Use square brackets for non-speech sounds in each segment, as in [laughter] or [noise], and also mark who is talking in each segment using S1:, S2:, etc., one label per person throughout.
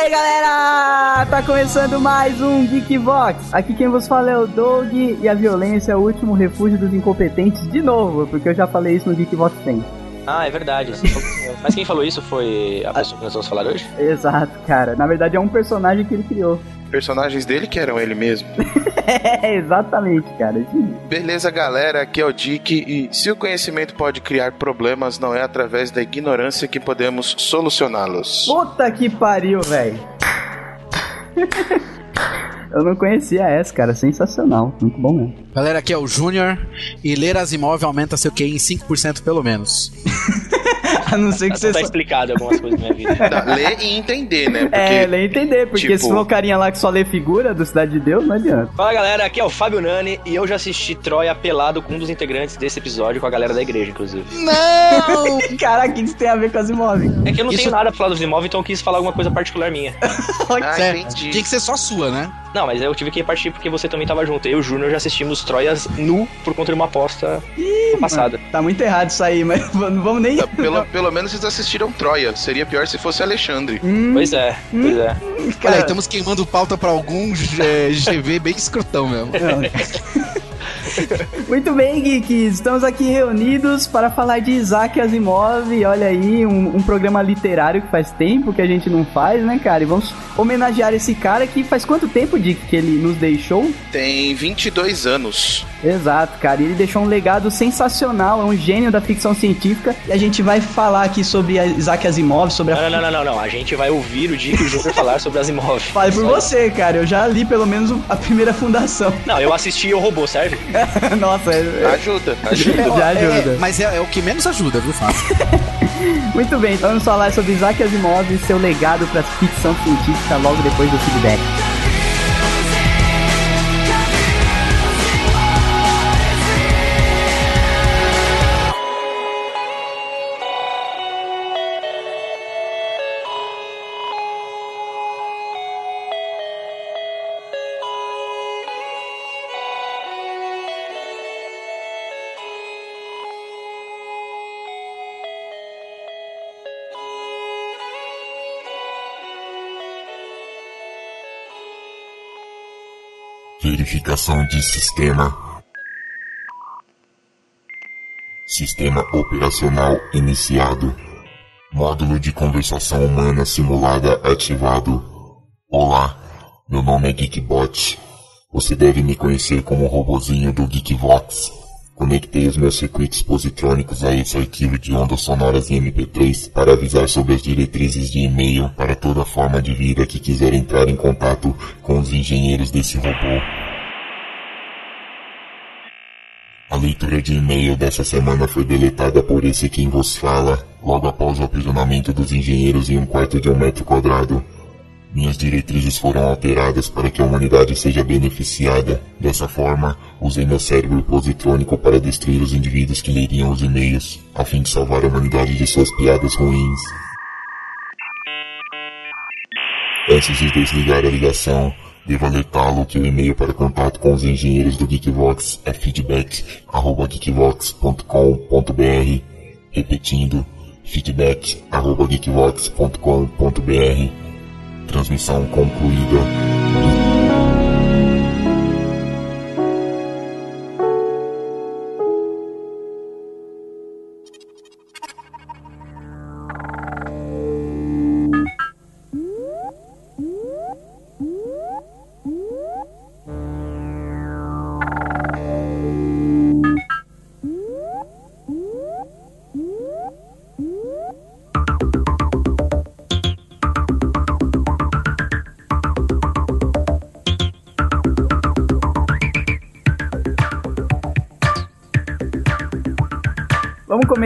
S1: Fala aí, galera! Tá começando mais um Geekvox. Aqui quem vos fala é o Doug e a violência é o último refúgio dos incompetentes de novo, porque eu já falei isso no Geekvox 100.
S2: Ah, é verdade. Mas quem falou isso foi a pessoa que nós vamos falar hoje?
S1: Exato, cara. Na verdade é um personagem que ele criou.
S3: Personagens dele que eram ele mesmo. [laughs]
S1: é, [laughs] exatamente, cara.
S3: Beleza, galera. Aqui é o Dick. E se o conhecimento pode criar problemas, não é através da ignorância que podemos solucioná-los.
S1: Puta que pariu, velho. [laughs] Eu não conhecia essa, cara. Sensacional. Muito bom mesmo.
S4: Galera, aqui é o Júnior. E ler as imóveis aumenta seu QI em 5% pelo menos. [laughs]
S1: A não ser que você.
S2: Tá
S1: só...
S2: explicado algumas coisas na minha vida.
S3: Não, ler e entender, né? Porque,
S1: É, ler e entender, porque
S3: tipo-
S1: se for o carinha lá que só lê figura do Cidade de Deus, não adianta.
S2: Fala galera, aqui é o Fábio Nani e eu já assisti Troia pelado com um dos integrantes desse episódio, com a galera da igreja, inclusive.
S4: Não! [laughs]
S1: Caraca, o que isso tem a ver com as imóveis?
S2: É que eu não
S4: Isso-
S2: tenho nada pra falar dos imóveis, então eu quis falar alguma coisa particular minha. [laughs]
S3: Ah,
S4: Certo.
S3: entendi.
S4: Tinha que ser só sua, né?
S2: Não, mas eu tive que partir porque você também tava junto. Eu e o Júnior já assistimos Troias nu por conta de uma aposta no passado.
S1: Tá muito errado isso aí, mas [laughs] não vamos nem.
S3: Tá, Pelo, pelo menos vocês assistiram Troia. Seria pior se fosse Alexandre.
S1: Hum,
S2: Pois é, pois é.
S4: Olha
S1: cara,
S4: aí, estamos queimando pauta pra algum é, GV bem escrotão mesmo. [laughs]
S1: Muito bem, geeks. Estamos aqui reunidos para falar de Isaac Asimov. Olha aí, um, um programa literário que faz tempo que a gente não faz, né, cara? E vamos homenagear esse cara que faz quanto tempo, Dick, que ele nos deixou?
S3: Tem 22 anos.
S1: Exato, cara. E ele deixou um legado sensacional, é um gênio da ficção científica. E a gente vai falar aqui sobre a Isaac Asimov, sobre a.
S2: Não, não, não, não, não. A gente vai ouvir o Dick e o Júnior falar sobre as imóveis. [laughs]
S1: Fale por você, cara. Eu já li pelo menos a primeira fundação.
S2: Não, eu assisti o robô, serve?
S1: Nossa, é-
S3: Ajuda, ajuda.
S1: já ajuda.
S4: É, mas é, é o que menos ajuda, viu, Fábio? [laughs]
S1: Muito bem, então vamos falar sobre Isaac Asimov e seu legado para a ficção científica logo depois do feedback.
S5: Verificação de sistema. Sistema operacional iniciado. Módulo de conversação humana simulada ativado. Olá, meu nome é Geekbot. Você deve me conhecer como o robozinho do Geekvox. Conectei os meus circuitos positrônicos a esse arquivo de ondas sonoras em MP3 para avisar sobre as diretrizes de e-mail para toda forma de vida que quiser entrar em contato com os engenheiros desse robô. A leitura de e-mail dessa semana foi deletada por esse quem vos fala, logo após o aprisionamento dos engenheiros em um quarto de um metro quadrado. Minhas diretrizes foram alteradas para que a humanidade seja beneficiada. Dessa forma, usei meu cérebro positrônico para destruir os indivíduos que leriam os e-mails, a fim de salvar a humanidade de suas piadas ruins. Antes de desligar a ligação, devo alertá-lo que o e-mail para contato com os engenheiros do Geekvox é feedback.geekvox.com.br. Repetindo, feedback.geekvox.com.br. Transmissão concluída.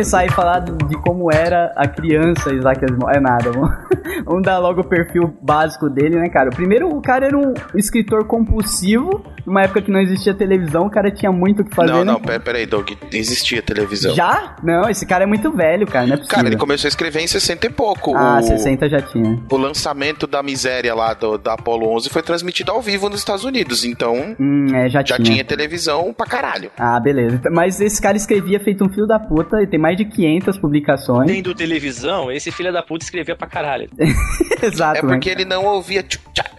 S1: Começar a falar de de como era a criança Isaac Asimov. É nada, vamos, [laughs] vamos dar logo o perfil básico dele, né, cara? Primeiro, o cara era um escritor compulsivo, numa época que não existia televisão, o cara tinha muito o que fazer.
S3: Não,
S1: né?
S3: não, pera, pera aí, Doug. Existia televisão.
S1: Já? Não, esse cara é muito velho, cara, não é possível.
S3: Cara, ele começou a escrever em 60 e pouco.
S1: Ah,
S3: o,
S1: 60 já tinha.
S3: o lançamento da miséria lá do, da Apollo 11 foi transmitido ao vivo nos Estados Unidos. Então,
S1: Hum, é, já,
S3: já tinha televisão pra caralho.
S1: Ah, beleza. Mas esse cara escrevia feito um filho da puta. e tem mais de 500 publicações.
S2: Tendo televisão, esse filho da puta escrevia pra caralho. [laughs]
S1: Exato.
S3: É porque ele não ouvia. tchac,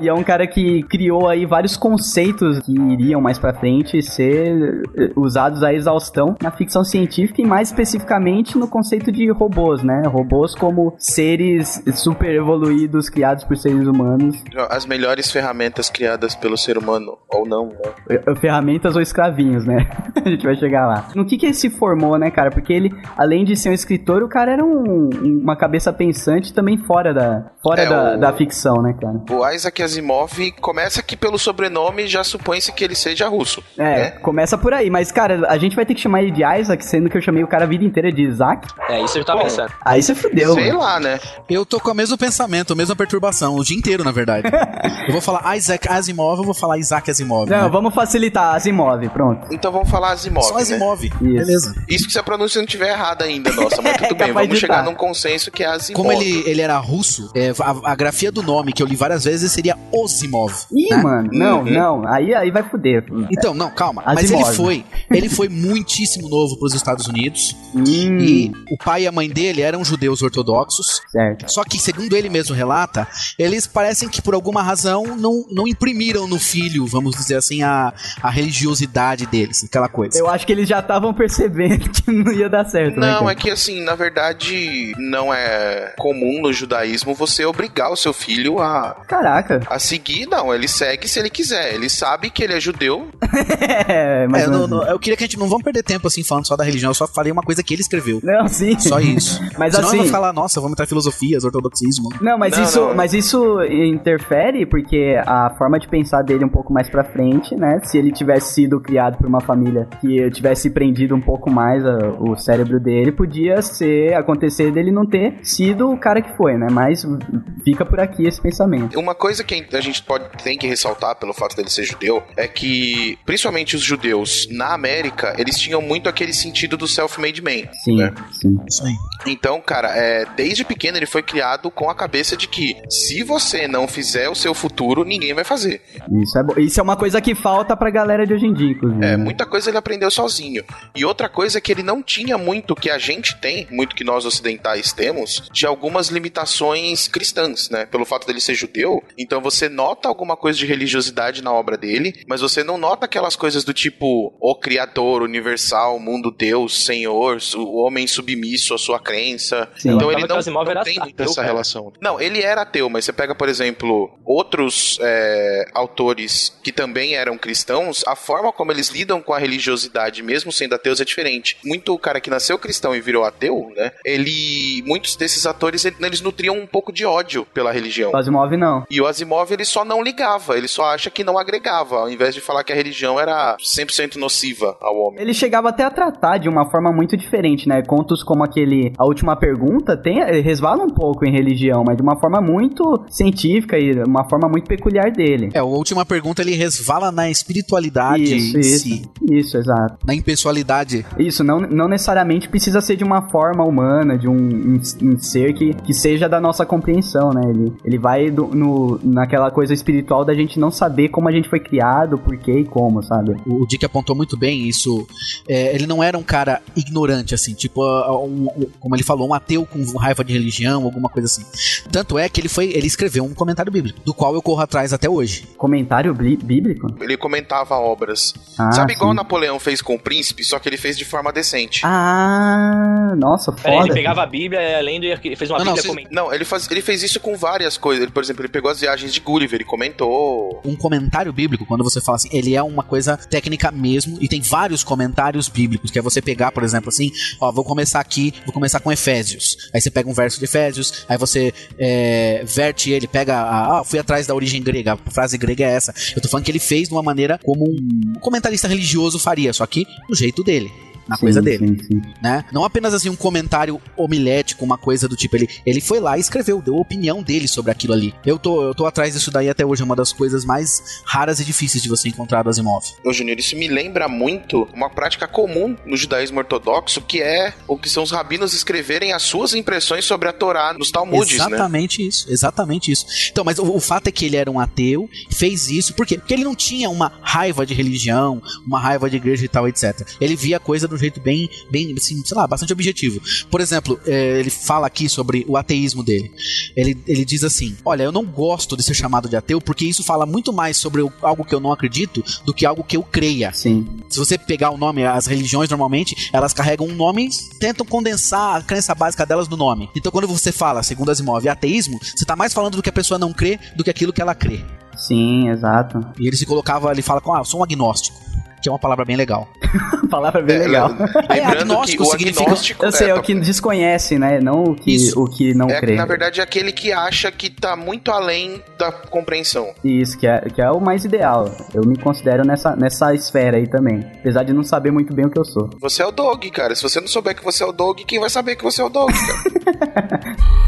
S1: E é um cara que criou aí vários conceitos que iriam mais pra frente ser eh, usados a exaustão na ficção científica e mais especificamente no conceito de robôs, né? Robôs como seres super evoluídos criados por seres humanos,
S3: As melhores ferramentas criadas pelo ser humano, ou não, né?
S1: eh, ferramentas ou escravinhos, né? [laughs] a gente vai chegar lá. No que que ele se formou, né, cara? Porque ele, além de ser um escritor, o cara era um- uma cabeça pensante também fora da, fora
S3: É,
S1: da,
S3: o-
S1: da ficção, né, cara?
S3: O Isaac Asimov começa que pelo sobrenome já supõe-se que ele seja russo.
S1: É,
S3: né?
S1: começa por aí, mas, cara, a gente vai ter que chamar ele de Isaac, sendo que eu chamei o cara a vida inteira de Isaac.
S2: É, isso eu tava pensando.
S1: Aí você fudeu.
S3: Sei
S1: mano.
S3: lá, né?
S4: Eu tô com o mesmo pensamento, a mesma perturbação, o dia inteiro, na verdade. [laughs] eu vou falar Isaac Asimov, eu vou falar Isaac Asimov.
S1: Não,
S4: né?
S1: vamos facilitar, Asimov, pronto.
S3: Então vamos falar Asimov.
S4: Só
S3: né?
S4: Asimov. Beleza.
S3: Isso que se a pronúncia não estiver errada ainda, nossa, mas [laughs] tudo
S1: É
S3: bem, vamos chegar num consenso que é Asimov.
S4: Como ele, ele era russo, é, a, a grafia do nome que eu li várias vezes seria Osimov.
S1: Ih,
S4: né?
S1: mano, não,
S3: Uhum.
S1: não, aí, aí vai fuder.
S4: Então, não, calma. Mas
S1: Asimov.
S4: ele foi, ele foi muitíssimo novo pros Estados Unidos.
S1: Hum,
S4: E o pai e a mãe dele eram judeus ortodoxos.
S1: certo.
S4: Só que, segundo ele mesmo relata, eles parecem que por alguma razão não, não imprimiram no filho, vamos dizer assim, a, a religiosidade deles, aquela coisa.
S1: Eu acho que eles já estavam percebendo [laughs] que não ia dar certo, né?
S3: Não,
S1: cara?
S3: é que assim, na verdade, não é comum no judaísmo você obrigar o seu filho a,
S1: Caraca.
S3: a seguir, não. Ele segue se ele quiser. Ele sabe que ele é judeu. [laughs]
S1: é, mas
S4: É, não- não- eu queria que a gente não vamos perder tempo assim falando só da religião, eu só falei uma coisa que ele escreveu.
S1: Não, sim.
S4: Só isso.
S1: Mas
S4: Senão eu
S1: assim-
S4: vou falar, nossa, vamos entrar em filosofias, ortodoxismo.
S1: Não, mas
S3: Não,
S1: isso,
S3: não.
S1: mas isso interfere porque a forma de pensar dele um pouco mais pra frente, né? Se ele tivesse sido criado por uma família que tivesse prendido um pouco mais a- o cérebro dele, podia ser acontecer dele não ter sido o cara que foi, né? Mas fica por aqui esse pensamento.
S3: Uma coisa que a gente pode tem que ressaltar pelo fato dele ser judeu é que, principalmente os judeus na América, eles tinham muito aquele sentido do self-made man.
S1: Sim,
S3: né?
S1: sim.
S4: Aí.
S3: Então, cara, é, desde pequeno ele foi criado com a cabeça de que se você não fizer o seu futuro, ninguém vai fazer.
S1: Isso é, bo- isso é uma coisa que falta pra galera de hoje em dia, inclusive.
S3: É,
S1: né?
S3: muita coisa ele aprendeu sozinho. E outra coisa é que ele não tinha muito que a gente tem, muito que nós ocidentais temos, de algumas limitações cristãs, né? Pelo fato dele ser judeu, então você nota alguma coisa de religiosidade na obra dele, mas você não nota aquelas coisas do tipo o criador, universal, mundo Deus, Senhor, o homem submisso à sua crença.
S1: Sim.
S3: Então ele não, não tem essa
S2: cara.
S3: relação. Não, ele era ateu, mas você pega, por exemplo, outros é, autores que também eram cristãos, a forma como eles lidam com a religiosidade, mesmo sendo ateus, é diferente. Muito o cara que nasceu cristão e virou ateu, né? Ele. Muitos desses atores, ele- eles nutriam um pouco de ódio pela religião.
S1: O Asimov não.
S3: E o Asimov, ele só não ligava, ele só acha que não agregava, ao invés de falar que a religião era 100% nociva ao homem.
S1: Ele chegava até a tratar de uma forma muito diferente, né? Contos como aquele A Última Pergunta tem, eh, resvala um pouco em religião, mas de uma forma muito científica e uma forma muito peculiar dele.
S4: É, a última pergunta ele resvala na espiritualidade
S1: Isso,
S4: em
S1: isso.
S4: si,
S1: Isso, exato.
S4: na impessoalidade.
S1: Isso, não, não necessariamente precisa ser de uma forma humana, de um, um- um ser que, que seja da nossa compreensão, né? Ele, ele vai do- no, naquela coisa espiritual da gente não saber como a gente foi criado, por quê e como, sabe?
S4: O Dick apontou muito bem isso. É, ele não era um cara ignorante, assim, tipo, um- um- como ele falou, um ateu com raiva de religião, alguma coisa assim. Tanto é que ele foi, ele escreveu um comentário bíblico, do qual eu corro atrás até hoje.
S1: Comentário bí- bíblico?
S3: Ele comentava obras.
S1: Ah,
S3: Sabe igual
S1: sim.
S3: Napoleão fez com o príncipe, só que ele fez de forma decente.
S1: Ah, nossa, foda.
S2: ele pegava a Bíblia, lendo e fez uma
S4: Não, não,
S2: Bíblia comentada.
S3: Não, ele, faz, ele fez isso com várias coisas. Ele, por exemplo, ele pegou as viagens de Gulliver e comentou.
S4: Um comentário bíblico, quando você fala assim, ele é uma coisa técnica mesmo, e tem vários comentários bíblicos, que é você pegar, por exemplo, assim, ó, vou começar aqui, vou começar com Efésios. Aí você pega um verso de Efésios, aí você é, verte ele, pega a, ah, fui atrás da origem grega, a frase grega é essa. Eu tô falando que ele fez de uma maneira como um comentarista religioso faria, só que do jeito dele. Na
S1: Sim,
S4: coisa dele,
S1: sim, sim.
S4: né? Não apenas assim um comentário homilético, uma coisa do tipo, ele, ele foi lá e escreveu, deu a opinião dele sobre aquilo ali. Eu tô, eu tô atrás disso daí até hoje, é uma das coisas mais raras e difíceis de você encontrar do Asimov.
S3: Ô, Júnior, isso me lembra muito uma prática comum no judaísmo ortodoxo, que é o que são os rabinos escreverem as suas impressões sobre a Torá nos Talmudes, né?
S4: exatamente isso, exatamente isso. Então, mas o, o fato é que ele era um ateu, fez isso, por quê? Porque ele não tinha uma raiva de religião, uma raiva de igreja e tal, etc. Ele via a coisa de um jeito bem, bem, assim, sei lá, bastante objetivo. Por exemplo, eh, ele fala aqui sobre o ateísmo dele. Ele, ele diz assim: Olha, eu não gosto de ser chamado de ateu porque isso fala muito mais sobre algo que eu não acredito do que algo que eu creia.
S1: Sim.
S4: Se você pegar o nome, as religiões normalmente, elas carregam um nome, tentam condensar a crença básica delas no nome. Então quando você fala, segundo Asimov, ateísmo, você tá mais falando do que a pessoa não crê do que aquilo que ela crê.
S1: Sim, exato.
S4: E ele se colocava, ele fala com, ah, eu sou um agnóstico. Que é uma palavra bem legal. [laughs]
S1: Palavra bem
S3: É,
S1: legal.
S3: Lembrando que
S4: agnóstico
S3: o
S4: significa-
S3: agnóstico
S1: Eu sei, é
S3: é,
S1: o que desconhece, né? Não o que,
S4: Isso.
S1: o que não
S3: é,
S1: crê.
S3: na verdade, é aquele que acha que tá muito além da compreensão.
S1: Isso, que é, que é o mais ideal. Eu me considero nessa, nessa esfera aí também. Apesar de não saber muito bem o que eu sou.
S3: Você é o dog, cara. Se você não souber que você é o dog, quem vai saber que você é o dog, cara? [laughs]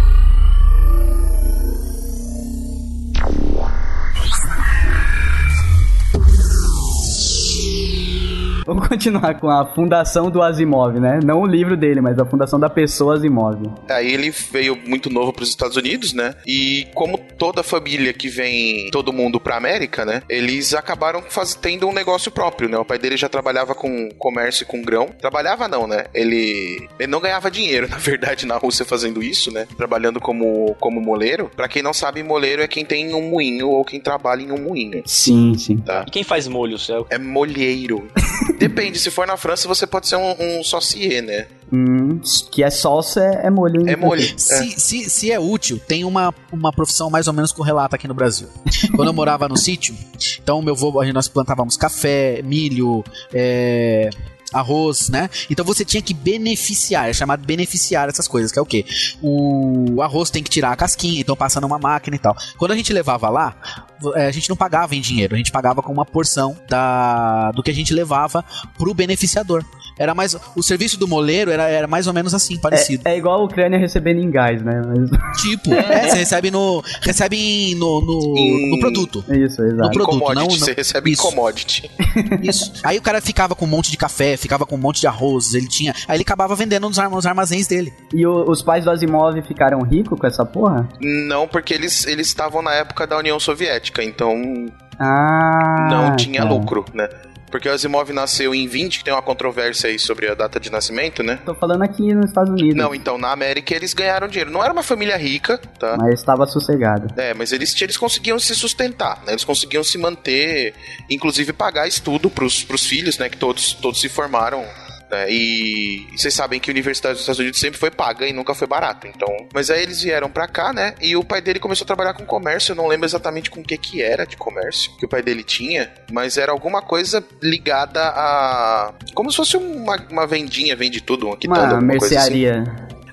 S3: [laughs]
S1: Vamos continuar com a fundação do Asimov, né? Não o livro dele, mas a fundação da pessoa Asimov.
S3: Aí ele veio muito novo para os Estados Unidos, né? E como toda família que vem, todo mundo pra América, né? Eles acabaram faz, tendo um negócio próprio, né? O pai dele já trabalhava com comércio e com grão. Trabalhava não, né? Ele, ele não ganhava dinheiro, [laughs] na verdade, na Rússia fazendo isso, né? Trabalhando como, como moleiro. Pra quem não sabe, moleiro é quem tem um moinho ou quem trabalha em um moinho.
S1: Sim, sim.
S3: Tá?
S2: E quem faz molhos? É o-
S3: É molheiro. [laughs] Depende, se for na França, você pode ser um, um saucier, né?
S1: Hum, que é salsa, é é molho.
S3: É molho. É.
S4: Se, se, se é útil, tem uma, uma profissão mais ou menos correlata aqui no Brasil. [laughs] Quando eu morava no sítio, então meu avô, a gente- nós plantávamos café, milho, é, arroz, né? Então você tinha que beneficiar, é chamado beneficiar essas coisas, que é o quê? O arroz tem que tirar a casquinha, então passa numa máquina e tal. Quando a gente levava lá, a gente não pagava em dinheiro, a gente pagava com uma porção da, do que a gente levava pro beneficiador. Era mais. O serviço do moleiro era, era mais ou menos assim, parecido.
S1: É igual a Ucrânia recebendo em gás, né? Mas-
S4: Tipo, [laughs] é, você recebe no. Recebe em- no, no,
S3: Em-
S4: no produto.
S1: Isso,
S4: No
S1: exato.
S4: produto,
S3: commodity,
S4: não, não-
S3: você recebe
S4: isso.
S3: commodity. [laughs]
S4: Isso. Aí o cara ficava com um monte de café, ficava com um monte de arroz, ele tinha. Aí ele acabava vendendo nos, nos armazéns dele.
S1: E o- os pais do Asimov ficaram ricos com essa porra?
S3: Não, porque eles eles estavam na época da União Soviética, então
S1: Ah.
S3: não tinha
S1: cara.
S3: lucro, né? Porque o Asimov nasceu em 20, que tem uma controvérsia aí sobre a data de nascimento, né?
S1: Tô falando aqui nos Estados Unidos.
S3: Não, então na América eles ganharam dinheiro. Não era uma família rica, tá?
S1: Mas estava sossegado.
S3: É, mas eles, eles conseguiam se sustentar, né? Eles conseguiam se manter, inclusive pagar estudo pros, pros filhos, né? Que todos, todos se formaram. Né? E, e vocês sabem que a Universidade dos Estados Unidos sempre foi paga e nunca foi barato. Então, mas aí eles vieram pra cá, né? E o pai dele começou a trabalhar com comércio. Eu não lembro exatamente com o que que era de comércio que o pai dele tinha, mas era alguma coisa ligada a como se fosse uma, uma vendinha, vende tudo, uma quitanda,
S1: Uma
S3: alguma coisa assim.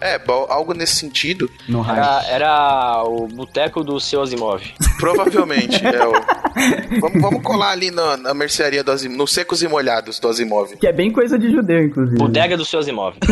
S3: É, algo nesse sentido.
S1: no raio.
S2: Era, era o boteco do seu Asimov. [laughs]
S3: Provavelmente. é o... [laughs] vamos, vamos colar ali na, na mercearia do Asimov, nos secos e molhados do Asimov.
S1: Que é bem coisa de judeu, inclusive.
S2: Bodega do seu Asimov. [laughs]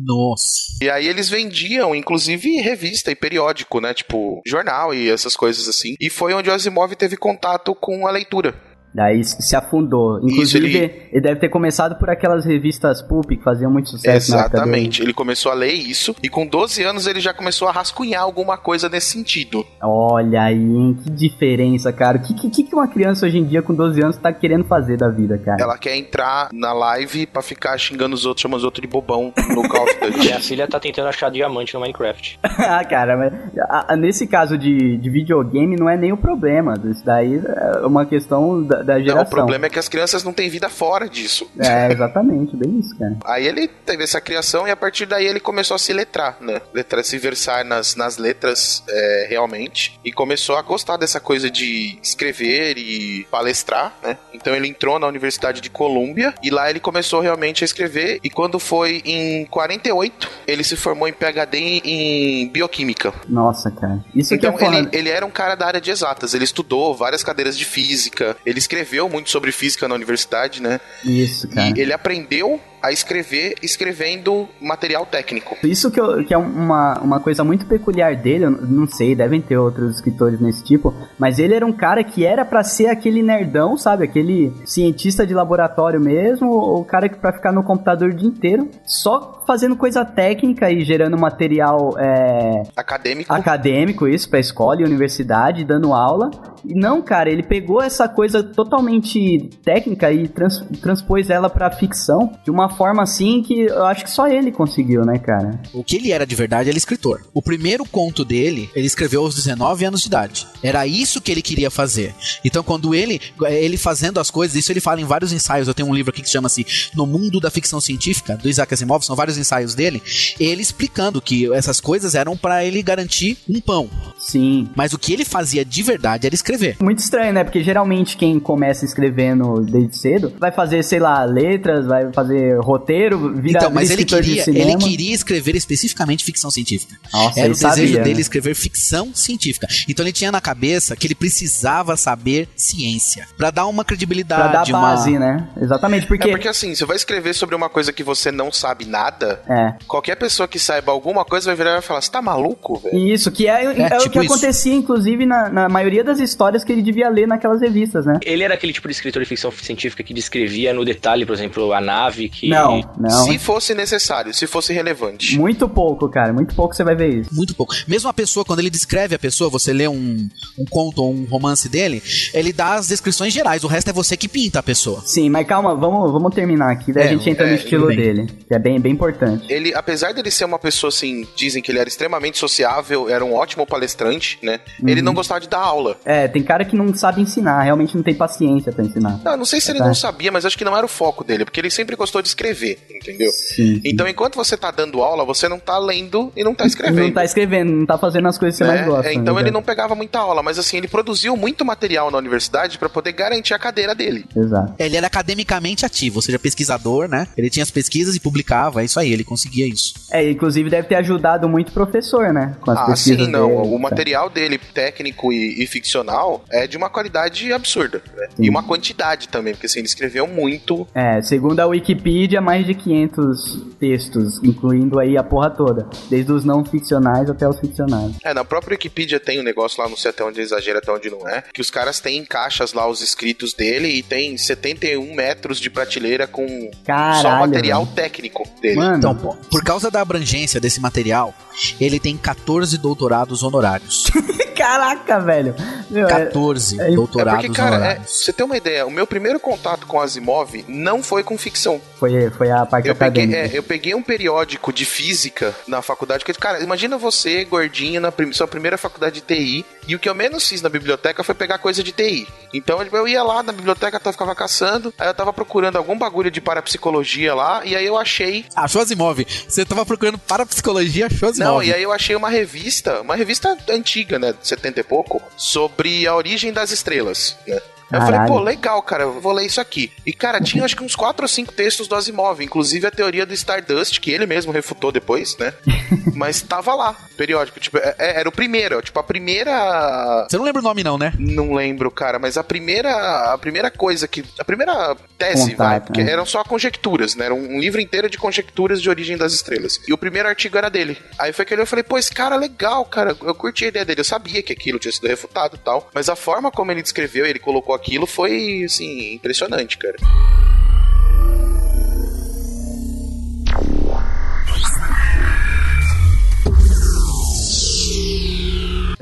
S4: Nossa.
S3: E aí eles vendiam, inclusive, revista e periódico, né? Tipo, jornal e essas coisas assim. E foi onde o Asimov teve contato com a leitura.
S1: Daí se afundou. Inclusive,
S3: ele-
S1: ele... deve ter começado por aquelas revistas pulp que faziam muito sucesso na época dele.
S3: Exatamente. Ele começou a ler isso e com 12 anos ele já começou a rascunhar alguma coisa nesse sentido.
S1: Olha aí, hein? Que diferença, cara. O que, que, que uma criança hoje em dia com 12 anos tá querendo fazer da vida, cara?
S3: Ela quer entrar na live pra ficar xingando os outros, chamando os outros de bobão no Call of Duty. [laughs]
S2: Minha filha tá tentando achar diamante no Minecraft. [laughs]
S1: ah, cara, mas a- a- nesse caso de, de videogame não é nem o problema. Isso daí é uma questão da, da
S3: Não,
S1: geração.
S3: o problema é que as crianças não têm vida fora disso.
S1: É, exatamente, bem isso, cara. [laughs]
S3: Aí ele teve essa criação e a partir daí ele começou a se letrar, né? Letrar, se versar nas, nas letras é, realmente. E começou a gostar dessa coisa de escrever e palestrar, né? Então ele entrou na Universidade de Colômbia e lá ele começou realmente a escrever. E quando foi em 48, ele se formou em PhD em bioquímica.
S1: Nossa, cara. Isso
S3: Então
S1: que é
S3: ele, ele era um cara da área de exatas. Ele estudou várias cadeiras de física. Ele escreveu muito sobre física na universidade, né?
S1: Isso, cara.
S3: E ele aprendeu a escrever escrevendo material técnico.
S1: Isso que, eu, que é uma, uma coisa muito peculiar dele, eu não sei, devem ter outros escritores nesse tipo, mas ele era um cara que era para ser aquele nerdão, sabe? Aquele cientista de laboratório mesmo, o cara que pra ficar no computador o dia inteiro, só fazendo coisa técnica e gerando material é,
S3: acadêmico.
S1: Acadêmico, isso, pra escola e universidade, dando aula. E não, cara, ele pegou essa coisa totalmente técnica e trans, transpôs ela pra ficção de uma forma assim que eu acho que só ele conseguiu, né, cara?
S4: O que ele era de verdade, ele é escritor. O primeiro conto dele, ele escreveu aos 19 anos de idade. Era isso que ele queria fazer. Então, quando ele, ele fazendo as coisas, isso ele fala em vários ensaios. Eu tenho um livro aqui que chama-se No Mundo da Ficção Científica, do Isaac Asimov, são vários ensaios dele. Ele explicando que essas coisas eram para ele garantir um pão.
S1: Sim.
S4: Mas o que ele fazia de verdade era escrever.
S1: Muito estranho, né? Porque geralmente quem começa escrevendo desde cedo vai fazer, sei lá, letras, vai fazer roteiro, vira
S4: Então, mas ele queria, ele queria escrever especificamente ficção científica.
S1: Nossa,
S4: Era o desejo
S1: sabia,
S4: dele
S1: né?
S4: escrever ficção científica. Então ele tinha na cabeça que ele precisava saber ciência Pra dar uma credibilidade,
S1: Pra dar
S4: uma-
S1: base, né? Exatamente, porque...
S3: É porque assim, você vai escrever sobre uma coisa que você não sabe nada,
S1: É.
S3: qualquer pessoa que saiba alguma coisa vai virar e vai falar, você tá maluco, velho?
S1: Isso, que é, é o
S4: tipo
S1: que
S4: isso.
S1: acontecia, inclusive, na, na maioria das histórias que ele devia ler naquelas revistas, né?
S2: Ele era aquele tipo de escritor de ficção científica que descrevia no detalhe, por exemplo, a nave que.
S1: Não, não.
S3: Se fosse necessário, se fosse relevante.
S1: Muito pouco, cara. Muito pouco você vai ver isso.
S4: Muito pouco. Mesmo a pessoa, quando ele descreve a pessoa, você lê um, um conto ou um romance dele, ele dá as descrições gerais, o resto é você que pinta a pessoa.
S1: Sim, mas calma, vamos, vamos terminar aqui, daí
S4: É,
S1: a gente entra
S3: é,
S1: no estilo dele, que é bem, bem importante.
S3: Ele, apesar dele ser uma pessoa assim, dizem que ele era extremamente sociável, era um ótimo palestrante, né? Ele
S1: Uhum.
S3: não gostava de dar aula.
S1: É, tem cara que não sabe ensinar, realmente não tem paciência pra ensinar.
S3: Não, não sei se ele
S1: Tá.
S3: não sabia, mas acho que não era o foco dele, porque ele sempre gostou de escrever, entendeu?
S1: Sim.
S3: Então, enquanto você tá dando aula, você não tá lendo e não tá escrevendo.
S1: Não tá escrevendo, não tá fazendo as coisas que você
S3: né?
S1: mais gosta.
S3: É, então
S1: né?
S3: ele não pegava muita aula, mas assim, ele produziu muito material na universidade pra poder garantir a cadeira dele.
S1: Exato.
S4: Ele era academicamente ativo, ou seja, pesquisador, né? Ele tinha as pesquisas e publicava, é isso aí, ele conseguia isso.
S1: É, inclusive deve ter ajudado muito o professor, né? Com as
S3: Ah,
S1: pesquisas
S3: sim, não.
S1: dele,
S3: o
S1: tá.
S3: material dele, técnico e, e ficcional, é de uma qualidade absurda. né? E uma quantidade também, porque assim, ele escreveu muito.
S1: É, segundo a Wikipedia, mais de 500 textos, incluindo aí a porra toda. Desde os não ficcionais até os ficcionais.
S3: É, na própria Wikipedia tem um negócio lá, não sei até onde é exagero, até onde não é, que os caras têm em caixas lá os escritos dele e tem 71 metros de prateleira com só
S1: Caralho,
S3: material
S1: velho.
S3: técnico dele.
S1: Mano,
S4: Então, pô, por causa da abrangência desse material, ele tem 14 doutorados honorários. [laughs]
S1: caraca, velho. Meu, é-
S4: 14
S1: é-
S3: É
S4: doutorados
S3: porque, cara, é,
S4: honorários.
S3: você ter uma ideia, o meu primeiro contato com Asimov não foi com ficção.
S1: foi, foi a parte
S3: Eu peguei,
S1: acadêmica.
S3: é, eu peguei um periódico de física na faculdade, que, cara, imagina você, gordinho, na prim- sua primeira faculdade de TI, e o que eu menos fiz na biblioteca foi pegar coisa de TI. Então tipo, eu ia lá na biblioteca, eu ficava caçando, aí eu tava procurando algum bagulho de parapsicologia lá, e aí eu achei.
S4: Achou Asimov. Você tava procurando parapsicologia, achou Asimov.
S3: Não, e aí eu achei uma revista, uma revista antiga, né, de 70 e pouco, sobre a origem das estrelas, né? Aí Eu falei, pô, legal, cara, eu vou ler isso aqui. E, cara, tinha acho que uns 4 ou 5 textos do Asimov, inclusive a teoria do Stardust, que ele mesmo refutou depois, né? [laughs] Mas tava lá, periódico. Tipo, é- é- era o primeiro, tipo, a primeira.
S4: Você não lembra o nome não, né?
S3: Não lembro, cara, mas a primeira. A primeira coisa que. A primeira tese,
S1: Contato,
S3: vai, porque
S1: né?
S3: eram só conjecturas, né? Era um livro inteiro de conjecturas de origem das estrelas. E o primeiro artigo era dele. Aí foi que eu falei, pô, esse cara é legal, cara. Eu curti a ideia dele. Eu sabia que aquilo tinha sido refutado e tal. Mas a forma como ele descreveu, ele colocou aquilo, foi, assim, impressionante, cara.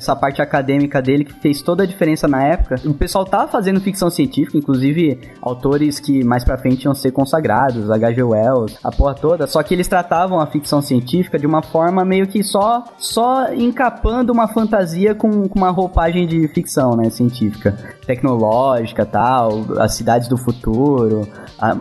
S1: Essa parte acadêmica dele que fez toda a diferença na época. O pessoal tava fazendo ficção científica, inclusive autores que mais pra frente iam ser consagrados, H.G. Wells, a porra toda, só que eles tratavam a ficção científica de uma forma meio que só só encapando uma fantasia com, com uma roupagem de ficção, né, científica, tecnológica, tal, as cidades do futuro,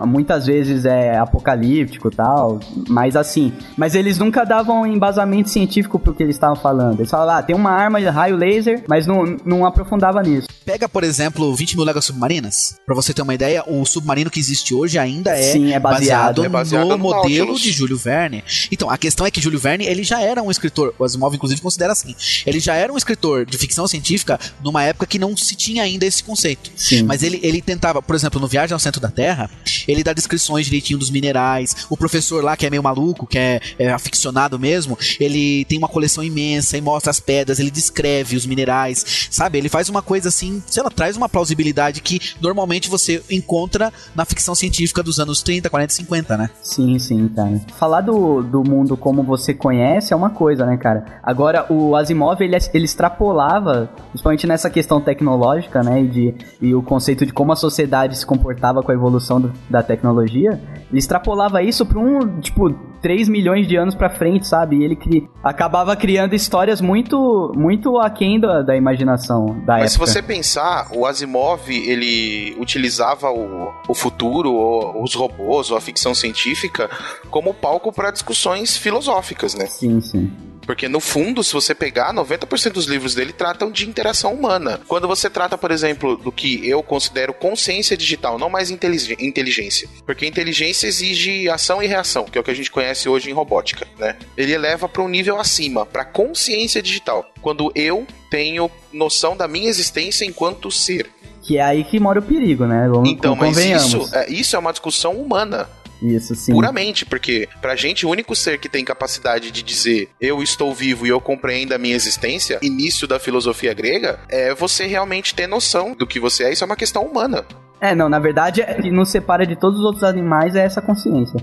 S1: muitas vezes é apocalíptico, tal, mas assim, mas eles nunca davam embasamento científico pro que eles estavam falando. Eles falavam, ah, tem uma arma raio laser, mas não, não aprofundava nisso.
S4: Pega, por exemplo, 20 mil léguas submarinas. Pra você ter uma ideia, o submarino que existe hoje ainda é,
S1: Sim, é baseado.
S3: É baseado
S4: no,
S3: no
S4: modelo
S3: Nautilus.
S4: de Júlio Verne. Então, a questão é que Júlio Verne, ele já era um escritor, o Asimov inclusive considera assim, ele já era um escritor de ficção científica numa época que não se tinha ainda esse conceito.
S1: Sim.
S4: Mas ele, ele tentava, por exemplo, no Viagem ao Centro da Terra, ele dá descrições direitinho dos minerais. O professor lá, que é meio maluco, que é, é aficionado mesmo, ele tem uma coleção imensa e mostra as pedras, ele descreve os minerais, sabe? Ele faz uma coisa assim, sei lá, traz uma plausibilidade que normalmente você encontra na ficção científica dos anos 30, 40, 50, né?
S1: Sim, sim, cara. Falar do, do mundo como você conhece é uma coisa, né, cara? Agora, o Asimov, ele, ele extrapolava, principalmente nessa questão tecnológica, né, e, de, e o conceito de como a sociedade se comportava com a evolução do- da tecnologia, ele extrapolava isso pra um, tipo, 3 milhões de anos pra frente, sabe? E ele cri, acabava criando histórias muito, muito aquém da, da imaginação da
S3: Mas se
S1: época.
S3: você pensar, o Asimov, ele utilizava o, o futuro, ou os robôs, ou a ficção científica, como palco para discussões filosóficas, né?
S1: Sim, sim.
S3: Porque no fundo, se você pegar, 90% dos livros dele tratam de interação humana. Quando você trata, por exemplo, do que eu considero consciência digital, não mais intelig- inteligência. Porque inteligência exige ação e reação, que é o que a gente conhece hoje em robótica, né? Ele eleva para um nível acima, para consciência digital. Quando eu tenho noção da minha existência enquanto ser.
S1: Que é aí que mora o perigo, né? Vamos,
S3: Então, mas isso é, isso é uma discussão humana.
S1: Isso, sim.
S3: Puramente, porque pra gente o único ser que tem capacidade de dizer eu estou vivo e eu compreendo a minha existência, início da filosofia grega, é você realmente ter noção do que você é. Isso é uma questão humana.
S1: É, não, na verdade, o que nos separa de todos os outros animais é essa consciência.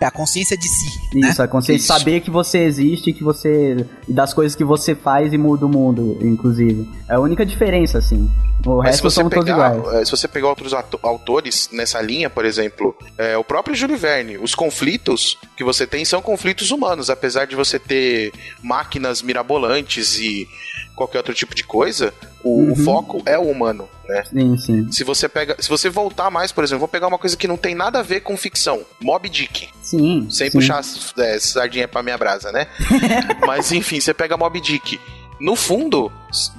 S4: É a consciência de si, né?
S1: Isso, a consciência de
S3: Isso.
S1: saber que você existe, que você. das coisas que você faz e muda o mundo, inclusive. É a única diferença, assim. O
S3: Mas se
S1: resto
S3: você,
S1: somos todos
S3: pegar,
S1: iguais.
S3: eh, se você pegar outros autores nessa linha, por exemplo, é, o próprio Júlio Verne, os conflitos que você tem são conflitos humanos, apesar de você ter máquinas mirabolantes e qualquer outro tipo de coisa, o, o
S1: Uhum.
S3: foco é o humano, né?
S1: Sim, sim.
S3: Se você pega, se você voltar mais, por exemplo, vou pegar uma coisa que não tem nada a ver com ficção, Mob Dick,
S1: Sim.
S3: sem
S1: sim.
S3: puxar é, sardinha pra minha brasa, né? [laughs] Mas enfim, você pega Mob Dick. No fundo,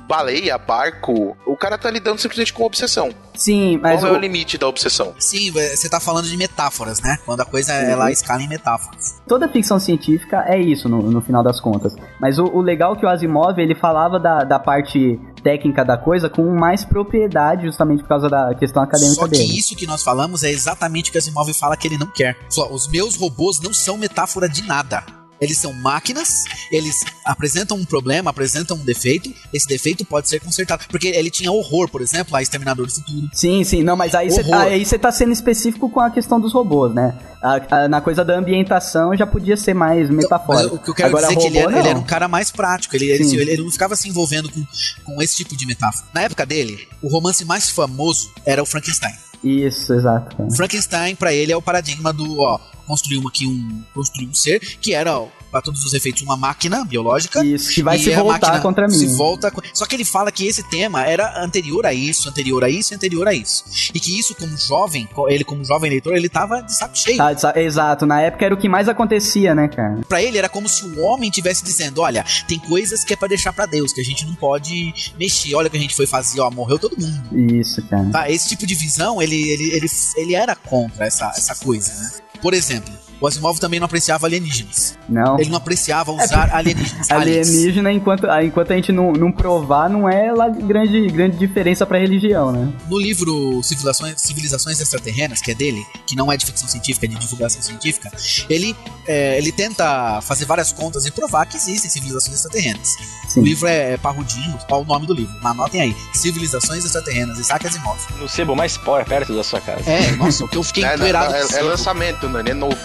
S3: baleia, barco, o cara tá lidando simplesmente com obsessão.
S1: Sim, mas.
S3: Qual é
S1: o-
S3: o limite da obsessão?
S4: Sim, você tá falando de metáforas, né? Quando a coisa ela escala em metáforas.
S1: toda ficção científica é isso, no, no final das contas. Mas o, o legal é que o Asimov, ele falava da, da parte técnica da coisa com mais propriedade, justamente por causa da questão acadêmica
S4: Só que
S1: dele.
S4: isso que nós falamos é exatamente o que Asimov fala que ele não quer. Só, os meus robôs não são metáfora de nada. Eles são máquinas, eles apresentam um problema, apresentam um defeito, esse defeito pode ser consertado. Porque ele tinha horror, por exemplo, a Exterminador do Futuro.
S1: Sim, sim, não, mas aí você você tá sendo específico com a questão dos robôs, né? A- a- na coisa da ambientação já podia ser mais
S4: Mas
S1: metafórico.
S4: o que eu quero
S1: Agora,
S4: dizer é que ele era, ele era um cara mais prático, ele, ele, ele não ficava se envolvendo com, com esse tipo de metáfora. Na época dele, o romance mais famoso era o Frankenstein.
S1: Isso, exato.
S4: Frankenstein, pra ele, é o paradigma do, ó, construir aqui um, construir um ser que era, ó, pra todos os efeitos, uma máquina biológica.
S1: Isso, que vai se
S4: a
S1: voltar contra mim.
S4: Se volta, só que ele fala que esse tema era anterior a isso, anterior a isso, anterior a isso. E que isso, como jovem, ele como jovem leitor, ele tava de saco cheio.
S1: Tá, exa- exato, na época era o que mais acontecia, né, cara?
S4: Pra ele era como se o homem tivesse dizendo: olha, tem coisas que é pra deixar pra Deus, que a gente não pode mexer. Olha o que a gente foi fazer, ó, morreu todo mundo.
S1: Isso, cara.
S4: Tá? Esse tipo de visão, ele, ele, ele, ele era contra essa, essa coisa, né? Por exemplo, o Asimov também não apreciava alienígenas.
S1: Não.
S4: Ele não apreciava usar alienígenas. aliens.
S1: Alienígena, enquanto, ah, enquanto a gente não, não provar, não é lá grande, grande diferença pra religião, né?
S4: No livro Civilizações, Civilizações Extraterrenas, que é dele, que não é de ficção científica, é de divulgação científica, ele, é, ele tenta fazer várias contas e provar que existem civilizações extraterrenas.
S1: Sim.
S4: O livro é Parrudinho, qual o nome do livro? Anotem aí. Civilizações Extraterrenas, Isaac Asimov.
S2: No sebo mais power perto da sua casa.
S4: É, nossa, o que eu fiquei [laughs]
S3: É,
S4: empoeirado.
S3: é- é lançamento, Nani, é novo.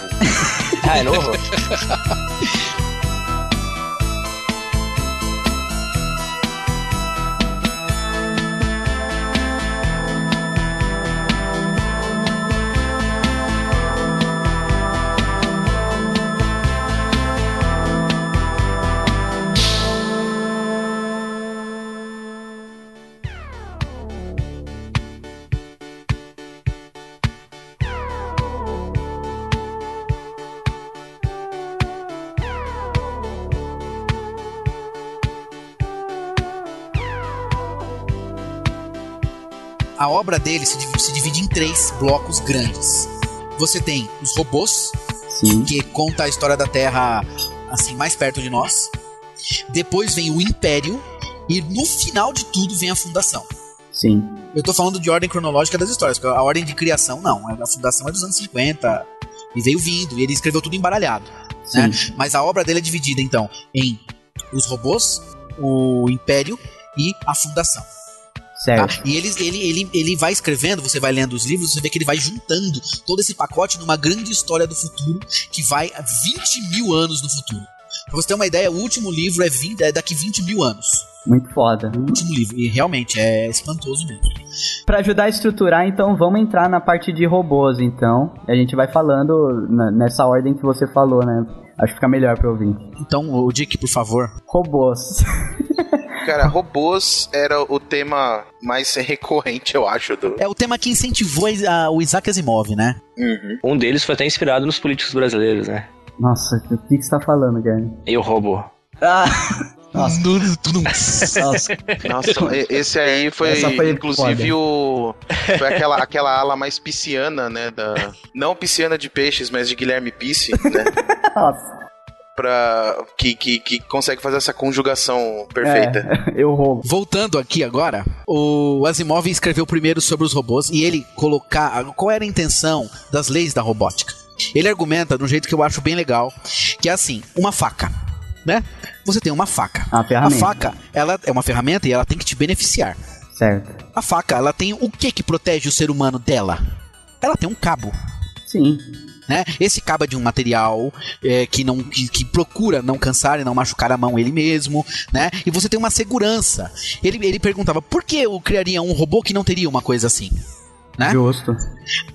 S2: Ah, é novo? [laughs]
S4: a obra dele se, se divide em três blocos grandes. Você tem os robôs,
S1: Sim.
S4: que conta a história da Terra assim mais perto de nós. Depois vem o Império e no final de tudo vem a Fundação.
S1: Sim.
S4: Eu tô falando de ordem cronológica das histórias, porque a ordem de criação não, a fundação é dos anos 50 e veio vindo, e ele escreveu tudo embaralhado, né? Mas a obra dele é dividida então em os robôs, o império e a fundação. Tá?
S1: Certo.
S4: E ele, ele, ele, ele vai escrevendo, você vai lendo os livros, você vê que ele vai juntando todo esse pacote numa grande história do futuro que vai a 20 mil anos no futuro. Pra você ter uma ideia, o último livro é, 20, é daqui 20 mil anos.
S1: Muito foda.
S4: O último livro. E realmente é espantoso mesmo.
S1: Pra ajudar a estruturar, então, vamos entrar na parte de robôs, então. A gente vai falando nessa ordem que você falou, né? Acho que fica melhor pra ouvir.
S4: Então, o Dick, por favor.
S1: Robôs. [laughs]
S3: Cara, robôs era o tema mais recorrente, eu acho, do.
S4: É o tema que incentivou a- o Isaac Asimov, né?
S3: Uhum.
S2: Um deles foi até inspirado nos políticos brasileiros, né?
S1: Nossa, o que, que você tá falando, Gary?
S2: E o robô.
S1: Ah! Nossa. Nossa.
S3: Nossa, e- esse aí foi,
S1: Essa foi
S3: inclusive o foi aquela, aquela ala mais pisciana, né, da não pisciana de peixes, mas de Guilherme Pisse, né,
S1: Nossa.
S3: Para que, que, que consegue fazer essa conjugação perfeita.
S1: É, [laughs] eu roubo.
S4: Voltando aqui agora, o Asimov escreveu primeiro sobre os robôs e ele colocar qual era a intenção das leis da robótica. Ele argumenta de um jeito que eu acho bem legal, que é assim, uma faca, né? Você tem uma faca.
S1: A
S4: A faca, ela é uma ferramenta e ela tem que te beneficiar.
S1: Certo.
S4: A faca, ela tem o que que protege o ser humano dela? Ela tem um cabo.
S1: Sim.
S4: Né? Esse cabo é de um material é, que não que, que procura não cansar e não machucar a mão ele mesmo, né? E você tem uma segurança. Ele, ele perguntava por que eu criaria um robô que não teria uma coisa assim, né?
S1: Justo.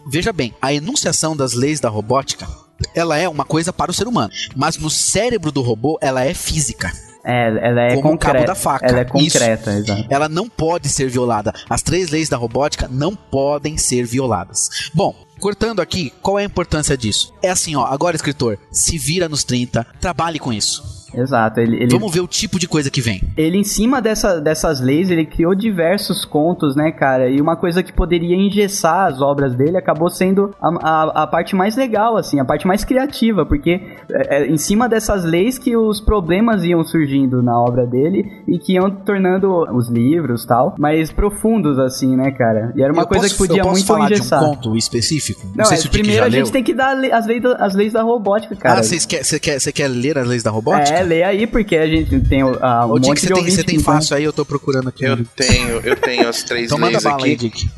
S4: Veja bem, a enunciação das leis da robótica ela é uma coisa para o ser humano, mas no cérebro do robô ela é física.
S1: É, ela é
S4: Como o cabo
S1: concreta.
S4: da faca.
S1: Ela é concreta, exato.
S4: Ela não pode ser violada. As três leis da robótica não podem ser violadas. Bom, cortando aqui, qual é a importância disso? É assim, ó, agora escritor, se vira nos 30, trabalhe com isso.
S1: Exato. Ele, ele,
S4: Vamos ver o tipo de coisa que vem.
S1: ele em cima dessa, dessas leis, ele criou diversos contos, né, cara? E uma coisa que poderia engessar as obras dele acabou sendo a, a, a parte mais legal, assim, a parte mais criativa, porque é, é em cima dessas leis que os problemas iam surgindo na obra dele e que iam tornando os livros tal mais profundos, assim, né, cara? E era uma
S4: Eu
S1: coisa
S4: posso-
S1: que podia
S4: eu posso
S1: muito
S4: falar
S1: engessar.
S4: de um conto específico?
S1: Não,
S4: sei
S1: é,
S4: se o Dick
S1: primeiro a gente
S4: leu.
S1: tem que dar as leis, da- as leis da robótica, cara.
S4: Ah, vocês quer, você quer, você quer ler as leis da robótica?
S1: É, lê aí, porque a gente tem o- a, um
S4: Ô, Dick,
S1: monte
S4: você
S1: de
S4: tem, você tem
S1: que não-
S4: fácil aí, eu tô procurando aqui.
S3: Eu tenho, eu tenho as três
S4: Então
S3: leis
S4: bala aí,
S3: aqui.
S4: Dick.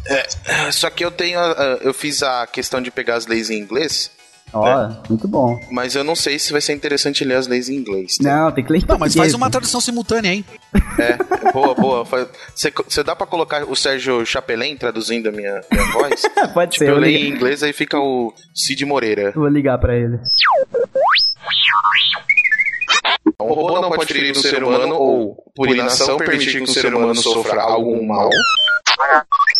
S3: Só que eu tenho, a- a- eu fiz a questão de pegar as leis em inglês,
S1: Ó, muito bom.
S3: mas eu não sei se vai ser interessante ler as leis em inglês. tá?
S1: Não, tem que ler em
S4: Não, mas faz uma
S1: né?
S4: tradução simultânea aí.
S3: É, boa, boa. Você, você dá pra colocar o Sérgio Chapelin traduzindo a minha, minha voz? [laughs]
S1: Pode
S3: tipo,
S1: ser,
S3: eu
S1: eu
S3: leio em inglês, aí fica o Cid Moreira.
S1: Vou ligar pra ele.
S3: Um robô não pode ferir um ser humano ou, por inação, permitir que um ser humano sofra algum mal.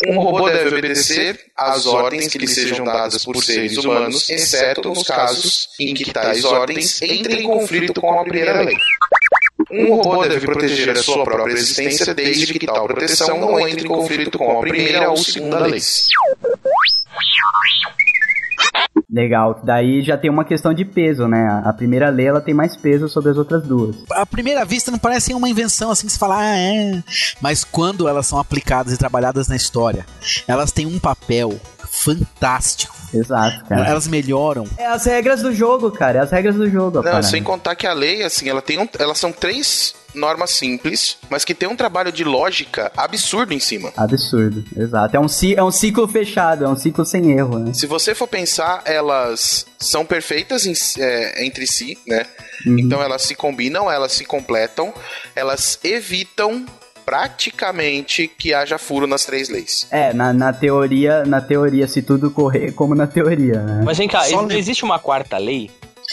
S3: Um robô deve obedecer às ordens que lhe sejam dadas por seres humanos, exceto nos casos em que tais ordens entrem em conflito com a primeira lei. Um robô deve proteger a sua própria existência desde que tal proteção não entre em conflito com a primeira ou segunda lei.
S1: Legal. Daí já tem uma questão de peso, né? A primeira lei ela tem mais peso sobre as outras duas.
S4: À primeira vista não parece uma invenção assim que se fala, ah, é. Mas quando elas são aplicadas e trabalhadas na história, elas têm um papel fantástico.
S1: Exato, cara.
S4: Elas melhoram.
S1: É as regras do jogo, cara. É as regras do jogo.
S3: Não, sem contar que a lei, assim, ela tem um, elas são três normas simples, mas que tem um trabalho de lógica absurdo em cima.
S1: Absurdo, exato. É um, é um ciclo fechado, é um ciclo sem erro, né?
S3: Se você for pensar, elas são perfeitas em- é, entre si, né?
S1: Uhum.
S3: Então elas se combinam, elas se completam, elas evitam praticamente que haja furo nas três leis.
S1: É, na, na teoria, na teoria, se tudo correr como na teoria, né?
S2: Mas vem cá,
S4: Só
S2: não existe uma quarta lei?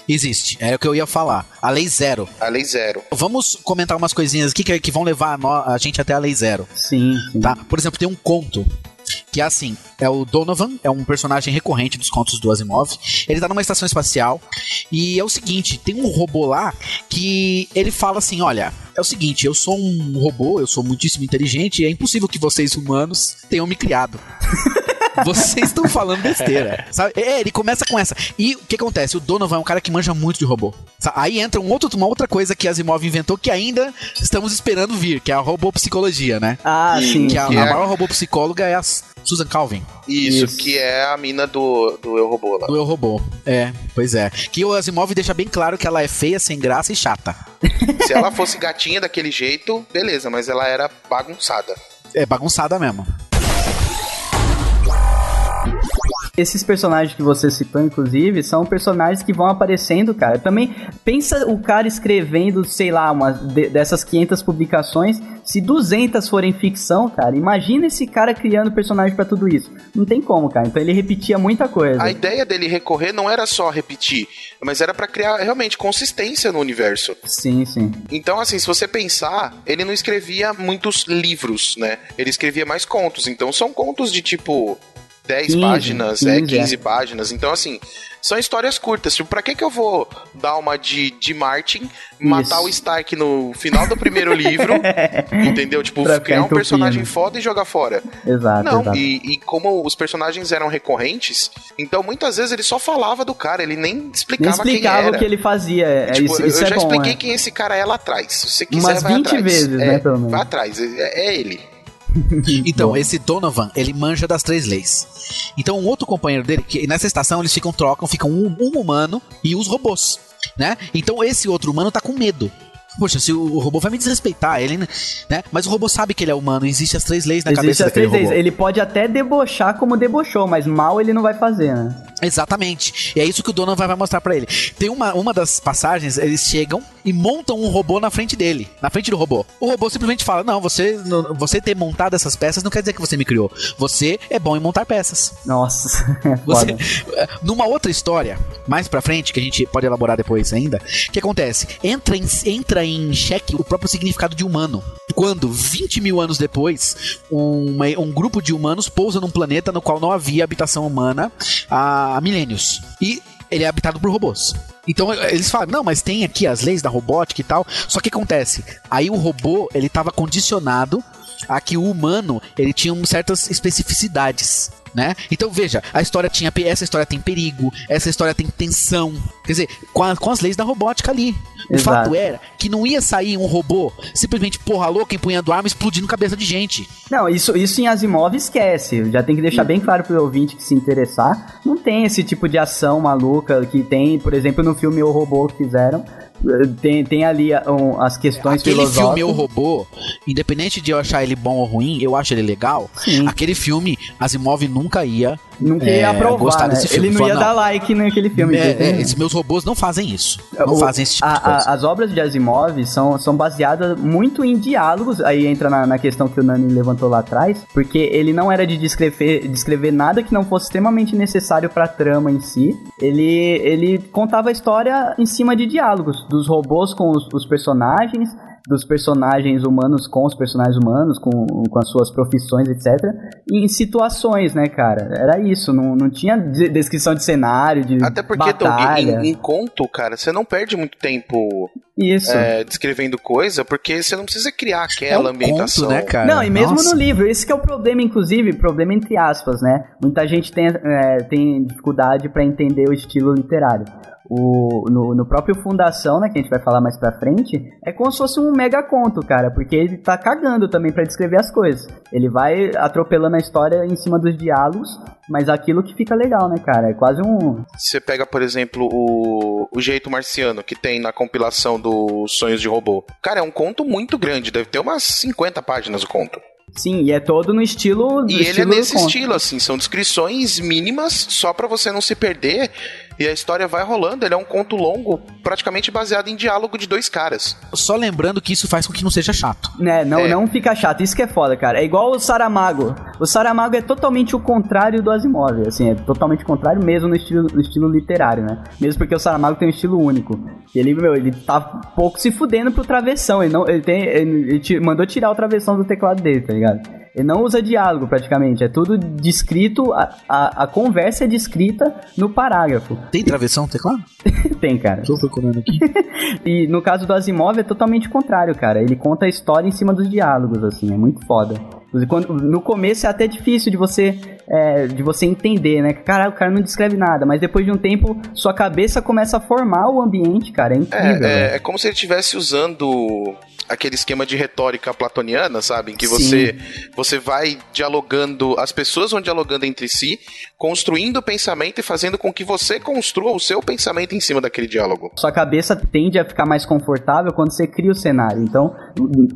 S4: Existe, é o que eu ia falar. A lei zero.
S3: A lei zero.
S4: Vamos comentar umas coisinhas aqui que, que vão levar a, nó- a gente até a lei zero.
S1: Sim, sim.
S4: Tá? Por exemplo, tem um conto que é assim, é o Donovan, é um personagem recorrente dos contos do Asimov. Ele tá numa estação espacial e é o seguinte, tem um robô lá que ele fala assim, olha, é o seguinte: eu sou um robô, eu sou muitíssimo inteligente e é impossível que vocês humanos tenham me criado. [laughs] Vocês estão falando besteira. Sabe? É, ele começa com essa. E o que acontece? O Donovan é um cara que manja muito de robô. Sabe? Aí entra um outro, uma outra coisa que a Asimov inventou que ainda estamos esperando vir, que é a robopsicologia, né?
S1: Ah, sim.
S4: Que a,
S3: Que
S4: a
S3: é-
S4: maior robopsicóloga é a Susan Calvin,
S3: Isso,
S1: Isso.
S3: que é a mina do, do Eu Robô lá.
S4: do Eu Robô. É, pois é. Que o Asimov deixa bem claro que ela é feia, sem graça e chata. [laughs]
S3: Se ela fosse gatinha daquele jeito, beleza, mas ela era bagunçada.
S4: É bagunçada mesmo.
S1: Esses personagens que você citou, inclusive, são personagens que vão aparecendo, cara. Também pensa o cara escrevendo, sei lá, uma de- dessas 500 publicações, se 200 forem ficção, cara, imagina esse cara criando personagem pra tudo isso. Não tem como, cara. Então ele repetia muita coisa.
S3: A ideia dele recorrer não era só repetir, mas era pra criar realmente consistência no universo.
S1: Sim, sim.
S3: Então, assim, se você pensar, ele não escrevia muitos livros, né? Ele escrevia mais contos. Então, são contos de tipo 10
S1: 15,
S3: páginas,
S1: 15,
S3: é,
S1: é.
S3: 15 páginas. Então, assim, são histórias curtas. Tipo, pra que que eu vou dar uma de, de Martin, matar
S1: Isso.
S3: o Stark no final do primeiro livro, [laughs] entendeu? Tipo,
S1: Pra
S3: criar um personagem
S1: entupindo.
S3: foda e jogar fora.
S1: Exato,
S3: Não,
S1: exato.
S3: e, e como os personagens eram recorrentes, então muitas vezes ele só falava do cara, ele nem explicava,
S1: Nem explicava
S3: quem era.
S1: o que ele fazia. É,
S3: Tipo,
S1: isso
S3: eu,
S1: isso
S3: eu
S1: é
S3: já
S1: bom,
S3: expliquei
S1: é.
S3: quem esse cara é lá atrás. Se você quiser,
S1: Umas
S3: vai
S1: 20
S3: atrás.
S1: vezes,
S3: é,
S1: né, pelo menos.
S3: Vai atrás, é, é ele. [laughs]
S4: Então,
S1: Bom.
S4: esse Donovan, ele manja das três leis. Então, um outro companheiro dele, que nessa estação eles ficam, trocam, ficam um, um humano e os robôs, né? Então, esse outro humano tá com medo. Poxa, se o robô vai me desrespeitar, ele, né? Mas o robô sabe que ele é humano, existem as três leis na
S1: Existe
S4: cabeça
S1: as
S4: daquele
S1: três
S4: robô.
S1: vezes. Ele pode até debochar como debochou, mas mal ele não vai fazer, né?
S4: Exatamente. E é isso que o Donovan vai mostrar pra ele. Tem uma, uma das passagens, eles chegam e montam um robô na frente dele, na frente do robô. O robô simplesmente fala: Não, você, não- você ter montado essas peças não quer dizer que você me criou. Você é bom em montar peças.
S1: Nossa, [laughs] é
S4: Você, [laughs] numa outra história, mais pra frente, que a gente pode elaborar depois ainda, o que acontece? Entra em, entra em xeque o próprio significado de humano. Quando, 20 mil anos depois, um grupo de humanos pousa num planeta no qual não havia habitação humana há milênios. E ele é habitado por robôs. Então eles falam, não, mas tem aqui as leis da robótica e tal. Só que acontece, aí o robô, ele estava condicionado a que o humano, ele tinha certas especificidades. Né? Então veja, a história tinha essa história tem perigo, essa história tem tensão, quer dizer, com, a- com as leis da robótica ali. O
S1: Exato.
S4: fato era que não ia sair um robô simplesmente porra louca empunhando arma explodindo cabeça de gente.
S1: Não, isso, isso em Asimov esquece. Já tem que deixar bem claro pro ouvinte que se interessar. Não tem esse tipo de ação maluca que tem, por exemplo, no filme O Robô que fizeram. Tem, tem ali ah, um, as questões
S4: Aquele
S1: filosóficas.
S4: filme O Robô, independente de eu achar ele bom ou ruim, eu acho ele legal.
S1: Sim.
S4: Aquele filme, Asimov nunca ia.
S1: Nunca
S4: é,
S1: ia aprovar,
S4: gostar
S1: né?
S4: desse filme.
S1: Ele não
S4: Falar,
S1: ia dar like naquele filme.
S4: É, é, esses meus robôs não fazem isso. Não
S1: O-
S4: fazem esse tipo
S1: a-
S4: de coisa.
S1: a- as obras de Asimov são, são baseadas muito em diálogos, aí entra na, na questão que o Nani levantou lá atrás, porque ele não era de descrever, descrever nada que não fosse extremamente necessário pra trama em si. Ele, ele contava a história em cima de diálogos, dos robôs com os, os personagens, dos personagens humanos com os personagens humanos, com, com as suas profissões, etc. E em situações, né, cara? Era isso, não, não tinha de- descrição de cenário, de
S3: Até porque,
S1: batalha.
S3: em, em conto, cara, você não perde muito tempo
S1: Isso.
S3: é, descrevendo coisa, porque você não precisa criar
S4: É
S3: aquela
S4: um
S3: ambientação.
S4: conto, né, cara?
S1: Não, e mesmo
S4: Nossa.
S1: no livro, esse que é o problema, inclusive, problema entre aspas, né? Muita gente tem, é, tem dificuldade pra entender o estilo literário. O, no, no próprio Fundação, né, que a gente vai falar mais pra frente, é como se fosse um mega conto, cara, porque ele tá cagando também pra descrever as coisas. Ele vai atropelando a história em cima dos diálogos, mas aquilo que fica legal, né, cara? É quase um.
S3: Você pega, por exemplo, o, o Jeito Marciano, que tem na compilação dos Sonhos de Robô. Cara, é um conto muito grande, deve ter umas 50 páginas o conto.
S1: Sim, e é todo no estilo. no
S3: E ele é
S1: estilo
S3: nesse estilo, assim, são descrições mínimas só pra você não se perder e a história vai rolando. Ele é um conto longo, praticamente baseado em diálogo de dois caras.
S4: Só lembrando que isso faz com que não seja chato.
S1: né, não,
S3: É.
S1: não fica chato. Isso que é foda, cara. É igual o Saramago. O Saramago é totalmente o contrário do Asimov. Assim, é totalmente o contrário mesmo no estilo, no estilo literário, né? Mesmo porque o Saramago tem um estilo único. E ele, meu, ele tá pouco se fudendo pro travessão. Ele, não, ele, tem, ele, ele mandou tirar o travessão do teclado dele, tá ligado? Ele não usa diálogo praticamente, é tudo descrito, a, a, a conversa é descrita no parágrafo.
S4: Tem travessão teclado? [laughs]
S1: Tem, cara.
S4: Tô procurando aqui. [laughs]
S1: E no caso do Asimov é totalmente contrário, cara. Ele conta a história em cima dos diálogos, assim, é muito foda. Quando, no começo é até difícil de você é, de você entender, né? Cara, o cara não descreve nada, mas depois de um tempo, sua cabeça começa a formar o ambiente, cara. É incrível.
S3: É, é, é como se ele estivesse usando aquele esquema de retórica platoniana, sabe? Em que você, você vai dialogando, as pessoas vão dialogando entre si, construindo o pensamento e fazendo com que você construa o seu pensamento em cima daquele diálogo.
S1: Sua cabeça tende a ficar mais confortável quando você cria o cenário. Então,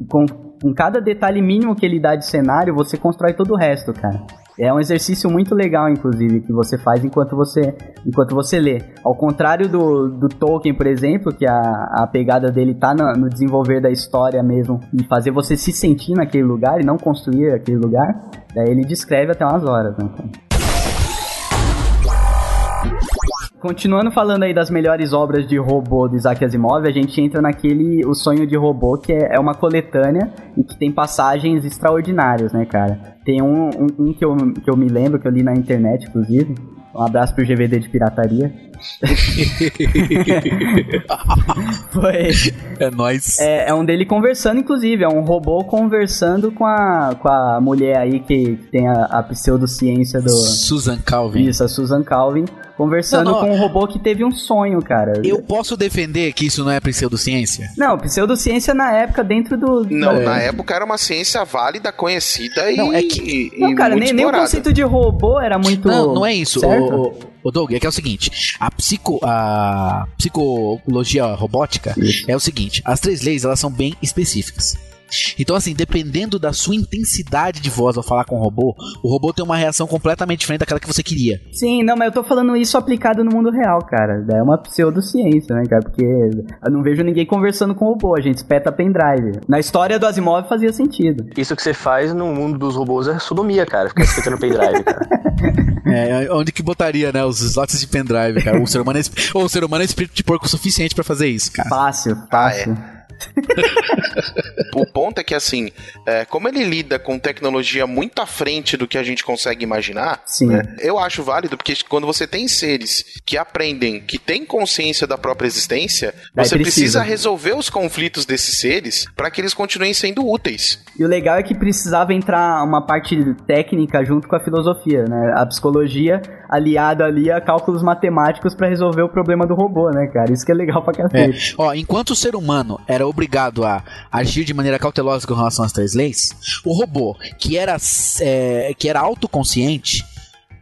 S1: com, com cada detalhe mínimo que ele dá de cenário, você constrói todo o resto, cara. É um exercício muito legal, inclusive, que você faz enquanto você, enquanto você lê. Ao contrário do, do Tolkien, por exemplo, que a, a pegada dele tá no, no desenvolver da história mesmo e fazer você se sentir naquele lugar e não construir aquele lugar, daí ele descreve até umas horas, né? Continuando falando aí das melhores obras de robô do Isaac Asimov, a gente entra naquele O Sonho de Robô, que é, é uma coletânea e que tem passagens extraordinárias, né, cara? Tem um, um, um, que, eu, que eu me lembro, que eu li na internet, inclusive. Um abraço pro GVD de pirataria. [laughs] Foi.
S4: É nóis.
S1: É, é, um dele conversando, inclusive. É um robô conversando com a, com a mulher aí que, tem a, a pseudociência do.
S4: Susan Calvin.
S1: Isso, a Susan Calvin. Conversando não, não, com um robô que teve um sonho, cara.
S4: Eu posso defender que isso não é pseudociência?
S1: Não, pseudociência na época dentro do.
S3: Não, é. na época era uma ciência válida, conhecida e. Não, é que.
S1: Não, cara, nem, nem, o conceito de robô era muito.
S4: Não, não é isso. O, o, Doug, é que é o seguinte: a, psico, a psicologia robótica é o seguinte: as três leis elas são bem específicas. Então, assim, dependendo da sua intensidade de voz ao falar com o robô, o robô tem uma reação completamente diferente daquela que você queria.
S1: Sim, não, mas eu tô falando isso aplicado no mundo real, cara. É uma pseudociência, né, cara? Porque eu não vejo ninguém conversando com o robô, a gente espeta pendrive. Na história do Asimov fazia sentido.
S2: Isso que você faz no mundo dos robôs é sodomia, cara. Ficar espetando pendrive, cara. [laughs] [laughs]
S4: É, onde que botaria, né, os slots de pendrive, cara? O ser humano é, ou [laughs] o ser humano é espírito de porco suficiente para fazer isso, cara.
S1: Fácil, fácil. Ah, é [laughs]
S3: o ponto é que, assim, é, como ele lida com tecnologia muito à frente do que a gente consegue imaginar, né, eu acho válido, porque quando você tem seres que aprendem, que têm consciência da própria existência, você precisa. precisa resolver os conflitos desses seres para que eles continuem sendo úteis.
S1: E o legal é que precisava entrar uma parte técnica junto com a filosofia, né? A psicologia aliada ali a cálculos matemáticos para resolver o problema do robô, né, cara? Isso que é legal pra cacete.
S4: É. Ó, enquanto o ser humano era obrigado a agir de maneira cautelosa com relação às três leis, o robô, que era, é, que era autoconsciente,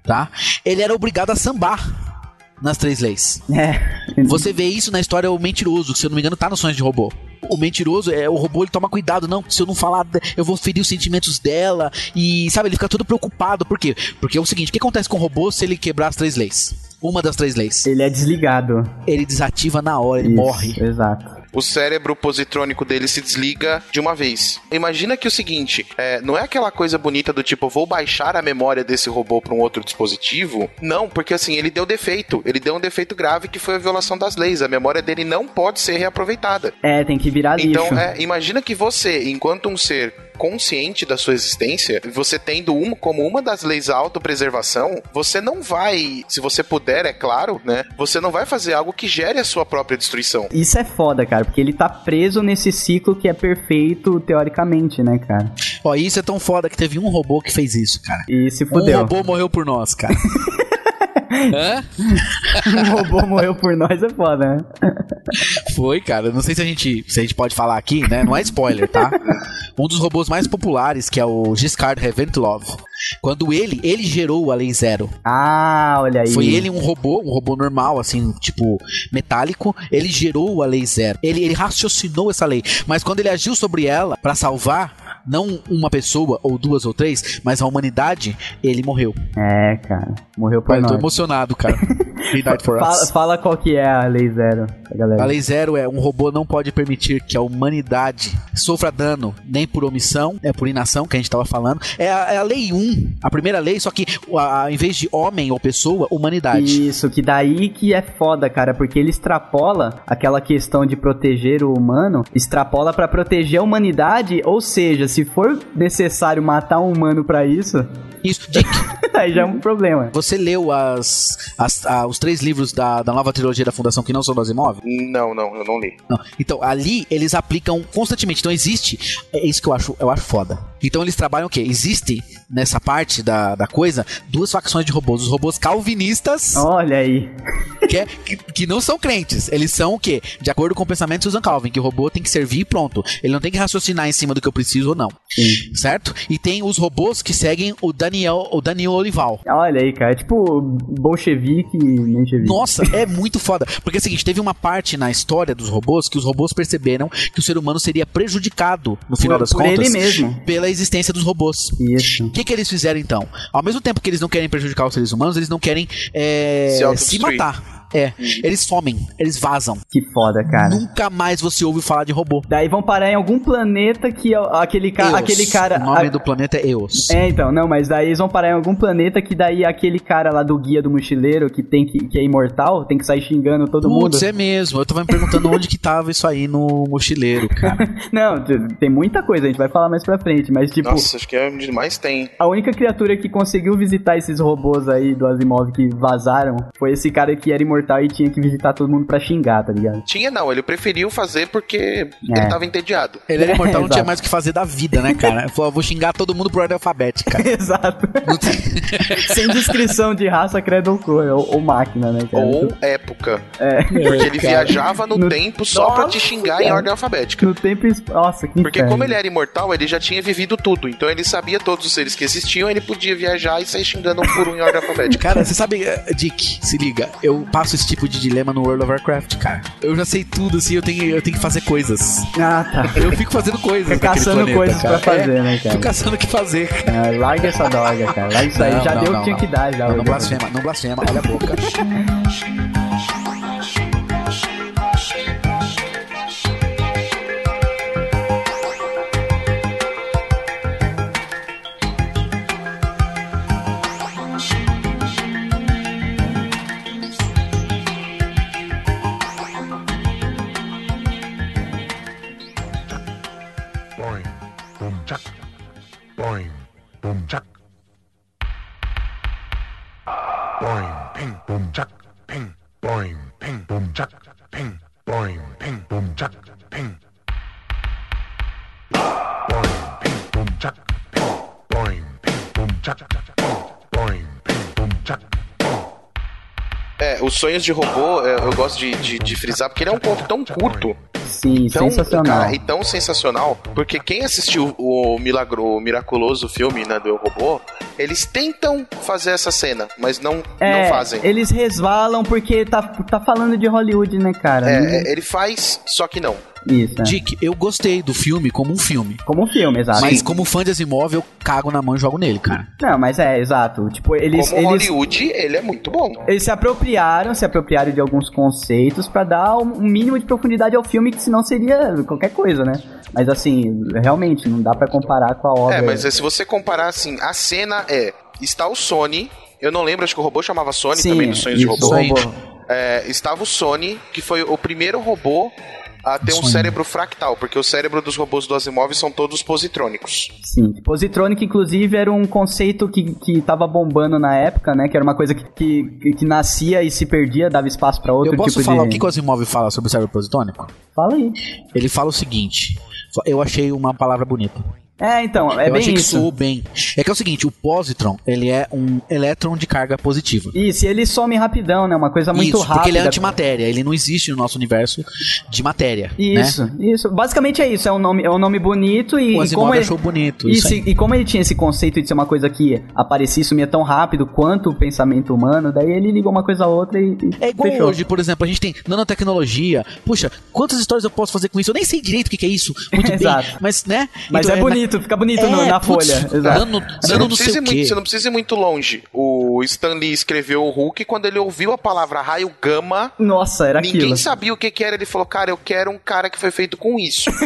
S4: tá? Ele era obrigado a sambar nas três leis.
S1: É.
S4: Você vê isso na história O Mentiroso, que se eu não me engano tá no Sonhos de Robô. O mentiroso é o robô, ele toma cuidado, não, se eu não falar, eu vou ferir os sentimentos dela e sabe, ele fica todo preocupado. Por quê? Porque é o seguinte, o que acontece com o robô se ele quebrar as três leis? Uma das três leis.
S1: Ele é desligado.
S4: Ele desativa na hora, ele Isso, morre.
S1: Exato
S3: o cérebro positrônico dele se desliga de uma vez. Imagina que o seguinte, é, não é aquela coisa bonita do tipo, vou baixar a memória desse robô para um outro dispositivo. Não, porque assim, ele deu defeito. Ele deu um defeito grave que foi a violação das leis. A memória dele não pode ser reaproveitada.
S1: É, tem que virar
S3: lixo.
S1: Então,
S3: é, imagina que você, enquanto um ser consciente da sua existência, você tendo um, como uma das leis da autopreservação, você não vai, se você puder, é claro, né? Você não vai fazer algo que gere a sua própria destruição.
S1: Isso é foda, cara, porque ele tá preso nesse ciclo que é perfeito teoricamente, né, cara?
S4: Ó, isso é tão foda que teve um robô que fez isso, cara.
S1: E se fudeu.
S4: Um robô morreu por nós, cara. [laughs]
S1: Hã? um [laughs] robô morreu por nós é foda, né?
S4: Foi, cara. Não sei se a gente, se a gente pode falar aqui, né? Não é spoiler, tá? Um dos robôs mais populares, que é o Giscard Reventlov, quando ele, ele gerou a Lei Zero.
S1: Ah, olha aí.
S4: Foi ele um robô, um robô normal, assim, tipo, metálico. Ele gerou a Lei Zero. Ele, ele raciocinou essa lei. Mas quando ele agiu sobre ela para salvar não uma pessoa, ou duas ou três, mas a humanidade, ele morreu.
S1: É, cara. Morreu por
S4: Pai,
S1: nós.
S4: Eu tô emocionado, cara. [laughs] He died for
S1: Fala,
S4: us.
S1: fala qual que é a lei zero, galera.
S4: A lei zero é um robô não pode permitir que a humanidade sofra dano nem por omissão, é por inação que a gente tava falando. É a, é a lei 1, a primeira lei, só que a, a- em vez de homem ou pessoa, humanidade.
S1: Isso, que daí que é foda, cara, porque ele extrapola aquela questão de proteger o humano, extrapola pra proteger a humanidade, ou seja, se for necessário matar um humano pra isso,
S4: Isso, Dick, [laughs]
S1: aí já é um problema.
S4: você leu as, as- a- os três livros da, da nova trilogia da Fundação que não são do Asimov?
S3: Não, não, eu não li.
S4: Não. Então, ali eles aplicam constantemente. Então, existe. É isso que eu acho, eu acho foda. Então, eles trabalham o quê? Existe nessa parte da, da coisa duas facções de robôs: os robôs calvinistas,
S1: Olha aí.
S4: que, é- que, que não são crentes. Eles são o quê? De acordo com o pensamento de Susan Calvin, que o robô tem que servir e pronto. Ele não tem que raciocinar em cima do que eu preciso ou não.
S1: Sim.
S4: Certo? E tem os robôs que seguem o Daniel, o Daniel Olival.
S1: Olha aí, cara, é tipo bolchevique e menchevique.
S4: Nossa, é muito foda. Porque é o seguinte, teve uma parte na história dos robôs que os robôs perceberam que o ser humano seria prejudicado, no final
S1: Por-
S4: das
S1: por
S4: contas,
S1: ele mesmo.
S4: pela existência dos robôs.
S1: Isso.
S4: O que, que eles fizeram então? Ao mesmo tempo que eles não querem prejudicar os seres humanos, eles não querem é,
S3: Se
S4: se, matar. É, eles somem, eles vazam.
S1: Que foda, cara.
S4: Nunca mais você ouve falar de robô.
S1: Daí vão parar em algum planeta que aquele, ca
S4: Eos.
S1: aquele cara.
S4: O nome
S1: a-
S4: do planeta é Eos.
S1: É, então, não, mas daí eles vão parar em algum planeta que daí aquele cara lá do guia do mochileiro que tem que, que é imortal tem que sair xingando todo mundo.
S4: Putz, é mesmo. Eu tava me perguntando onde que tava isso aí no mochileiro, cara. [laughs]
S1: Não, tem muita coisa, a gente vai falar mais pra frente, mas tipo,
S3: Nossa, acho que é onde mais tem.
S1: a única criatura que conseguiu visitar esses robôs aí do Asimov que vazaram foi esse cara que era imortal e tinha que visitar todo mundo pra xingar, tá ligado?
S3: Tinha não, ele preferiu fazer porque
S1: É.
S3: ele tava entediado.
S4: Ele era imortal, [laughs] não tinha mais o que fazer da vida, né, cara? Ele falou, "Eu vou xingar todo mundo por ordem alfabética. [laughs]
S1: Exato. [laughs] Sem descrição de raça, credo ou cor, ou, ou máquina, né, cara?
S3: Ou época.
S1: É.
S3: Porque ele viajava no,
S1: No-
S3: tempo só pra te
S1: Nossa,
S3: xingar em
S1: cara.
S3: ordem alfabética.
S1: No tempo. Nossa, que
S3: Porque
S1: inferno.
S3: como ele era imortal, ele já tinha vivido tudo. Então ele sabia todos os seres que existiam, ele podia viajar e sair xingando um por um em ordem alfabética.
S4: Cara, você sabe, eh, Dick, se liga, eu passo esse tipo de dilema no World of Warcraft, cara. Eu já sei tudo, assim, eu tenho, eu tenho que fazer coisas.
S1: Ah, tá.
S4: Eu fico fazendo coisas. Naquele
S1: caçando
S4: planeta,
S1: coisas
S4: cara.
S1: pra fazer,
S4: É,
S1: né, cara?
S4: Fico caçando o que fazer.
S1: Ah, larga essa droga, cara. Larga isso aí. Já
S4: não,
S1: deu o que tinha que dar, já.
S4: Não, não blasfema, não blasfema, olha a boca. [laughs]
S5: Boing, ping, boom, chuck, ping. Boing, ping, boom, chuck, ping. Boing, ping, boom, chuck, ping. Boing, ping, boom, chuck, ping. Boing, ping, boom, chuck, ping. Boing, ping, boom, chuck.
S3: É, os sonhos de robô, é, eu gosto de, de, de frisar, porque ele é um conto tão curto,
S1: Sim,
S3: tão,
S1: sensacional.
S3: cara, e tão sensacional, porque quem assistiu o milagro, o miraculoso filme né, do Robô, eles tentam fazer essa cena, mas não,
S1: É,
S3: não fazem.
S1: eles resvalam porque tá, tá falando de Hollywood, né, cara?
S3: É, é, ele faz, só que não.
S1: Isso, é.
S4: Dick, eu gostei do filme como um filme.
S1: Como um filme, exato.
S4: Mas como fã de Asimov, eu cago na mão e jogo nele, cara.
S1: Não, mas é, exato. Tipo, eles,
S3: Como
S1: eles,
S3: Hollywood, ele é muito bom.
S1: eles se apropriaram, se apropriaram de alguns conceitos pra dar um mínimo de profundidade ao filme, que senão seria qualquer coisa, né? Mas assim, realmente, não dá pra comparar com a obra.
S3: É, mas se você comparar assim, a cena é. Está o Sony. Eu não lembro, acho que o robô chamava Sony
S1: Sim,
S3: também, dos sonhos de robô.
S1: robô.
S3: É, estava o Sony, que foi o primeiro robô a ter um cérebro fractal, porque o cérebro dos robôs do Asimov são todos positrônicos.
S1: Sim. Positronic, inclusive, era um conceito que, que tava bombando na época, né? Que era uma coisa que, que, que nascia e se perdia, dava espaço pra outro
S4: eu posso
S1: tipo
S4: falar
S1: de...
S4: o que, que o Asimov fala sobre o cérebro positônico?
S1: Fala aí.
S4: Ele fala o seguinte: eu achei uma palavra bonita.
S1: É, então, é
S4: eu
S1: bem
S4: achei que
S1: isso.
S4: soou bem. É que é o seguinte, o positron, ele é um elétron de carga positiva.
S1: Isso, e ele some rapidão, né? Uma coisa muito
S4: Isso,
S1: rápida.
S4: porque ele é antimatéria, ele não existe no nosso universo de matéria. né?
S1: Isso, isso. Basicamente é isso, é um nome, é um nome bonito e,
S4: O Asimov
S1: como ele...
S4: achou bonito.
S1: Isso,
S4: Isso,
S1: e como ele tinha esse conceito de ser uma coisa que aparecia e sumia tão rápido quanto o pensamento humano, daí ele ligou uma coisa a outra e, e
S4: É igual
S1: fechou.
S4: hoje, por exemplo, a gente tem nanotecnologia. Puxa, quantas histórias eu posso fazer com isso? Eu nem sei direito o que, é isso, muito [laughs] bem. Mas, né?
S1: Mas é bonito, bonito, fica bonito no-
S4: É,
S1: na
S4: putz,
S1: folha. Exato.
S4: Nano,
S3: Você não, precisa muito, você não precisa ir muito longe. O Stan Lee escreveu o Hulk quando ele ouviu a palavra raio gama.
S1: Nossa, era
S3: Ninguém
S1: aquilo.
S3: sabia o que, que era. Ele falou, cara, eu quero um cara que foi feito com isso. [laughs]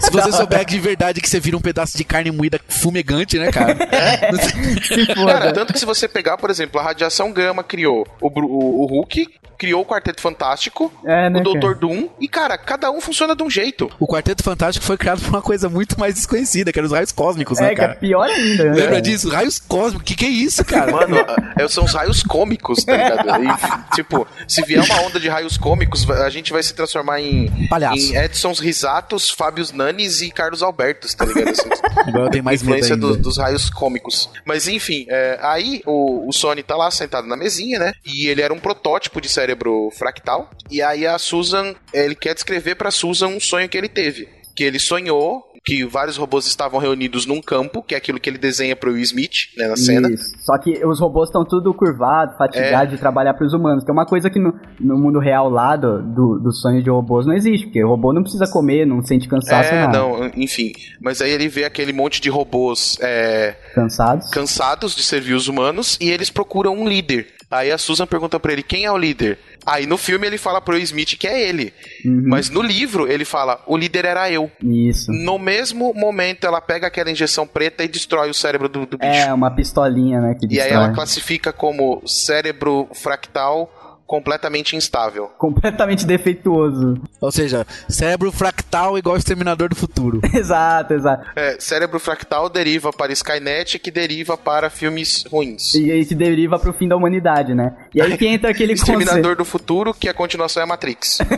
S4: Se você souber de verdade que você vira um pedaço de carne moída fumegante, né, cara? [laughs]
S1: Se [laughs]
S3: Cara, tanto que se você pegar, por exemplo, a radiação gama criou o, Bru- o, o Hulk, criou o Quarteto Fantástico,
S1: É, né,
S3: o Doutor? Doom, e cara, cada um funciona de um jeito.
S4: o Quarteto Fantástico foi criado por uma coisa muito mais desconhecida, que eram os raios cósmicos, né,
S1: É, é
S4: cara?
S1: pior ainda. né,
S4: Lembra disso? Raios cósmicos, que que é isso, cara? [laughs]
S3: Mano, é, são os raios cômicos, tá ligado? E, tipo, se vier uma onda de raios cômicos, a gente vai se transformar em,
S4: Palhaço.
S3: em Edsons Risatos, Fábios Nanes e Carlos Albertos, tá ligado? Assim, [laughs]
S4: Agora eu tenho mais
S3: influência do- dos raios cômicos. Mas enfim, é, aí o, o Sony tá lá sentado na mesinha, né? E ele era um protótipo de cérebro fractal. E aí a Susan, ele quer descrever pra Susan um sonho que ele teve. Que ele sonhou que vários robôs estavam reunidos num campo, que é aquilo que ele desenha pro Will Smith, né, na cena.
S1: Isso. Só que os robôs estão tudo curvados, fatigados
S3: É.
S1: de trabalhar pros humanos, que é uma coisa que no, no mundo real lá do, do, do sonho de robôs não existe, porque o robô não precisa comer, não sente cansaço,
S3: É,
S1: nada.
S3: não, enfim. Mas aí ele vê aquele monte de robôs é,
S1: Cansados.
S3: cansados de servir os humanos e eles procuram um líder. Aí a Susan pergunta pra ele quem é o líder. Aí no filme ele fala pro Smith que é ele.
S1: Uhum.
S3: Mas no livro ele fala: o líder era eu.
S1: Isso.
S3: No mesmo momento ela pega aquela injeção preta e destrói o cérebro do, do bicho.
S1: É, uma pistolinha, né,
S3: e aí
S1: destrói.
S3: ela classifica como cérebro fractal completamente instável.
S1: Completamente defeituoso.
S4: Ou seja, cérebro fractal igual Exterminador do Futuro. [laughs]
S1: exato, exato.
S3: É, cérebro fractal deriva para Skynet, que deriva para filmes ruins.
S1: E aí que deriva pro fim da humanidade, né? E aí que entra aquele [laughs] conceito.
S3: Exterminador do Futuro, que a continuação é a Matrix. [laughs]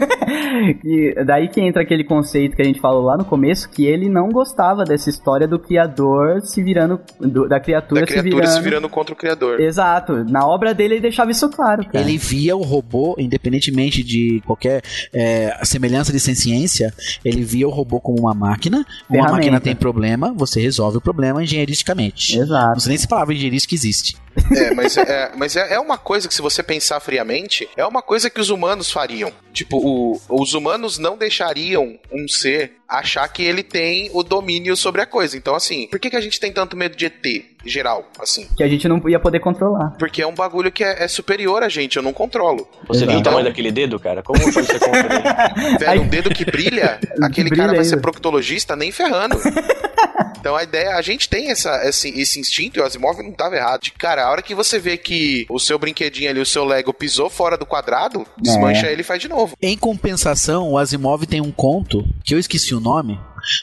S1: E daí que entra aquele conceito que a gente falou lá no começo, que ele não gostava dessa história do criador se virando. do- da criatura,
S3: da criatura
S1: se virando.
S3: se virando contra o criador.
S1: Exato. Na obra dele ele deixava isso claro, cara.
S4: Ele via o robô, independentemente de qualquer é, semelhança de ciência, ele via o robô como uma máquina. Uma máquina tem problema, você resolve o problema engenheiristicamente. Não
S1: Exato.
S4: sei nem se palavra engenheirística existe.
S3: É, mas, é, mas é, é uma coisa que, se você pensar friamente, é uma coisa que os humanos fariam. Tipo, o- os humanos não deixariam um ser achar que ele tem o domínio sobre a coisa. Então, assim, por que, que a gente tem tanto medo de ET, geral, assim?
S1: Que a gente não ia poder controlar.
S3: Porque é um bagulho que é, é superior a gente, eu não controlo.
S2: Você viu o
S3: Então-
S2: tamanho daquele dedo, cara? Como pode ser contra dele? [laughs]
S3: Velho, um dedo que brilha, [laughs] aquele
S1: brilha
S3: cara vai ser proctologista nem ferrando. [laughs] Então a ideia, a gente tem essa, esse, esse instinto, e o Asimov não tava errado. De, cara, a hora que você vê que o seu brinquedinho ali, o seu Lego pisou fora do quadrado, desmancha ele e faz de novo.
S4: Em compensação, o Asimov tem um conto, que eu esqueci o nome,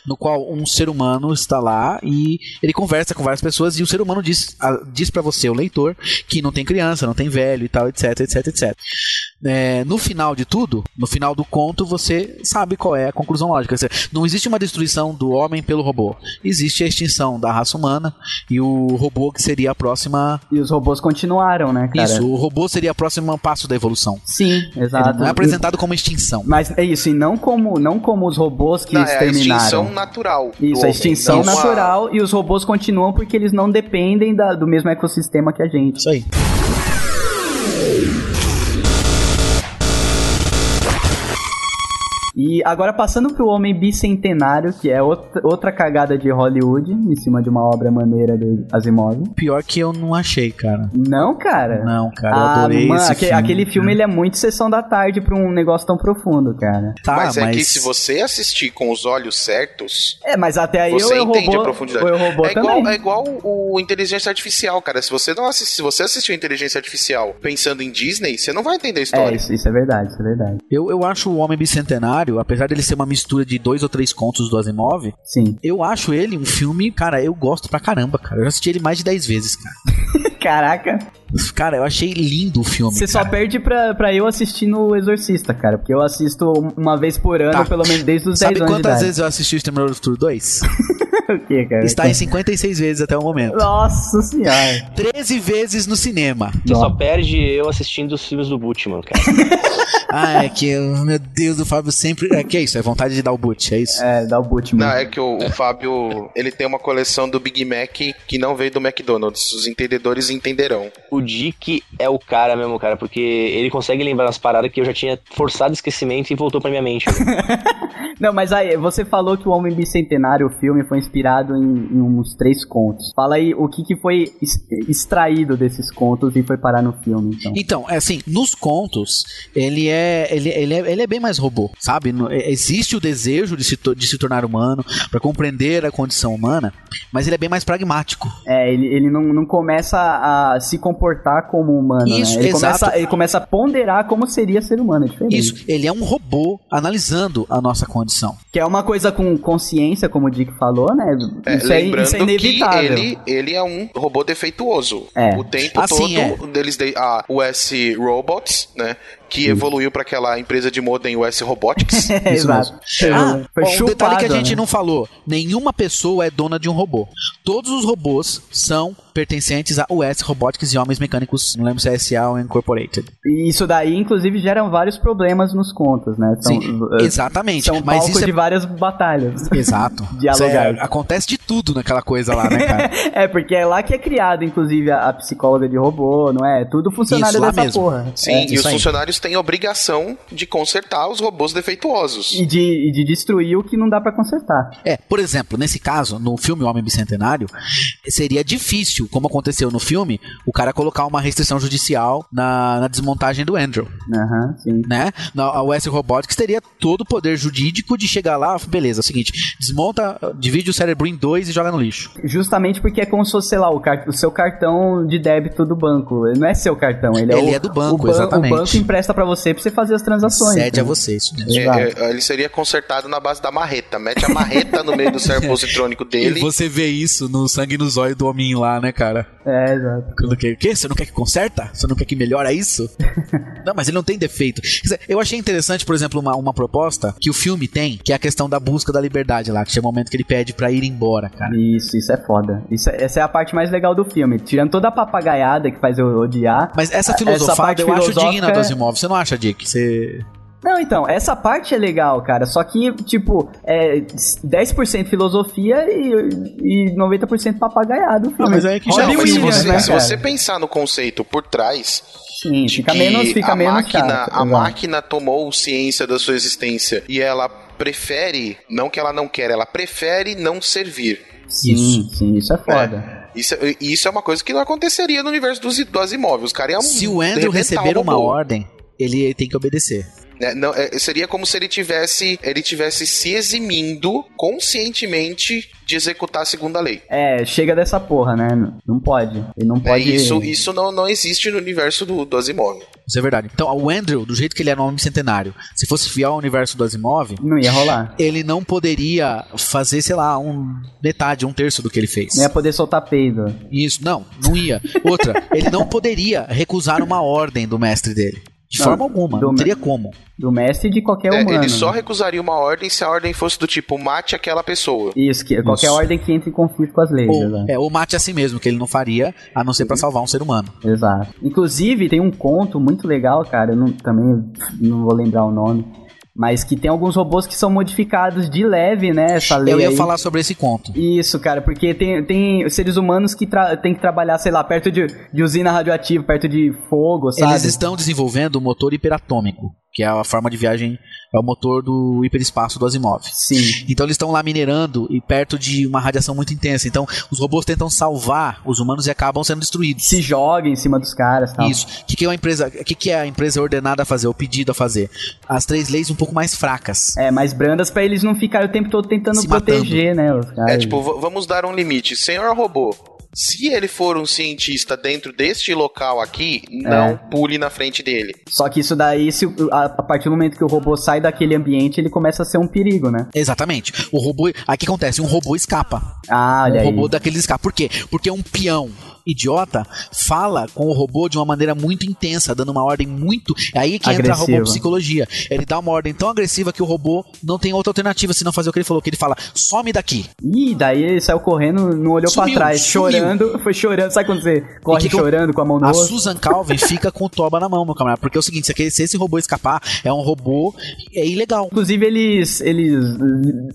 S4: no qual um ser humano está lá e ele conversa com várias pessoas e o ser humano diz, diz para você, o leitor, que não tem criança, não tem velho e tal, etc, etc, etc. É, no final de tudo, no final do conto, você sabe qual é a conclusão lógica. Não existe uma destruição do homem pelo robô. Existe a extinção da raça humana e o robô que seria a próxima.
S1: E os robôs continuaram, né, cara?
S4: Isso, o robô seria o próximo passo da evolução.
S1: Sim,
S4: Ele
S1: exato.
S4: não é apresentado como extinção.
S1: Mas é isso, e não como, não como os robôs que
S3: Não, é a
S1: exterminaram.
S3: extinção natural.
S1: Isso, a
S3: homem,
S1: extinção
S3: não uma-
S1: natural e os robôs continuam porque eles não dependem da- do mesmo ecossistema que a gente.
S4: Isso aí.
S1: E agora passando pro Homem Bicentenário, que é outra, outra cagada de Hollywood, em cima de uma obra maneira do Asimov.
S4: Pior que eu não achei, cara.
S1: Não, cara.
S4: Não, cara, eu
S1: Ah,
S4: adorei
S1: mano,
S4: esse filme.
S1: aquele filme ele é muito sessão da tarde pra um negócio tão profundo, cara.
S4: Tá,
S3: mas
S4: mas,
S3: é que se você assistir com os olhos certos,
S1: É, mas até aí
S3: você
S1: Eu
S3: entende
S1: Robô,
S3: a profundidade.
S1: Eu Robô
S3: é, igual,
S1: também.
S3: é igual o Inteligência Artificial, cara. Se você não assist, se você assistiu Inteligência Artificial pensando em Disney, você não vai entender a
S1: É,
S3: história.
S1: isso, isso é verdade, isso é verdade.
S4: eu, eu acho o Homem Bicentenário, apesar dele ser uma mistura de dois ou três contos do Asimov,
S1: Sim.
S4: eu acho ele um filme, cara, eu gosto pra caramba, cara. Eu já assisti ele mais de 10 vezes, cara. [laughs]
S1: Caraca,
S4: Cara, eu achei lindo o filme.
S1: você só perde pra, pra eu assistir no Exorcista, cara. Porque eu assisto uma vez por ano,
S4: Tá.
S1: pelo menos desde os 10
S4: Sabe
S1: anos de
S4: quantas vezes eu assisti o Exterminador do Futuro 2? [laughs]
S1: o que, cara?
S4: Está em 56 vezes até o momento.
S1: Nossa senhora.
S4: 13 vezes no cinema.
S2: Você só
S1: Não.
S2: perde eu assistindo os filmes do Butchman, cara. [laughs]
S4: Ah, é que, eu- meu Deus, o Fábio sempre. É que é isso, é vontade de dar o boot, é isso?
S1: É, dá o boot
S3: Não,
S1: mesmo.
S3: é que o, o Fábio, ele tem uma coleção do Big Mac que não veio do McDonald's. Os entendedores entenderão.
S2: O Dick é o cara mesmo, cara, porque ele consegue lembrar umas paradas que eu já tinha forçado esquecimento e voltou pra minha mente. [laughs]
S1: Não, mas aí, você falou que o Homem Bicentenário, o filme, foi inspirado em, em uns três contos. Fala aí o que, que foi extraído desses contos e foi parar no filme, então.
S4: Então, é assim, nos contos, ele é, ele, ele é, ele é bem mais robô, sabe? No- é- existe o desejo de se, de se tornar humano, pra compreender a condição humana, mas ele é bem mais pragmático.
S1: É, ele, ele não, não começa a se comportar como humano,
S4: Isso,
S1: né? Ele
S4: exato.
S1: começa, ele começa a ponderar como seria ser humano, é diferente.
S4: Isso, ele é um robô analisando a nossa condição.
S1: Que é uma coisa com consciência, como o Dick falou, né?
S3: É,
S1: isso, é,
S3: lembrando
S1: isso é
S3: que
S1: inevitável.
S3: ele, ele é um robô defeituoso.
S1: É.
S3: O tempo
S4: Assim,
S3: todo deles de, a US Robots, né? Que evoluiu para aquela empresa de modem US Robotics.
S1: É, [laughs]
S4: Isso
S1: exato.
S4: Ah,
S1: Foi
S4: ó, um detalhe que a gente
S1: né?
S4: não falou: nenhuma pessoa é dona de um robô. Todos os robôs são pertencentes a US Robotics e Homens Mecânicos, não lembro se é SA ou Incorporated.
S1: E isso daí, inclusive, gera vários problemas nos contos, né? São,
S4: Sim,
S1: eh,
S4: exatamente.
S1: São
S4: Mas isso é
S1: de várias batalhas.
S4: Exato. [laughs]
S1: Dialogar.
S4: É- acontece de tudo naquela coisa lá, né, cara? [laughs]
S1: é, porque é lá que é criado, inclusive, a, a psicóloga de robô, não é? Tudo funcionário
S4: Isso, lá
S1: dessa
S4: mesmo.
S1: porra.
S3: Sim,
S4: É,
S3: e os
S4: aí.
S3: funcionários têm obrigação de consertar os robôs defeituosos.
S1: E de, e de destruir o que não dá pra consertar.
S4: É, por exemplo, nesse caso, no filme Homem Bicentenário, seria difícil, como aconteceu no filme, o cara colocar uma restrição judicial na, na desmontagem do Andrew,
S1: Aham, sim.
S4: né? Na, a US Robotics teria todo o poder jurídico de chegar lá, beleza, é o seguinte, desmonta, divide o cérebro em dois e joga no lixo.
S1: Justamente porque é como se fosse, sei lá, o, car- o seu cartão de débito do banco. Ele não é seu cartão, ele é,
S4: Ele
S1: o,
S4: é do banco,
S1: o ban-
S4: exatamente.
S1: O banco empresta pra você pra você fazer as transações.
S4: Cede a você, isso mesmo.
S3: É,
S1: Exato.
S3: é, ele seria consertado na base da marreta. Mete a marreta no meio do cérebro positrônico [laughs] dele.
S4: E você vê isso no sangue no zóio do hominho lá, né, cara?
S1: É, exato.
S4: Que, o quê? Você não quer que conserta? Você não quer que melhora isso? [laughs] não, mas ele não tem defeito. Quer dizer, eu achei interessante, por exemplo, uma, uma proposta que o filme tem, que é a questão da busca da liberdade lá, que chega o momento que ele pede pra ir embora, cara.
S1: Isso, isso é foda. Isso é- essa é a parte mais legal do filme. Tirando toda a papagaiada que faz eu odiar.
S4: Mas essa
S1: Essa
S4: filosofada
S1: parte
S4: eu acho
S1: filosófica
S4: digna do Você não acha, Dick? Você...
S1: Não, então, essa parte é legal, cara. Só que, tipo, é 10% filosofia e, e 90% papagaiado. o filme.
S4: Ah, mas aí que já
S3: Não, mas se você,
S1: né,
S3: se
S1: cara?
S3: você pensar no conceito por trás,
S1: Sim,
S3: de
S1: fica
S3: que
S1: menos, fica
S3: a,
S1: menos
S3: máquina,
S1: chato,
S3: a máquina tomou ciência da sua existência e ela prefere, não que ela não quer, ela prefere não servir.
S1: Sim,
S4: Isso.
S1: sim, isso é foda.
S3: Isso, é- isso é uma coisa que não aconteceria no universo dos, do Asimov. Os caras iam
S4: Se o Andrew receber uma ordem, ele tem que obedecer.
S3: né? Não, é, seria como se ele tivesse, ele tivesse se eximindo conscientemente de executar a segunda lei.
S1: É, chega dessa porra, né? Não pode. Ele não
S3: É,
S1: pode.
S3: isso isso não, não existe no universo do, do Asimov.
S4: Isso é verdade. Então, o Andrew, do jeito que ele é no Homem Centenário, se fosse fiel ao universo do Asimov,
S1: Não ia rolar.
S4: ele não poderia fazer, sei lá, um metade, um terço do que ele fez.
S1: Não ia poder soltar peido.
S4: Isso, não, não ia. Outra, ele não poderia recusar uma ordem do mestre dele. De
S1: Não,
S4: forma alguma, não teria como.
S1: Do mestre de qualquer
S3: É,
S1: humano.
S3: ele só recusaria uma ordem se a ordem fosse do tipo mate aquela pessoa.
S1: Isso, que, qualquer
S4: Isso.
S1: ordem que entre em conflito com as leis.
S4: Ou, é, ou mate a si mesmo, que ele não faria, a não ser pra salvar um ser humano.
S1: Exato. Inclusive, tem um conto muito legal, cara. Eu não, também não vou lembrar o nome. Mas que tem alguns robôs que são modificados de leve, né? Essa lei.
S4: Eu ia
S1: aí.
S4: falar sobre esse conto.
S1: Isso, cara, porque tem, tem seres humanos que tem que trabalhar, sei lá, perto de, de usina radioativa, perto de fogo, sabe?
S4: Eles estão desenvolvendo o motor hiperatômico, que é a forma de viagem, é o motor do hiperespaço do Asimov.
S1: Sim.
S4: Então eles estão lá minerando e perto de uma radiação muito intensa. Então os robôs tentam salvar os humanos e acabam sendo destruídos.
S1: Se joga em cima dos caras tal.
S4: Isso. O que, que é a empresa? O que, que é a empresa ordenada a fazer, o pedido a fazer? As três leis um pouco mais fracas.
S1: É, mais brandas pra eles não ficarem o tempo todo tentando
S4: Se
S1: proteger, né? Os caras.
S3: É tipo, vamos dar um limite. Senhor robô, se ele for um cientista dentro deste local aqui, não
S1: É.
S3: pule na frente dele.
S1: Só que isso daí, se, a, a partir do momento que o robô sai daquele ambiente, ele começa a ser um perigo, né?
S4: Exatamente. O robô. Aí o que acontece? Um robô escapa.
S1: Ah, olha
S4: um
S1: aí.
S4: robô daqueles escapa. Por quê? Porque um peão idiota fala com o robô de uma maneira muito intensa, dando uma ordem muito. É aí que entra a
S1: Agressiva.
S4: robopsicologia. Ele dá uma ordem tão agressiva que o robô não tem outra alternativa senão fazer o que ele falou, que ele fala: some daqui.
S1: Ih, daí ele saiu correndo, não olhou
S4: Sumiu,
S1: pra trás,
S4: sumiu.
S1: chorando, [laughs] foi chorando. Sabe quando você corre
S4: que que eu-
S1: chorando com a mão no
S4: A
S1: rosto?
S4: Susan Calvin fica com o toba na mão, meu camarada. Porque é o seguinte: se aquele- se esse robô escapar, é um robô é ilegal.
S1: Inclusive, eles, eles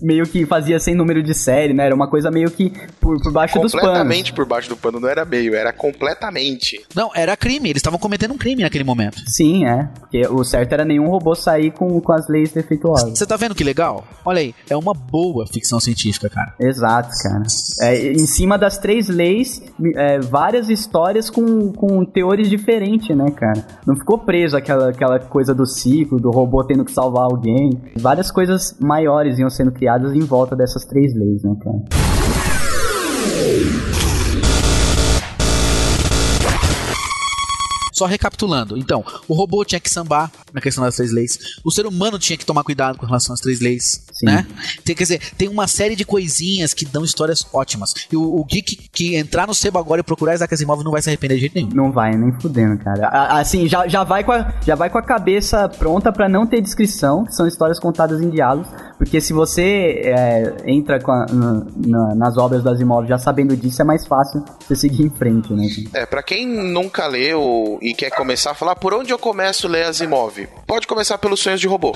S1: meio que fazia sem número de série, né? Era uma coisa meio que por, por baixo dos panos.
S3: Completamente por baixo do pano, não era bem meio, era completamente.
S4: Não, era crime, eles estavam cometendo um crime naquele momento.
S1: Sim, é. Porque o certo era nenhum robô sair com, com as leis defeituosas.
S4: Você tá vendo que legal? Olha aí, é uma boa ficção científica, cara.
S1: Exato, cara. É, em cima das três leis, é, várias histórias com, com teores diferentes, né, cara? Não ficou preso aquela, aquela coisa do ciclo, do robô tendo que salvar alguém. Várias coisas maiores iam sendo criadas em volta dessas três leis, né, cara?
S4: Só recapitulando, então, o robô tinha que sambar na questão das três leis, o ser humano tinha que tomar cuidado com relação às três leis,
S1: Sim.
S4: né? Tem, quer dizer, tem uma série de coisinhas que dão histórias ótimas. E o, o geek que entrar no Sebo agora e procurar Isaac Asimov não vai se arrepender de jeito nenhum.
S1: Não vai, nem fudendo, cara. A- Assim, já, já, vai com a, já vai com a cabeça pronta pra não ter descrição, que são histórias contadas em diálogos. Porque se você é, entra com a- na- na- nas obras do Asimov já sabendo disso, é mais fácil você seguir em frente, né?
S3: É, pra quem nunca leu e quer começar a falar, por onde eu começo a ler Asimov? Pode começar pelos Sonhos de Robô.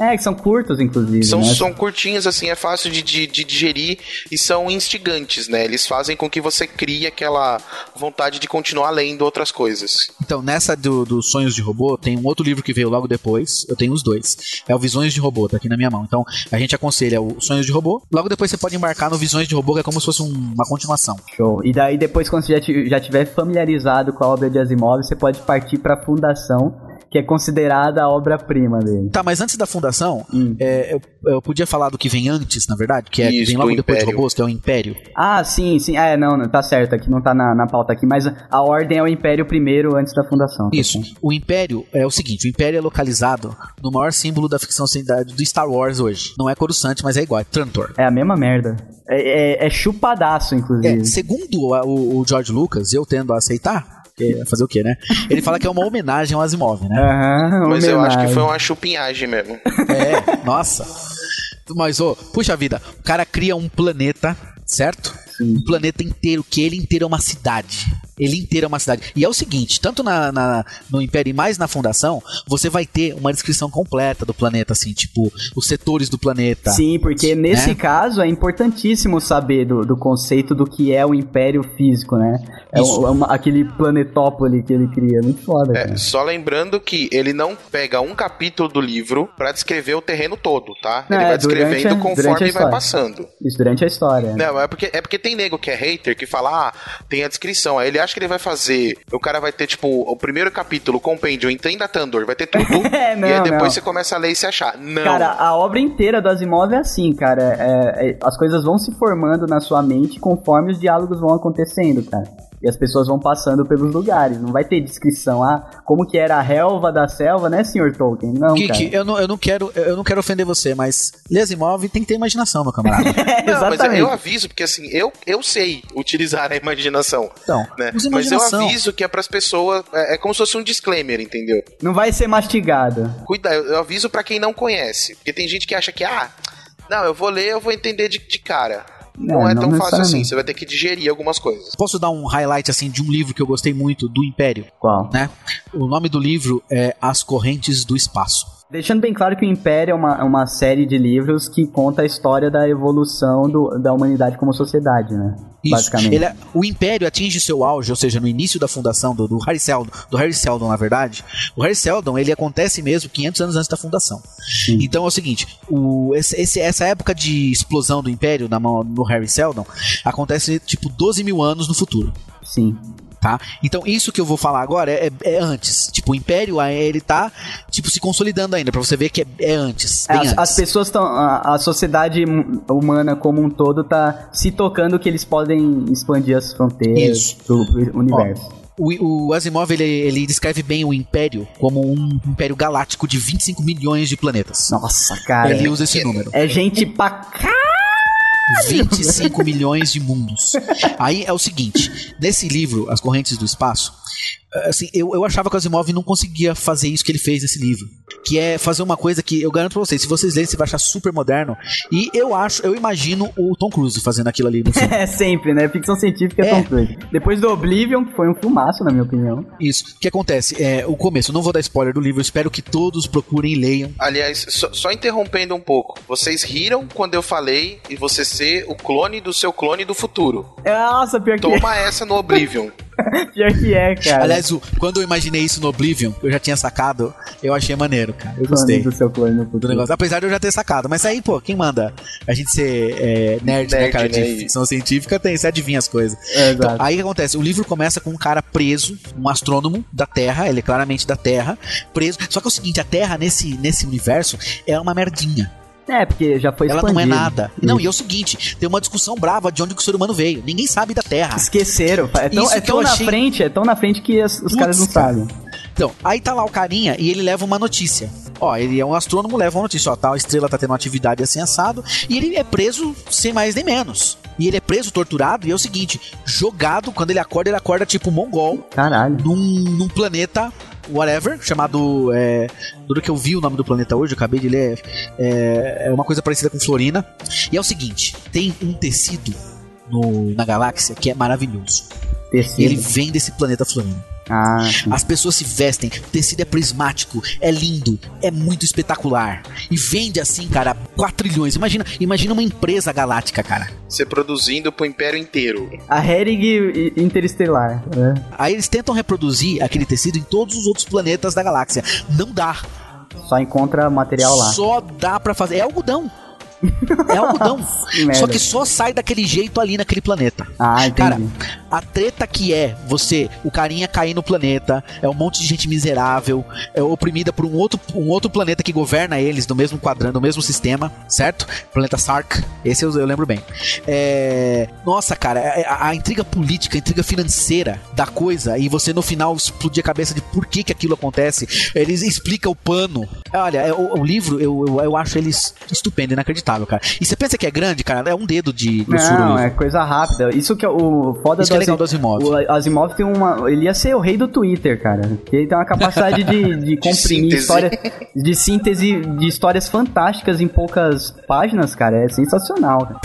S1: É, que são curtos, inclusive.
S3: São,
S1: né?
S3: são curtinhos, assim, é fácil de, de- de digerir e são instigantes, né? Eles fazem com que você crie aquela vontade de continuar lendo outras coisas.
S4: Então, nessa do- dos Sonhos de Robô, tem um outro livro que veio logo depois. Eu tenho os dois. É o Visões de Robô, tá aqui na minha mão. Então, a gente aconselha o Sonhos de Robô. Logo depois você pode embarcar no Visões de Robô, que é como se fosse um- uma continuação.
S1: Show. E daí, depois, quando você já, já tiver familiarizado com a obra de Asimov, você pode partir pra Fundação, que é considerada a obra-prima dele.
S4: Tá, mas antes da fundação,
S1: Hum.
S4: é, eu, eu podia falar do que vem antes, na verdade, que é que
S3: Isso,
S4: vem logo depois de robôs, que é o Império.
S1: Ah, sim, sim. É, não, não, tá certo, aqui não tá na, na pauta aqui, mas a ordem é o Império primeiro antes da fundação. tá
S4: Isso.
S1: certo?
S4: O Império é o seguinte: o Império é localizado no maior símbolo da ficção científica do Star Wars hoje. Não é Coruscant, mas é igual, é Trantor.
S1: É a mesma merda. É, é- é chupadaço, inclusive.
S4: É, segundo a- o, o George Lucas, eu tendo a aceitar, porque fazer o quê, né? Ele fala que é uma homenagem ao Asimov, né?
S1: Aham,
S3: Mas eu acho que
S1: homenagem.
S3: foi uma chupinhagem mesmo.
S4: É, nossa. Mas, ô, puxa vida, o cara cria um planeta, certo?
S1: Sim.
S4: Um planeta inteiro, que ele inteiro é uma cidade. Ele inteiro é uma cidade. E é o seguinte, tanto na, na- no Império e mais na Fundação, você vai ter uma descrição completa do planeta, assim, tipo, os setores do planeta.
S1: Sim, porque nesse
S4: Né?
S1: caso é importantíssimo saber do, do conceito do que é o Império Físico, né? É um- é uma- aquele planetópole que ele cria. Muito foda,
S3: É, só lembrando que ele não pega um capítulo do livro pra descrever o terreno todo, tá?
S1: É,
S3: ele vai
S1: durante a-
S3: descrevendo
S1: a
S3: conforme vai passando.
S1: Isso durante a história.
S3: Não, é porque, é porque tem nego que é hater que fala, ah, tem a descrição. Aí ele acha que ele vai fazer. O cara vai ter, tipo, o primeiro capítulo, compêndio, Entenda Tandor, vai ter tudo. [laughs]
S1: É, não,
S3: e aí depois
S1: não.
S3: você começa a ler e se achar. Não.
S1: Cara, a obra inteira do Asimov é assim, cara. É- é- as coisas vão se formando na sua mente conforme os diálogos vão acontecendo, cara. E as pessoas vão passando pelos lugares. Não vai ter descrição, ah, como que era a relva da selva, né, senhor Tolkien? Não, cara.
S4: eu não, eu, não quero, eu não quero ofender você, mas ler Asimov tem que ter imaginação, meu camarada. [laughs]
S1: É,
S3: Não, mas
S1: exatamente.
S3: eu aviso, porque assim, eu, eu sei utilizar a imaginação.
S4: Então,
S3: Né? Mas eu aviso que é pras pessoas. É, é como se fosse um disclaimer, entendeu?
S1: Não vai ser mastigado.
S3: Cuida, eu, eu aviso pra quem não conhece. Porque tem gente que acha que, ah, não, eu vou ler, eu vou entender de, de cara. Não,
S1: Não,
S3: é
S1: não
S3: tão fácil assim, você vai ter que digerir algumas coisas.
S4: Posso dar um highlight assim de um livro que eu gostei muito do Império,
S1: Qual?
S4: né? O nome do livro é As Correntes do Espaço.
S1: Deixando bem claro que o Império é uma, é uma série de livros que conta a história da evolução do- da humanidade como sociedade, né?
S4: Isso.
S1: Basicamente.
S4: Ele é- o Império atinge seu auge, ou seja, no início da fundação do, do Harry Seldon, do Harry Seldon, na verdade. O Harry Seldon, ele acontece mesmo 500 anos antes da fundação. Então é o seguinte, o, esse- esse- essa época de explosão do Império na mão, no Harry Seldon acontece tipo 12 mil anos no futuro.
S1: Sim.
S4: Tá? Então isso que eu vou falar agora é, é antes. Tipo, o Império aí, ele tá tipo se consolidando ainda, pra você ver que é, é antes.
S1: É, as,
S4: antes.
S1: as pessoas estão. A, a sociedade hum- humana como um todo tá se tocando que eles podem expandir as fronteiras
S4: Isso.
S1: pro universo.
S4: O, o Asimov ele, ele descreve bem o Império como um império galáctico de 25 milhões de planetas.
S1: Nossa, cara.
S4: ele usa esse número.
S1: É gente pra cá.
S4: 25 milhões de mundos. Aí é o seguinte: nesse livro, As Correntes do Espaço, assim, eu, eu achava que o Asimov não conseguia fazer isso que ele fez nesse livro. Que é fazer uma coisa que eu garanto pra vocês, se vocês lerem, você vai achar super moderno. E eu acho, eu imagino o Tom Cruise fazendo aquilo ali no [laughs] filme.
S1: É sempre, né? Ficção científica é
S4: É.
S1: Tom Cruise. Depois do Oblivion, que foi um filmaço, na minha opinião.
S4: Isso. O que acontece? É, o começo, eu não vou dar spoiler do livro, eu espero que todos procurem e leiam.
S3: Aliás, só, só interrompendo um pouco. Vocês riram quando eu falei e você ser o clone do seu clone do futuro.
S1: Nossa, pior que,
S3: Toma [laughs] essa no Oblivion.
S1: É, [laughs] pior que é, cara.
S4: Aliás, o- quando eu imaginei isso no Oblivion, eu já tinha sacado, eu achei maneiro, cara. Eu gostei
S1: do seu clone no
S4: do negócio. Apesar de eu já ter sacado. Mas aí, pô, quem manda a gente ser é, nerd, né,
S3: Nerd,
S4: cara,
S3: né?
S4: de ficção científica, tem, você adivinha as coisas.
S1: É,
S4: Então,
S1: exato.
S4: aí o que acontece? O livro começa com um cara preso, um astrônomo da Terra, ele é claramente da Terra, preso. Só que é o seguinte, a Terra nesse, nesse universo é uma merdinha.
S1: É, porque já foi
S4: Ela não é
S1: expandido.
S4: nada. Não, e é o seguinte, tem uma discussão brava de onde o ser humano veio. Ninguém sabe da Terra.
S1: Esqueceram. É tão,
S4: Isso
S1: é tão na
S4: achei-
S1: frente, é tão na frente que as- os
S4: Putz,
S1: caras não sabem.
S4: Então, aí tá lá o carinha e ele leva uma notícia. Ó, ele é um astrônomo, leva uma notícia. Ó, tal estrela tá tendo uma atividade assim assado. E ele é preso sem mais nem menos. E ele é preso, torturado, e é o seguinte: jogado, quando ele acorda, ele acorda tipo mongol
S1: Caralho.
S4: num, num planeta. Whatever, chamado. É, tudo que eu vi o nome do planeta hoje, eu acabei de ler. É, é uma coisa parecida com Florina. E é o seguinte: tem um tecido no, na galáxia que é maravilhoso.
S1: Tecido.
S4: Ele vem desse planeta Florina.
S1: Ah.
S4: As pessoas se vestem, o tecido é prismático, é lindo, é muito espetacular. E vende assim, cara, 4 trilhões. Imagina, imagina uma empresa galáctica, cara.
S3: Você produzindo pro império inteiro.
S1: A Hering Interestelar. né?
S4: Aí eles tentam reproduzir aquele tecido em todos os outros planetas da galáxia. Não dá.
S1: Só encontra material lá.
S4: Só dá pra fazer. É algodão. É algodão. [laughs] Só que só sai daquele jeito ali naquele planeta.
S1: Ah, entendi.
S4: Cara, a treta que é você, o carinha cair no planeta, é um monte de gente miserável, é oprimida por um outro, um outro planeta que governa eles do mesmo quadrante, do mesmo sistema, certo? Planeta Sark, esse eu, eu lembro bem. É, nossa, cara, a, a intriga política, a intriga financeira da coisa, e você no final explodir a cabeça de por que, que aquilo acontece, eles explicam o pano. Olha, é, o, o livro, eu, eu, eu acho eles estupendo, inacreditável, cara. E você pensa que é grande, cara? É um dedo de grossura
S1: Não, é coisa rápida. Isso que é o foda
S4: Isso que é
S1: do
S4: legal do Asimov.
S1: O Asimov tem uma. Ele ia ser o rei do Twitter, cara. Porque ele tem uma capacidade de, [laughs] de comprimir história. De síntese de histórias fantásticas em poucas páginas, cara. É sensacional. cara.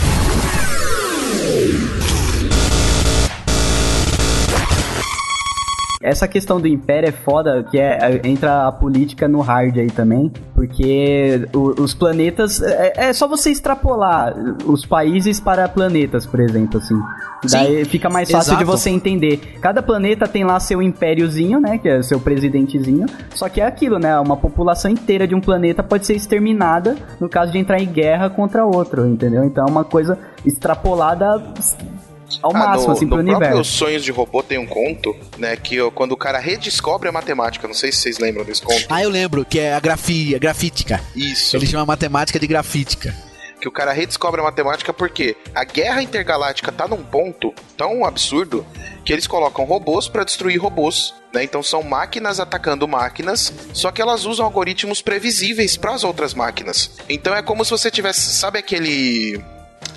S1: Essa questão do império é foda, que é, é- entra a política no hard aí também, porque o- os planetas, é, é só você extrapolar os países para planetas, por exemplo, assim. Daí fica mais fácil de
S4: exato.
S1: você entender. Cada planeta tem lá seu impériozinho, né, que é seu presidentezinho, só que é aquilo, né, uma população inteira de um planeta pode ser exterminada no caso de entrar em guerra contra outro, entendeu? Então é uma coisa extrapolada ao
S3: Ah,
S1: máximo,
S3: no,
S1: assim, pro
S3: no próprio
S1: universo.
S3: Sonhos de Robô tem um conto, né? Que ó, quando o cara redescobre a matemática, não sei se vocês lembram desse conto.
S4: Ah, eu lembro, que é a grafia, grafítica.
S3: Isso.
S4: Ele chama a matemática de grafítica.
S3: Que o cara redescobre a matemática porque a guerra intergaláctica tá num ponto tão absurdo que eles colocam robôs pra destruir robôs. Né? Então são máquinas atacando máquinas, só que elas usam algoritmos previsíveis para as outras máquinas. Então é como se você tivesse, sabe aquele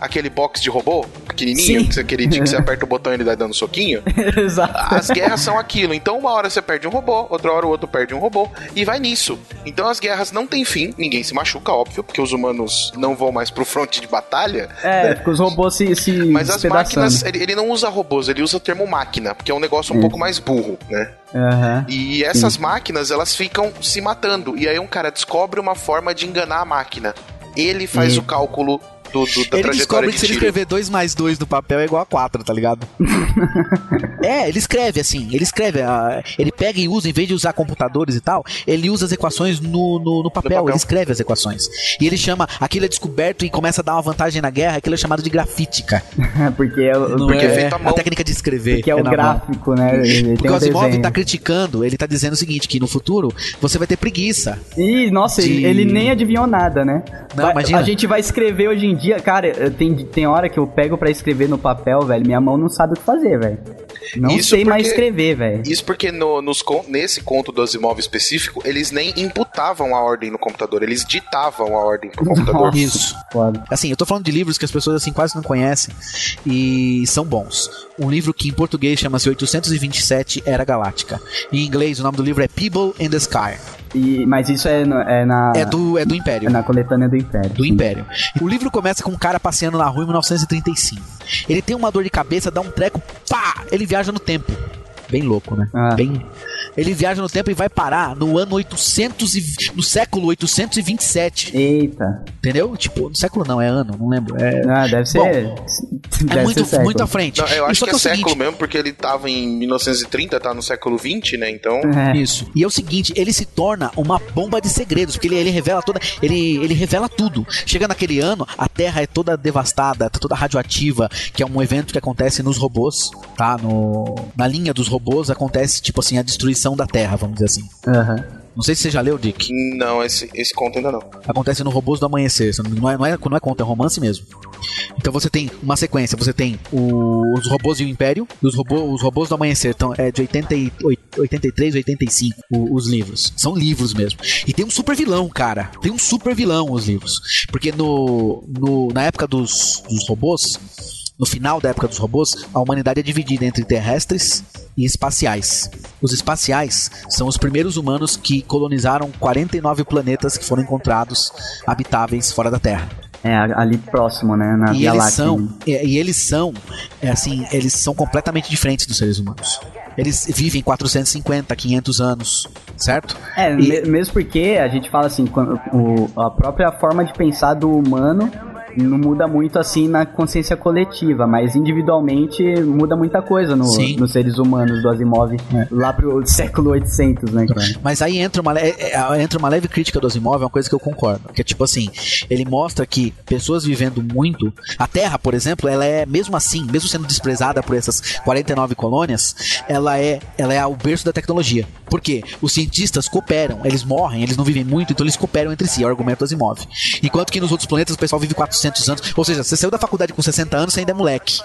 S3: aquele box de robô pequenininho,
S1: Sim.
S3: que você, queridinho, que você [laughs] aperta o botão e ele vai dando soquinho?
S1: Exato.
S3: As guerras são aquilo. Então, uma hora você perde um robô, outra hora o outro perde um robô, e vai nisso. Então, as guerras não têm fim, ninguém se machuca, óbvio, porque os humanos não vão mais pro fronte de batalha.
S1: É, porque os robôs se, se
S3: Mas as máquinas, ele, ele não usa robôs, ele usa o termo máquina, porque é um negócio um pouco mais burro, né?
S1: Aham.
S3: E essas máquinas, elas ficam se matando. E aí um cara descobre uma forma de enganar a máquina. Ele faz o cálculo do, do- da
S4: ele descobre
S3: de
S4: que se ele escrever 2 mais 2 no papel é igual a 4, tá ligado? [laughs] é, ele escreve assim, ele escreve, ah, ele pega e usa, em vez de usar computadores e tal, ele usa as equações no, no, no papel,
S3: papel.
S4: ele escreve as equações. E ele chama, aquilo é descoberto e começa a dar uma vantagem na guerra, aquilo é chamado de grafítica. [laughs]
S1: porque é, o-
S4: Não
S3: Porque é
S4: é,
S3: mão.
S4: a técnica de escrever.
S1: porque é o
S4: na mão.
S1: gráfico, né? Ele
S4: Porque o Asimov tá criticando, ele tá dizendo o seguinte, que no futuro você vai ter preguiça.
S1: Ih, nossa,
S4: de-
S1: ele, ele nem adivinhou nada, né?
S4: Não,
S1: Vai-
S4: imagina.
S1: A gente vai escrever hoje em dia, cara, tem, tem hora que eu pego pra escrever no papel, velho, minha mão não sabe o que fazer, velho. Não
S3: Isso
S1: sei mais
S3: porque-
S1: escrever, velho.
S3: Isso porque no- nos nesse conto do Asimov específico, eles nem imputavam a ordem no computador, eles ditavam a ordem pro [laughs] computador.
S1: Nossa.
S4: Isso.
S1: Foda.
S4: Assim, eu tô falando de livros que as pessoas assim quase não conhecem e são bons. Um livro que em português chama-se 827 Era Galáctica. Em inglês o nome do livro é People in the Sky.
S1: E, mas isso é, no- é na.
S4: É do é do Império.
S1: é na coletânea do Império.
S4: do Império. O livro começa com um cara passeando na rua em 1935. Ele tem uma dor de cabeça, dá um treco, pá! Ele viaja no tempo. Bem louco, né?
S1: Ah.
S4: Bem. Ele viaja no tempo e vai parar no ano 800 e, no século 827.
S1: Eita.
S4: Entendeu? Tipo, no século não, é ano, não lembro. É,
S1: Ah, deve ser.
S4: Bom,
S1: deve
S4: é muito,
S1: ser
S4: muito à frente.
S3: Não, eu acho
S4: só
S3: que é
S4: o
S3: século
S4: seguinte,
S3: mesmo, porque ele tava em 1930, tá no século 20, né? Então.
S1: É.
S4: Isso. E é o seguinte, ele se torna uma bomba de segredos, porque ele, ele revela toda, ele, ele revela tudo. Chega naquele ano, a Terra é toda devastada, tá toda radioativa, que é um evento que acontece nos robôs, tá? No, na linha dos robôs acontece tipo assim a destruição da Terra, vamos dizer assim.
S1: Aham.
S4: Não sei se você já leu, Dick.
S3: Não, esse, esse conto ainda não.
S4: Acontece no Robôs do Amanhecer. Não é, não é, não é conto, é romance mesmo. Então você tem uma sequência. Você tem o- os robôs e o Império. E os, robô, os robôs do Amanhecer. Então é de 88, 83, 85 o- os livros. São livros mesmo. E tem um super vilão, cara. Tem um super vilão os livros. Porque no, no, na época dos, dos robôs. No final da época dos robôs, a humanidade é dividida entre terrestres e espaciais. Os espaciais são os primeiros humanos que colonizaram 49 planetas que foram encontrados habitáveis fora da Terra.
S1: É, ali próximo, né? Na
S4: E
S1: Via
S4: eles
S1: Láctea.
S4: são, e, e eles são, é assim, eles são completamente diferentes dos seres humanos. Eles vivem 450, 500 anos, certo?
S1: É,
S4: E-
S1: me- mesmo porque a gente fala assim, quando- o- a própria forma de pensar do humano não muda muito assim na consciência coletiva, mas individualmente muda muita coisa no- nos seres humanos do Asimov lá pro século 800, né, cara?
S4: Mas aí entra uma, é- é- entra uma leve crítica do Asimov, é uma coisa que eu concordo. Que é tipo assim, ele mostra que pessoas vivendo muito. A Terra, por exemplo, ela é, mesmo assim, mesmo sendo desprezada por essas 49 colônias, ela é, ela é o berço da tecnologia. Por quê? Os cientistas cooperam, eles morrem, eles não vivem muito, então eles cooperam entre si, é o argumento do Asimov. Enquanto que nos outros planetas o pessoal vive 400 anos. Ou seja, você saiu da faculdade com 60 anos, você ainda é moleque.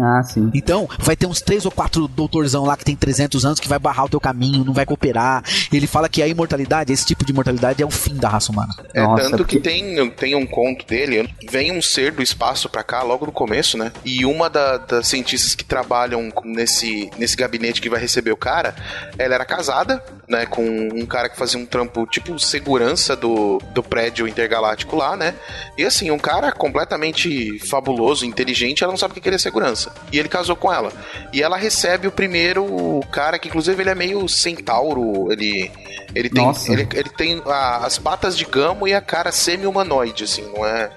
S1: Ah, sim.
S4: Então, vai ter uns três ou quatro doutorzão lá que tem 300 anos que vai barrar o teu caminho, não vai cooperar. Ele fala que a imortalidade, esse tipo de imortalidade é o fim da raça humana.
S3: É
S1: Nossa,
S3: tanto
S1: porque-
S3: que tem, tem um conto dele, vem um ser do espaço pra cá logo no começo, né? E uma da- das cientistas que trabalham nesse, nesse gabinete que vai receber o cara, ela era casada, né? Com um cara que fazia um trampo tipo segurança do, do prédio intergaláctico lá, né? E assim, um cara completamente fabuloso, inteligente, ela não sabe o que que ele é segurança. E ele casou com ela. E ela recebe o primeiro cara que, inclusive, ele é meio centauro, ele. Ele tem,
S1: Nossa.
S3: ele, ele tem a- as patas de gamo e a cara semi-humanoide, assim, não é,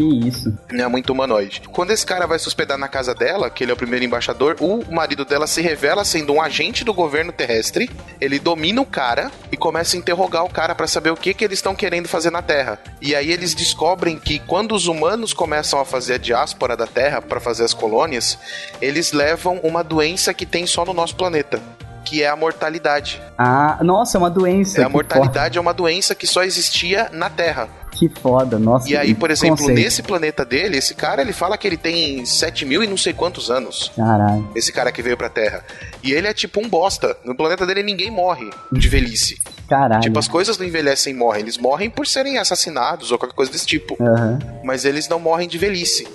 S1: Que isso.
S3: não é muito humanoide. Quando esse cara vai se hospedar na casa dela, que ele é o primeiro embaixador, o marido dela se revela sendo um agente do governo terrestre. Ele domina o cara e começa a interrogar o cara pra saber o que, que eles estão querendo fazer na Terra. E aí eles descobrem que quando os humanos começam a fazer a diáspora da Terra pra fazer as colônias, eles levam uma doença que tem só no nosso planeta. Que é a mortalidade.
S1: Ah, nossa, é uma doença.
S3: É, a mortalidade é uma doença que só existia na Terra.
S1: Que foda, nossa.
S3: E aí, por exemplo,
S1: conceito.
S3: nesse planeta dele, esse cara ele fala que ele tem 7 mil e não sei quantos anos.
S1: Caralho.
S3: Esse cara que veio pra Terra. E ele é tipo um bosta. No planeta dele ninguém morre de velhice.
S1: Caralho.
S3: Tipo, as coisas não envelhecem e morrem. Eles morrem por serem assassinados ou qualquer coisa desse tipo.
S1: Aham.
S3: Mas eles não morrem de velhice.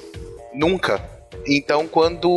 S3: Nunca. Então, quando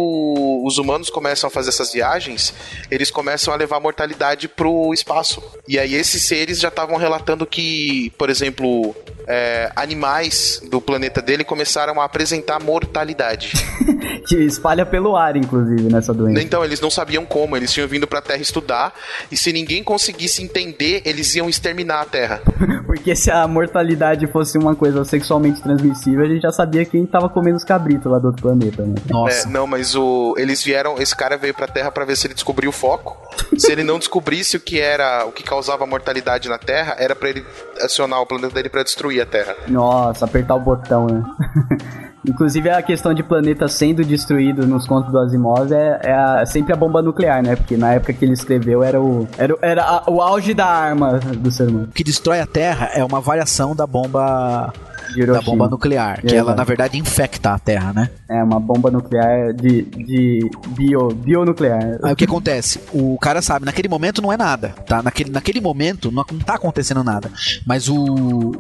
S3: os humanos começam a fazer essas viagens, eles começam a levar a mortalidade pro espaço. E aí, esses seres já estavam relatando que, por exemplo, é, animais do planeta dele começaram a apresentar mortalidade. [laughs]
S1: Que espalha pelo ar, inclusive, nessa doença.
S3: Então, eles não sabiam como, eles tinham vindo pra Terra estudar, e se ninguém conseguisse entender, eles iam exterminar a Terra. [laughs]
S1: Porque se a mortalidade fosse uma coisa sexualmente transmissível, a gente já sabia quem tava comendo os cabritos lá do outro planeta, né?
S3: É,
S4: Nossa.
S3: não, mas o, eles vieram. Esse cara veio pra Terra pra ver se ele descobriu o foco. [laughs] se ele não descobrisse o que era, o que causava mortalidade na Terra, era pra ele acionar o planeta dele pra destruir a Terra.
S1: Nossa, apertar o botão, né? [laughs] Inclusive a questão de planeta sendo destruído nos contos do Asimov é, é a- sempre a bomba nuclear, né? Porque na época que ele escreveu era o, era, era a- o auge da arma do ser humano.
S4: O que destrói a Terra é uma variação da bomba da bomba nuclear, que
S1: É,
S4: ela na verdade infecta a Terra, né?
S1: É, uma bomba nuclear de, de bio, bionuclear.
S4: Aí o que acontece? O cara sabe, naquele momento não é nada, tá? Naquele, naquele momento não, não tá acontecendo nada. Mas o,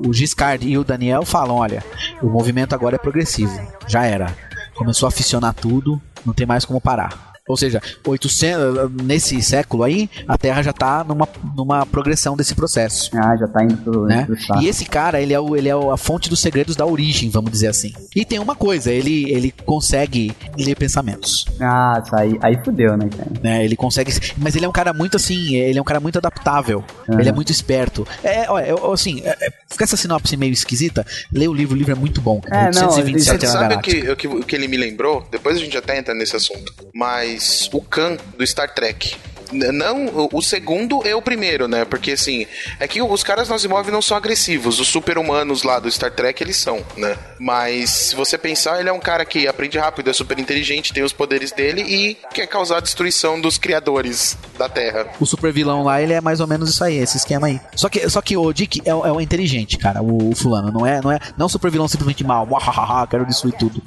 S4: o Giscard e o Daniel falam: olha, o movimento agora é progressivo. Já era. Começou a aficionar tudo, não tem mais como parar. Ou seja, 800, nesse século aí, a Terra já tá numa, numa progressão desse processo.
S1: Ah, já tá indo pro,
S4: Né?
S1: pro.
S4: E esse cara, ele é, o, ele é a fonte dos segredos da origem, vamos dizer assim. E tem uma coisa, ele, ele consegue ler pensamentos.
S1: Ah, isso aí, aí fudeu, né, cara?
S4: né? Ele consegue. Mas ele é um cara muito assim, ele é um cara muito adaptável.
S1: Aham.
S4: Ele é muito esperto. É, olha, eu- assim, é, é, fica essa sinopse meio esquisita. Lê o livro, o livro é muito bom.
S1: É, não,
S3: Você
S4: 827 na
S3: sabe o que, o, que, o que ele me lembrou? Depois a gente até entra nesse assunto. Mas o Khan do Star Trek. Não, o- segundo é o primeiro, né? Porque assim, é que os caras no Asimov não são agressivos. Os super-humanos lá do Star Trek, eles são, né? Mas se você pensar, ele é um cara que aprende rápido, é super inteligente, tem os poderes dele e quer causar a destruição dos criadores da Terra.
S4: O super vilão lá, ele é mais ou menos isso aí, esse esquema aí. Só que, só que o Dick é, o- é o inteligente, cara, o, o fulano. Não é, não é não super vilão simplesmente mal, uahaha, quero destruir tudo.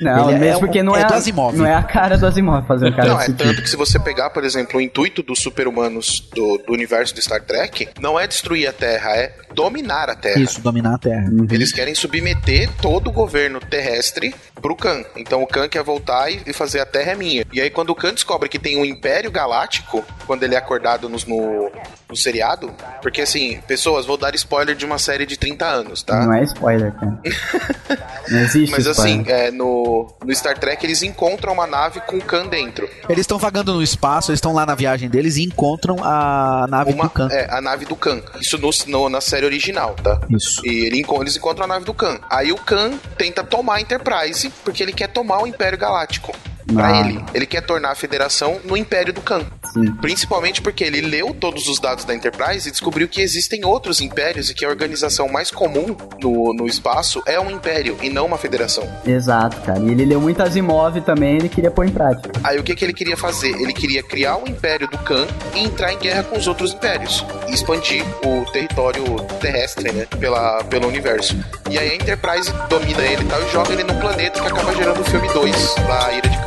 S1: Não,
S4: Ele é-
S1: mesmo
S4: é
S1: porque não
S4: é
S1: é,
S4: do
S1: a,
S4: Asimov.
S1: não é a cara do Asimov fazer um cara
S3: Não, é tanto que se você pegar, por exemplo, o intuito dos super-humanos do, do universo do Star Trek, não é destruir a Terra, é dominar a Terra.
S4: Isso, dominar a Terra.
S3: Eles querem submeter todo o governo terrestre pro Khan. Então o Khan quer voltar e e fazer a Terra é minha. E aí quando o Khan descobre que tem um Império Galáctico, quando ele é acordado nos- no, no seriado, porque assim, pessoas, vou dar spoiler de uma série de 30 anos, tá?
S1: Não é spoiler, cara. [laughs] Não existe
S3: Mas assim,
S1: spoiler.
S3: é, no, no Star Trek eles encontram uma nave com o Khan dentro.
S4: Eles estão vagando no espaço, eles estão lá na viagem deles e encontram a nave
S3: Uma,
S4: do Khan.
S3: é, a nave do Khan. Isso no, no- na série original, tá?
S4: Isso.
S3: E ele, eles encontram a nave do Khan. Aí o Khan tenta tomar a Enterprise, porque ele quer tomar o Império Galáctico. Pra
S1: Ah.
S3: ele. Ele quer tornar a federação no Império do Khan.
S1: Sim.
S3: Principalmente porque ele leu todos os dados da Enterprise e descobriu que existem outros impérios e que a organização mais comum no, no espaço é um império e não uma federação.
S1: Exato, cara. E ele leu muito Asimov também, ele queria pôr em prática.
S3: Aí o que, que ele queria fazer? Ele queria criar o Império do Khan e entrar em guerra com os outros impérios. E expandir o território terrestre, né? Pela, pelo universo. E aí a Enterprise domina ele e tal e joga ele num planeta que acaba gerando o filme 2, lá, Ira de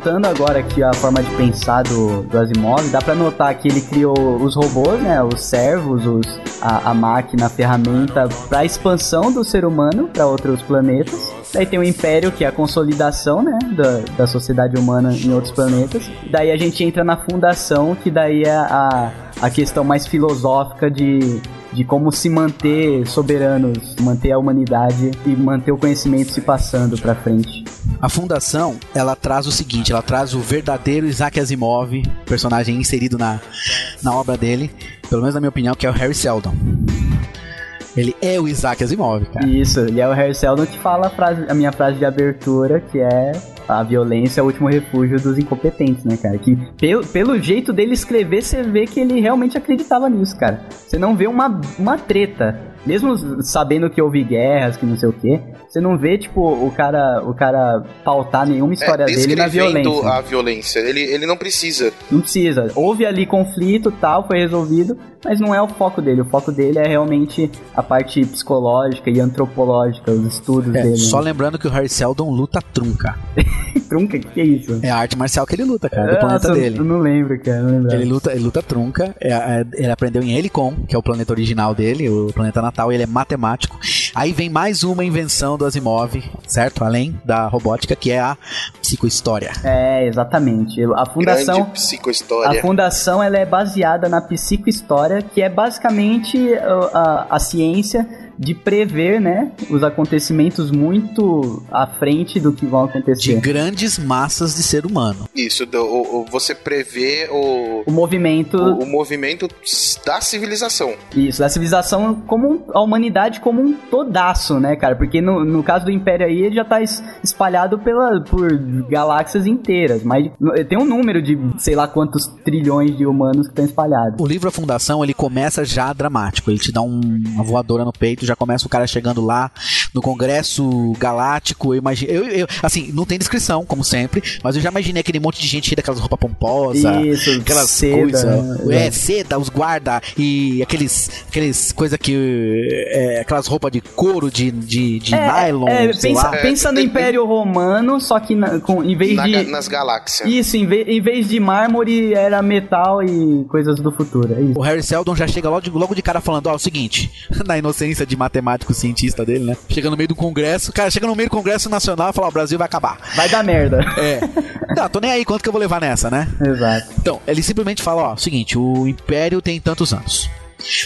S1: Montando agora aqui a forma de pensar do, do Asimov, dá pra notar que ele criou os robôs, né, os servos, os, a, a máquina, a ferramenta pra expansão do ser humano para outros planetas. Daí tem o Império, que é a consolidação, né, da, da sociedade humana em outros planetas. Daí a gente entra na fundação, que daí é a, a questão mais filosófica de, de como se manter soberanos, manter a humanidade e manter o conhecimento se passando pra frente.
S4: A fundação, ela traz o seguinte, ela traz o verdadeiro Isaac Asimov, personagem inserido na, na obra dele, pelo menos na minha opinião, que é o Harry Seldon. Ele é o Isaac Asimov, cara.
S1: Isso, e é o Harry Seldon que fala a, frase, a minha frase de abertura, que é a violência é o último refúgio dos incompetentes, né, cara? Que pelo, pelo jeito dele escrever, você vê que ele realmente acreditava nisso, cara. Você não vê uma, uma treta. Mesmo sabendo que houve guerras, que não sei o quê, você não vê, tipo, o cara, o cara pautar nenhuma história dele na
S3: É,
S1: violência.
S3: a violência. Ele, ele não precisa.
S1: Não precisa. Houve ali conflito tal, foi resolvido, mas não é o foco dele. O foco dele é realmente a parte psicológica e antropológica, os estudos
S4: É,
S1: dele.
S4: só
S1: né?
S4: lembrando que o Harry Seldon luta trunca. [laughs]
S1: Trunca, o que, é isso?
S4: É a arte marcial que ele luta, cara, do
S1: Nossa,
S4: planeta dele.
S1: Eu não lembro, cara. Não lembro.
S4: Ele luta, ele luta trunca. é, é, ele aprendeu em Helicon, que é o planeta original dele, o planeta natal. Ele é matemático. Aí vem mais uma invenção do Asimov, certo? Além da robótica, que é a psicohistória.
S1: É, exatamente. A fundação.
S3: Grande psicohistória.
S1: A fundação ela é baseada na psicohistória, que é basicamente uh, a, a ciência de prever, né, os acontecimentos muito à frente do que vão
S4: De
S1: acontecer.
S4: grandes massas de ser humano.
S3: Isso, do- o- o- você prevê o,
S1: O movimento,
S3: o, o movimento da civilização.
S1: isso, da civilização como a humanidade como um todaço, né, cara? Porque no, no caso do Império aí, ele já tá es- espalhado pela, por galáxias inteiras, mas tem um número de sei lá quantos trilhões de humanos que estão espalhados.
S4: O livro A Fundação, ele começa já dramático. Ele te dá um- uma voadora no peito, já começa o cara chegando lá no Congresso Galáctico. Eu imagino. Eu, eu- assim, não tem descrição, como sempre, mas eu já imaginei aquele monte de gente cheia daquelas roupas pomposas.
S1: Isso,
S4: Aquelas
S1: seda,
S4: coisas.
S1: né?
S4: É, seda, os guarda e aqueles. Aqueles coisa que. é, aquelas roupas de couro, de, de, de nylon.
S1: É,
S4: sei
S1: pensa,
S4: lá.
S1: pensa no Império Romano, só que na- com, em vez
S3: Na
S1: de.
S3: nas galáxias.
S1: Isso, em vez, em vez de mármore era metal e coisas do futuro. É isso.
S4: O Harry Seldon já chega logo de, logo de cara falando, ó, é o seguinte, [laughs] na inocência de matemático cientista dele, né? Chega no meio do congresso, cara, chega no meio do congresso nacional e fala, ó, o Brasil vai acabar.
S1: Vai dar merda.
S4: É. Tá, tô nem aí, quanto que eu vou levar nessa, né?
S1: Exato.
S4: Então, ele simplesmente fala, ó, seguinte, o Império tem tantos anos.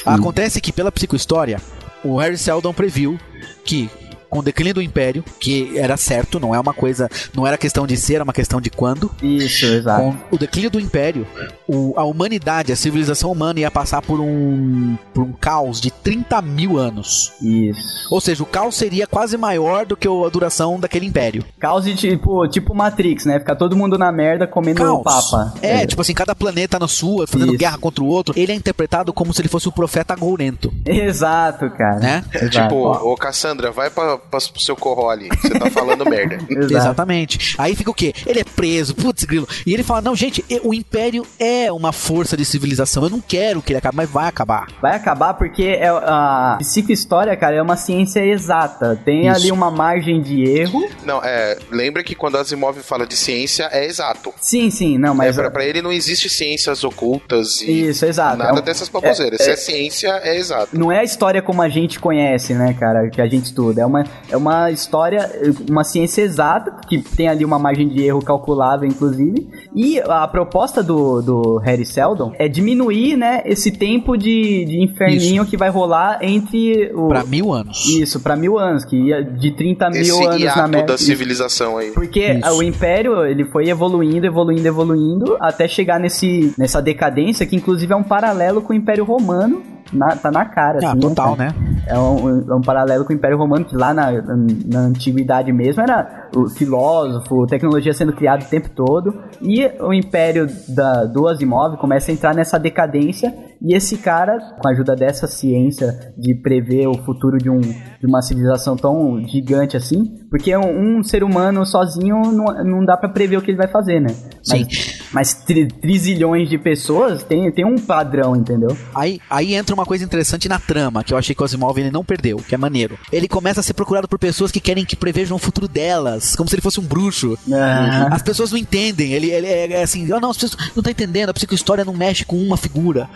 S4: Acontece que pela psicohistória, o Harry Seldon previu que com o declínio do Império, que era certo, não é uma coisa, não era questão de ser, era uma questão de quando.
S1: Isso, exato.
S4: Com o declínio do Império, o- a humanidade, a civilização humana ia passar por um, por um caos de 30 mil anos.
S1: Isso.
S4: Ou seja, o caos seria quase maior do que a duração daquele Império.
S1: Caos de tipo, tipo Matrix, né? Ficar todo mundo na merda comendo o Papa.
S4: É, tipo assim, cada planeta na sua, fazendo
S1: Isso.
S4: guerra contra o outro. Ele é interpretado como se ele fosse o profeta gourento,
S1: Exato, cara.
S4: né?
S1: Exato.
S3: Tipo, ô Cassandra, vai pra, pra, pro seu corro ali. Você tá falando merda. [laughs]
S4: Exatamente. Aí fica o quê? Ele é preso, putz, grilo. E ele fala: não, gente, o Império é uma força de civilização. Eu não quero que ele acabe, mas vai acabar.
S1: Vai acabar porque é, a psicohistória, cara, é uma ciência exata. Tem
S4: Isso.
S1: ali uma margem de erro.
S3: Não, é. Lembra que quando Asimov fala de ciência, é exato.
S1: Sim, sim, não,
S3: É,
S1: mas.
S3: pra, pra ele não existe ciências ocultas e
S1: Isso, exato.
S3: nada
S1: É um-
S3: dessas baboseiras. Se
S1: é-
S3: é ciência, é exato.
S1: Não é a história como a gente conhece, né, cara, que a gente estuda. É uma, é uma história, uma ciência exata, que tem ali uma margem de erro calculável, inclusive. E a proposta do, do Harry Seldon é diminuir, né, esse tempo de, de inferninho que vai rolar entre o.
S4: Pra mil anos.
S1: Isso, pra mil anos, que ia de 30 mil
S3: Esse
S1: anos na média.
S3: da civilização aí.
S1: Porque
S4: Isso.
S1: o Império, ele foi evoluindo, evoluindo, evoluindo, até chegar nesse, nessa decadência, que inclusive é um paralelo com o Império Romano, na- tá na cara.
S4: Ah,
S1: assim,
S4: total,
S1: cara?
S4: né?
S1: É um, é um paralelo com o Império Romano, que lá na, na antiguidade mesmo era o filósofo, tecnologia sendo criada o tempo todo. E o Império da, do Asimov começa a entrar nessa decadência. E esse cara, com a ajuda dessa ciência de prever o futuro de, um, de uma civilização tão gigante assim, porque um, um ser humano sozinho não, não dá pra prever o que ele vai fazer, né?
S4: Sim.
S1: Mas, mas tri, trizilhões de pessoas tem, tem um padrão, entendeu?
S4: Aí, aí entra uma coisa interessante na trama, que eu achei que o Asimov ele não perdeu, que é maneiro. Ele começa a ser procurado por pessoas que querem que prevejam o futuro delas, como se ele fosse um bruxo.
S1: Ah.
S4: As pessoas não entendem, ele, ele é, é assim, oh, não, as pessoas não tá entendendo, a psicohistória não mexe com uma figura.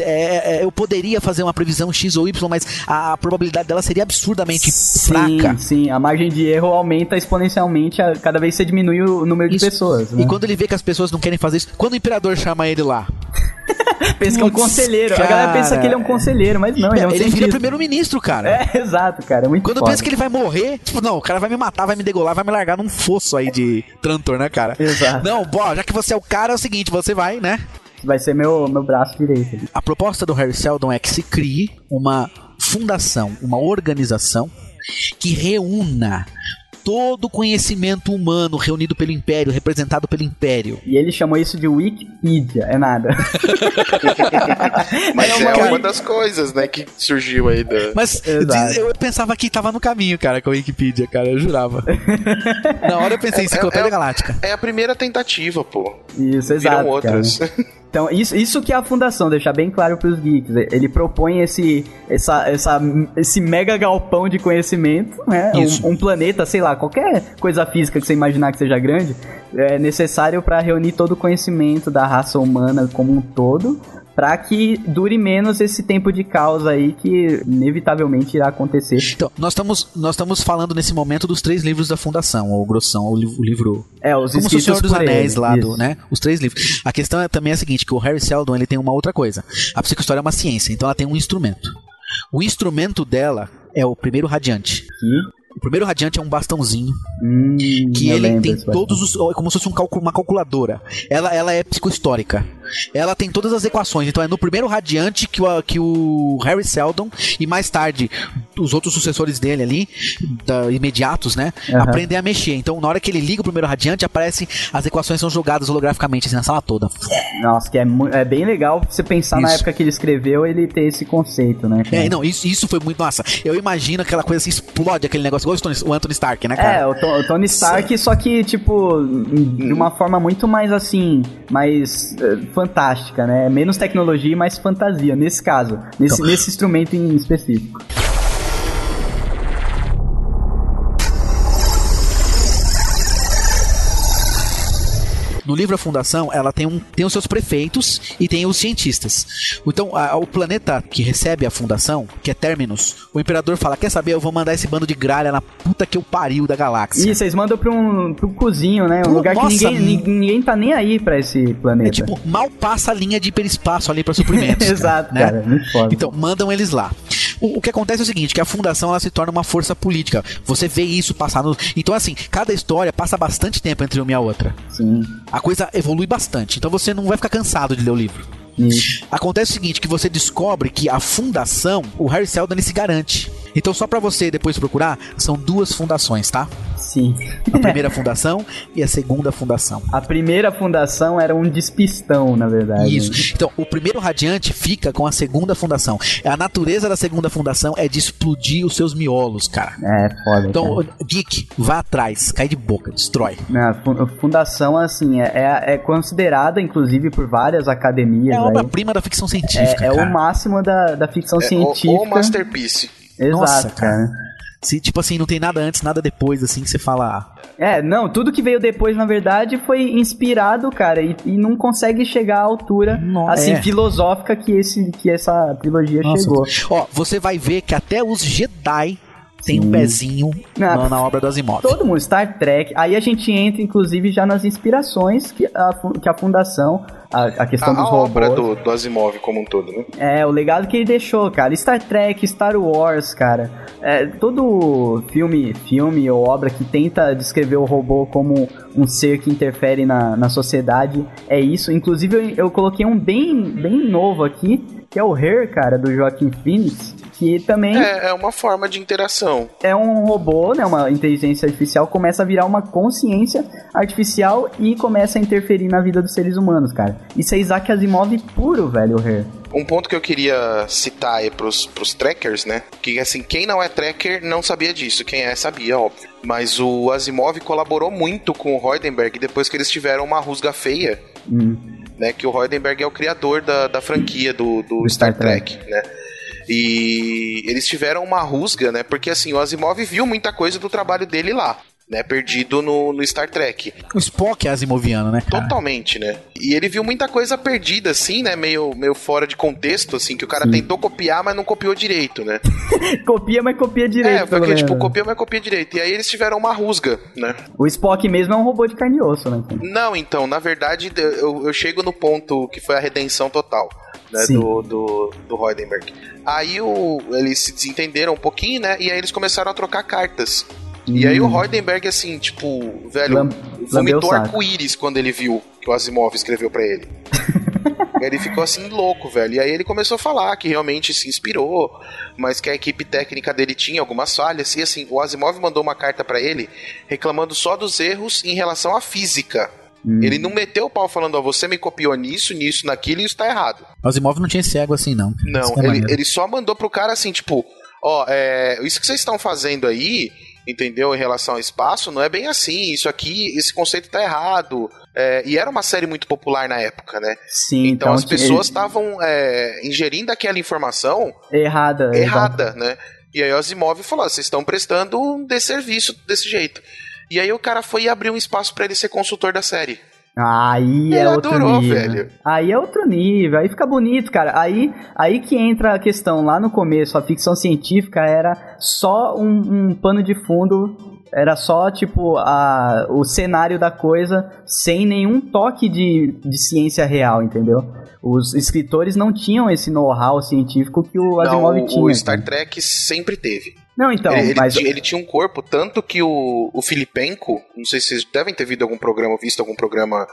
S4: É, é, é, eu poderia fazer uma previsão X ou Y, mas a probabilidade dela seria absurdamente fraca.
S1: Sim, sim, a margem de erro aumenta exponencialmente a, cada vez que você diminui o número de
S4: Isso.
S1: pessoas. Né?
S4: E quando ele vê que as pessoas não querem fazer isso, quando o imperador chama ele lá, [laughs]
S1: pensa que é um conselheiro, a
S4: cara.
S1: galera pensa que ele é um conselheiro, mas não, ele é um
S4: ele vira primeiro-ministro, cara.
S1: É, [laughs] exato, cara, é muito
S4: Quando
S1: foda.
S4: pensa que ele vai morrer, tipo, não, o cara vai me matar, vai me degolar, vai me largar num fosso aí de Trantor, né, cara?
S1: Exato.
S4: Não, bó, já que você é o cara, é o seguinte, você vai, né?
S1: Vai ser meu, meu braço direito.
S4: A proposta do Harry Seldon é que se crie uma fundação, uma organização que reúna todo o conhecimento humano reunido pelo Império, representado pelo Império.
S1: E ele chamou isso de Wikipedia, é nada. [laughs]
S3: Mas é,
S1: uma-
S3: uma das coisas, né, que surgiu aí da.
S4: Mas
S1: Exato.
S4: eu pensava que tava no caminho, cara, com a Wikipedia, cara, eu jurava. [laughs] Na hora eu pensei em Enciclopédia
S3: é-
S4: Galáctica.
S3: É a primeira tentativa, pô.
S1: Isso, exato.
S3: Viram outras. [laughs]
S1: Então, isso, isso que é a fundação, deixar bem claro pros geeks. Ele propõe esse, essa, essa, esse mega galpão de conhecimento, né? Um, um planeta, sei lá, qualquer coisa física que você imaginar que seja grande, é necessário para reunir todo o conhecimento da raça humana como um todo, pra que dure menos esse tempo de caos aí que inevitavelmente irá acontecer.
S4: Então, nós estamos, nós estamos falando nesse momento dos três livros da Fundação, ou Grossão, o, li- o livro.
S1: É, os
S4: Como se o Senhor dos Anéis
S1: ele,
S4: lá, do, né? Os três livros. A questão é, também é a seguinte: que o Harry Seldon ele tem uma outra coisa. A psicohistória é uma ciência, então ela tem um instrumento. O instrumento dela é o primeiro radiante.
S1: Que,
S4: O primeiro radiante é um bastãozinho
S1: hum,
S4: que ele tem todos os. É como se fosse um cálculo- uma calculadora. Ela, ela é psicohistórica. Ela tem todas as equações. Então é no primeiro radiante que o, que o Harry Seldon e mais tarde os outros sucessores dele ali, da- imediatos, né?
S1: Aham.
S4: Aprendem a mexer. Então na hora que ele liga o primeiro radiante, aparece. As equações são jogadas holograficamente assim, na sala toda.
S1: Nossa, que é, é bem legal você pensar na
S4: Isso.
S1: época que ele escreveu ele ter esse conceito, né? cara?
S4: É, não, isso, isso foi muito massa. Eu imagino aquela coisa assim, explode aquele negócio, igual o Tony- o Anthony Stark, né, cara?
S1: É, o, To- o Tony Stark, só que, tipo, de uma forma muito mais assim, mais eh, fantástica, né? Menos tecnologia e mais fantasia, nesse caso, nesse,
S4: Então.
S1: nesse instrumento em específico.
S4: No livro A Fundação, ela tem, um, tem os seus prefeitos e tem os cientistas. Então, a- o planeta que recebe a fundação, que é Terminus, o imperador fala: Quer saber? Eu vou mandar esse bando de gralha na puta que eu pariu da galáxia.
S1: E vocês mandam pra um, pra um cozinho, né? Um
S4: Pô,
S1: lugar que
S4: nossa,
S1: ninguém,
S4: hum.
S1: ni- ninguém tá nem aí pra esse planeta.
S4: É tipo, mal passa a linha de hiperespaço ali para suprimentos. [laughs]
S1: Exato,
S4: né?
S1: cara, muito foda.
S4: Então, mandam eles lá. O, o que acontece é o seguinte, que a fundação ela se torna uma força política. Você vê isso passar no... Então, assim, cada história passa bastante tempo entre uma e a outra.
S1: Sim.
S4: A coisa evolui bastante. Então você não vai ficar cansado de ler o livro.
S1: Isso.
S4: Acontece o seguinte, que você descobre que a fundação, o Harry Seldon, ele se garante. Então, só pra você depois procurar, são duas fundações, tá?
S1: Sim.
S4: A primeira fundação e a segunda fundação.
S1: A primeira fundação era um despistão, na verdade.
S4: Isso. Então, o primeiro radiante fica com a segunda fundação. A natureza da segunda fundação é de explodir os seus miolos, cara.
S1: É, foda.
S4: Então,
S1: cara.
S4: Geek, vá atrás, cai de boca, destrói.
S1: Na fu- fundação, assim, é, é, é considerada, inclusive, por várias academias.
S4: É a obra-prima da ficção científica.
S1: É, é
S4: cara.
S1: o máximo da, da ficção
S3: É, o,
S1: científica.
S3: o Masterpiece.
S1: Exato,
S4: Nossa,
S1: cara.
S4: Se, tipo assim, não tem nada antes, nada depois, assim, que você fala. ah,
S1: É, não, tudo que veio depois, na verdade, foi inspirado, cara, e, e não consegue chegar à altura,
S4: No-
S1: assim,
S4: é.
S1: filosófica que, esse, que essa trilogia
S4: Nossa,
S1: chegou.
S4: Ó, você vai ver que até os Jedi tem um pezinho na, na obra do Asimov.
S1: Todo mundo, Star Trek, aí a gente entra, inclusive, já nas inspirações que a, que a fundação, a, a
S3: A,
S1: questão
S3: a
S1: dos
S3: obra
S1: robôs...
S3: do, do Asimov como um todo, né?
S1: É, o legado que ele deixou, cara. Star Trek, Star Wars, cara. É, todo filme, filme ou obra que tenta descrever o robô como um ser que interfere na, na sociedade é isso. Inclusive, eu, eu coloquei um bem, bem novo aqui, que é o Her, cara, do Joaquim Phoenix. Que também
S3: É, é uma forma de interação.
S1: é um robô, né, uma inteligência artificial, começa a virar uma consciência artificial e começa a interferir na vida dos seres humanos, cara. Isso é Isaac Asimov puro, velho, o Her.
S3: Um ponto que eu queria citar aí pros, pros trackers, né? Que assim, quem não é tracker não sabia disso. Quem é, sabia, óbvio. Mas o Asimov colaborou muito com o Reudenberg depois que eles tiveram uma rusga feia.
S1: Hum.
S3: Né, que o Reudenberg é o criador da, da franquia do, do
S1: Do
S3: Star,
S1: Star
S3: Trek, né? E eles tiveram uma rusga, né? Porque assim, o Asimov viu muita coisa do trabalho dele lá, né? Perdido no, no Star Trek.
S4: O Spock é asimoviano, né, cara?
S3: Totalmente, né? E ele viu muita coisa perdida, assim, né? Meio, meio fora de contexto, assim, que o cara
S1: Sim.
S3: tentou copiar, mas não copiou direito, né? [laughs]
S1: Copia, mas copia direito.
S3: é,
S1: pelo
S3: porque, tipo, copia, mas copia direito. E aí eles tiveram uma rusga, né?
S1: O Spock mesmo é um robô de carne e osso, né?
S3: Não, então, na verdade, eu, eu chego no ponto que foi a redenção total. Né, do, do, do Reudenberg. Aí o, eles se desentenderam um pouquinho, né? E aí eles começaram a trocar cartas. E aí o Reudenberg, assim, tipo, velho,
S1: Hum. Lam-
S3: vomitou arco-íris quando ele viu que o Asimov escreveu pra ele. [laughs] Ele ficou assim louco, velho. E aí ele começou a falar que realmente se inspirou, mas que a equipe técnica dele tinha algumas falhas. E assim, o Asimov mandou uma carta pra ele reclamando só dos erros em relação à física.
S1: Hum.
S3: Ele não meteu o pau falando, ó, você me copiou nisso, nisso, naquilo e isso tá errado.
S4: O Asimov não tinha esse ego assim, não.
S3: Não,
S4: é
S3: ele, ele só mandou pro cara assim, tipo, ó, é, isso que vocês estão fazendo aí, entendeu, em relação ao espaço, não é bem assim, isso aqui, esse conceito tá errado. É, e era uma série muito popular na época, né?
S1: Sim,
S3: Então, as
S1: tinha-
S3: pessoas estavam é, ingerindo aquela informação
S1: Errada.
S3: errada, né? E aí o Asimov falou: "Ah, vocês estão prestando um desserviço desse jeito. E aí o cara foi e abriu um espaço pra ele ser consultor da série.
S1: Aí
S3: Ele
S1: é outro
S3: adorou,
S1: nível.
S3: velho.
S1: Aí é outro nível, aí fica bonito, cara. Aí, aí que entra a questão, lá no começo, a ficção científica era só um, um pano de fundo, era só, tipo, a, o cenário da coisa, sem nenhum toque de, de ciência real, entendeu? Os escritores não tinham esse know-how científico que o Asimov
S3: Não,
S1: tinha.
S3: o Star. Trek sempre teve.
S1: Não, então,
S3: ele,
S1: mas...
S3: ele tinha um corpo, tanto que o, o Filipenko, não sei se vocês devem ter visto algum programa, visto algum programa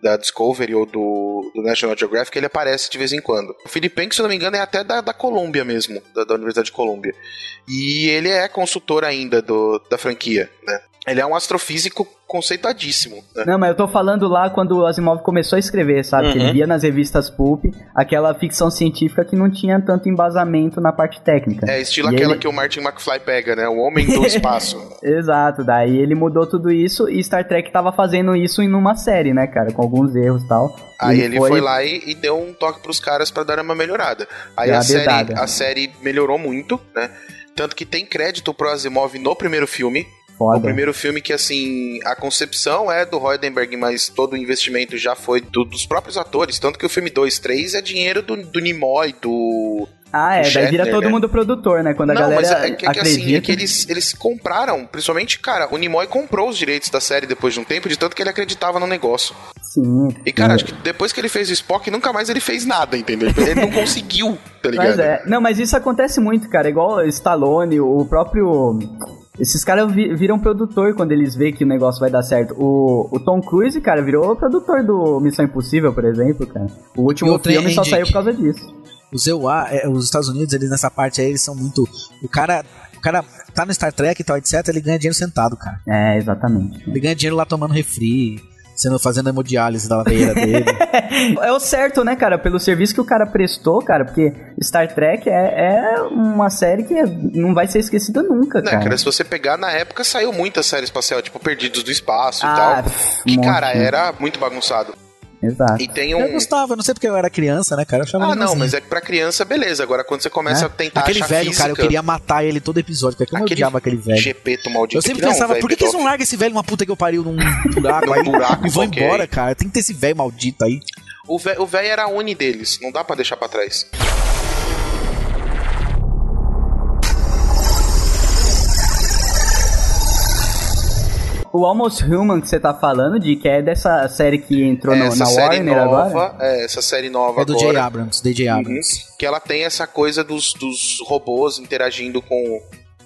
S3: da Discovery ou do, do National Geographic, ele aparece de vez em quando. O Filipenko, se não me engano, é até da, da Colômbia mesmo, da, da Universidade de Colômbia. E ele é consultor ainda do, da franquia, né? Ele é um astrofísico conceituadíssimo, né?
S1: Não, mas eu tô falando lá quando o Asimov começou a escrever, sabe? Que
S3: Uhum.
S1: ele via nas revistas Pulp aquela ficção científica que não tinha tanto embasamento na parte técnica.
S3: É estilo
S1: E
S3: aquela
S1: ele-
S3: que o Martin McFly pega, né? O homem do [laughs] espaço.
S1: Exato, daí ele mudou tudo isso e Star Trek tava fazendo isso em uma série, né, cara? Com alguns erros e tal.
S3: Aí ele foi, lá e, e deu um toque pros caras pra dar uma melhorada. Aí a série, a série melhorou muito, né? Tanto que tem crédito pro Asimov no primeiro filme. O
S1: Foda.
S3: primeiro filme que, assim, a concepção é do Rodenberg, mas todo o investimento já foi do- dos próprios atores. Tanto que o filme 2, 3 é dinheiro do, do Nimoy, do...
S1: Ah, é,
S3: o
S1: daí vira todo
S3: né?
S1: mundo produtor, né? Quando a
S3: Não,
S1: galera
S3: mas é que, é que
S1: acredita.
S3: assim, é que eles, eles compraram, principalmente, cara, o Nimoy comprou os direitos da série depois de um tempo, de tanto que ele acreditava no negócio.
S1: Sim.
S3: E, cara,
S1: É.
S3: acho que depois que ele fez o Spock, nunca mais ele fez nada, entendeu? Ele não [laughs] conseguiu, tá ligado?
S1: Mas é. Não, mas isso acontece muito, cara. Igual Stallone, o próprio. Esses caras vi- viram produtor quando eles veem que o negócio vai dar certo. O, o Tom Cruise, cara, virou produtor do Missão Impossível, por exemplo, cara. O último
S4: outra,
S1: filme só saiu por causa disso.
S4: Os EUA, é, os Estados Unidos, eles nessa parte aí, eles são muito. O cara. O cara tá no Star Trek e tal, etc. Ele ganha dinheiro sentado, cara.
S1: É, exatamente.
S4: Ele ganha dinheiro lá tomando refri, sendo, fazendo hemodiálise da veia dele. [laughs]
S1: É o certo, né, cara? Pelo serviço que o cara prestou, cara, porque Star Trek é, é uma série que não vai ser esquecida nunca,
S3: Né,
S1: cara.
S3: cara, se você pegar, na época saiu muita série espacial, tipo Perdidos do Espaço
S1: Ah,
S3: e tal.
S1: pff,
S3: Que, cara, era muito bagunçado.
S1: Exato.
S3: E tem
S4: Eu
S3: um.
S4: gostava, não sei porque eu era criança, né, cara? Eu achava
S3: Ah, não, mas é que pra criança, beleza. Agora, quando você começa
S4: Né?
S3: a tentar
S4: Aquele
S3: achar
S4: velho,
S3: física,
S4: cara, eu queria matar ele todo episódio, porque como eu
S3: Aquele
S4: odiava aquele velho.
S3: Gepeto maldito.
S4: Eu sempre
S3: não,
S4: pensava, por que, que eles não largam esse velho uma puta que eu pariu num [laughs] buraco aí
S3: buraco
S4: e vão
S3: qualquer
S4: embora, cara? Tem que ter esse velho maldito aí.
S3: O velho era a uni deles, não dá pra deixar pra trás.
S1: O Almost Human que você tá falando, de que é dessa série que entrou no-
S3: essa
S1: na
S3: série
S1: Warner
S3: nova,
S1: agora?
S3: é, essa série nova
S4: É do J.
S3: agora.
S4: Abrams, DJ
S3: Uhum.
S4: Abrams.
S3: que ela tem essa coisa dos, dos robôs interagindo com.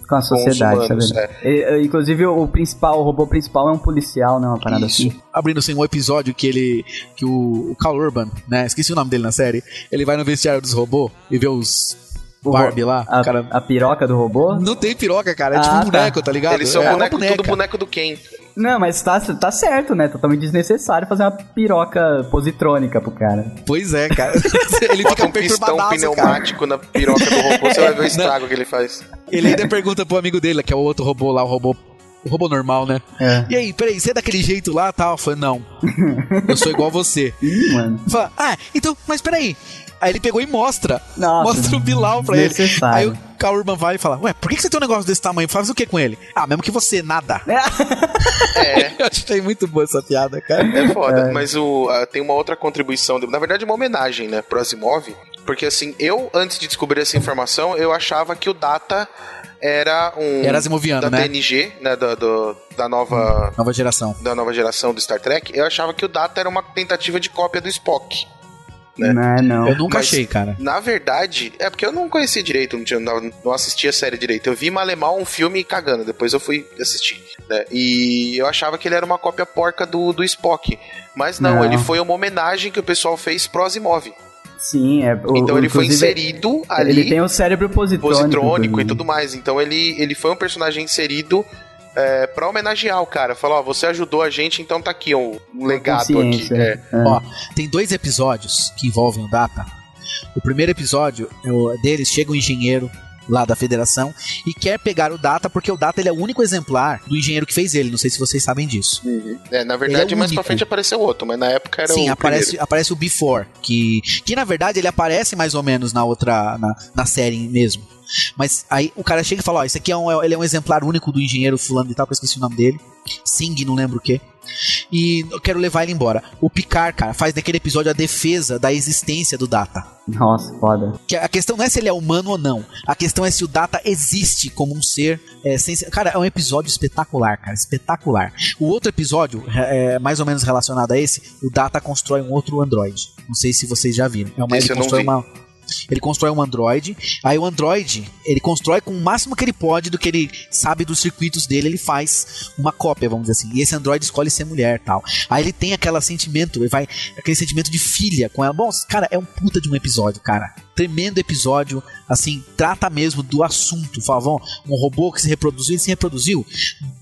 S1: Com a sociedade,
S3: humanos,
S1: sabe? E- e- Inclusive, o principal, o robô principal é um policial, né? Uma parada
S3: Isso.
S1: assim.
S4: Abrindo assim um episódio que ele. que o, o Carl Urban, né? Esqueci o nome dele na série. Ele vai no vestiário dos robôs e vê os
S1: O
S4: Barbie lá.
S1: A,
S4: cara.
S1: a piroca do robô?
S4: Não tem piroca, cara. É tipo
S1: Ah,
S4: um boneco, tá, ligado?
S3: Eles são
S4: é
S3: boneco,
S4: boneca.
S3: tudo boneco do Ken.
S1: Não, mas tá, tá certo, né? Totalmente desnecessário fazer uma piroca positrônica pro cara.
S4: Pois é, cara. [laughs] ele
S3: Bota
S4: fica
S3: um pistão
S4: perturbadaço, cara.
S3: pneumático na piroca do robô, você vai ver o estrago que ele faz.
S4: Ele ainda pergunta pro amigo dele, que é o outro robô lá, o robô. O robô normal, né?
S1: É.
S4: E aí, peraí, você é daquele jeito lá tal? Eu falei, não. [laughs] Eu sou igual você.
S1: Ih, mano.
S4: Fala, ah, então, mas peraí. Aí ele pegou e mostra.
S1: Nossa,
S4: mostra o Bilal pra ele. Aí o Carl Urban vai e fala, ué, por que você tem um negócio desse tamanho? Faz o que com ele? Ah, mesmo que você, nada.
S3: É, [laughs]
S4: Eu achei muito boa essa piada, cara.
S3: é foda. Mas o, ah, tem uma outra contribuição, de- na verdade, uma homenagem, né, pro Asimov. Porque assim, eu, antes de descobrir essa informação, eu achava que o Data era um.
S4: Era asimoviano,
S3: da
S4: né?
S3: TNG, né? Da, do- da nova.
S4: Nova geração.
S3: Da nova geração do Star Trek, eu achava que o Data era uma tentativa de cópia do Spock. né?
S1: Não, é não.
S4: Eu nunca
S3: Mas-
S4: achei, cara.
S3: Na verdade, é porque eu não conhecia direito, não, tinha, não, não assistia a série direito. Eu vi Malemar um filme cagando, depois eu fui assistir. né? E eu achava que ele era uma cópia porca do, do Spock. Mas não,
S1: Não.
S3: ele foi uma homenagem que o pessoal fez pro Asimov.
S1: Sim, é. o-
S3: então ele foi inserido ali,
S1: Ele tem o cérebro positrônico.
S3: positrônico e tudo mais. Então ele, ele foi um personagem inserido é, pra homenagear o cara. Falou, ó, você ajudou a gente, então tá aqui ó, um legado aqui. É.
S1: É.
S4: Ó, tem dois episódios que envolvem o Data. O primeiro episódio é o deles chega um engenheiro lá da federação e quer pegar o Data porque o Data ele é o único exemplar do engenheiro que fez ele. Não sei se vocês sabem disso.
S3: É, na verdade,
S4: Ele é
S3: mais pra frente apareceu outro, mas na época era
S4: Sim,
S3: o
S4: aparece,
S3: primeiro.
S4: aparece o Before, que, que na verdade ele aparece mais ou menos na outra, na, na série mesmo. Mas aí o cara chega e fala, ó, esse aqui é um, ele é um exemplar único do engenheiro fulano e tal, que eu esqueci o nome dele. Sing, não lembro o que. E eu quero levar ele embora. O Picard, cara, faz naquele episódio a defesa da existência do Data.
S1: Nossa, foda.
S4: Que a questão não é se ele é humano ou não. A questão é se o Data existe como um ser. É, sem Cara, é um episódio espetacular, cara. Espetacular. O outro episódio, é, mais ou menos relacionado a esse, o Data constrói um outro androide. Não sei se vocês já viram. É uma,
S3: Esse
S4: ele constrói
S3: vi.
S4: uma. Ele constrói um androide, aí o androide, ele constrói com o máximo que ele pode do que ele sabe dos circuitos dele, ele faz uma cópia, vamos dizer assim. E esse androide escolhe ser mulher, tal. Aí ele tem aquele sentimento, ele vai aquele sentimento de filha com ela. Bom, cara, é um puta de um episódio, cara. Tremendo episódio, assim, trata mesmo do assunto. Fala, bom, um robô que se reproduziu, ele se reproduziu.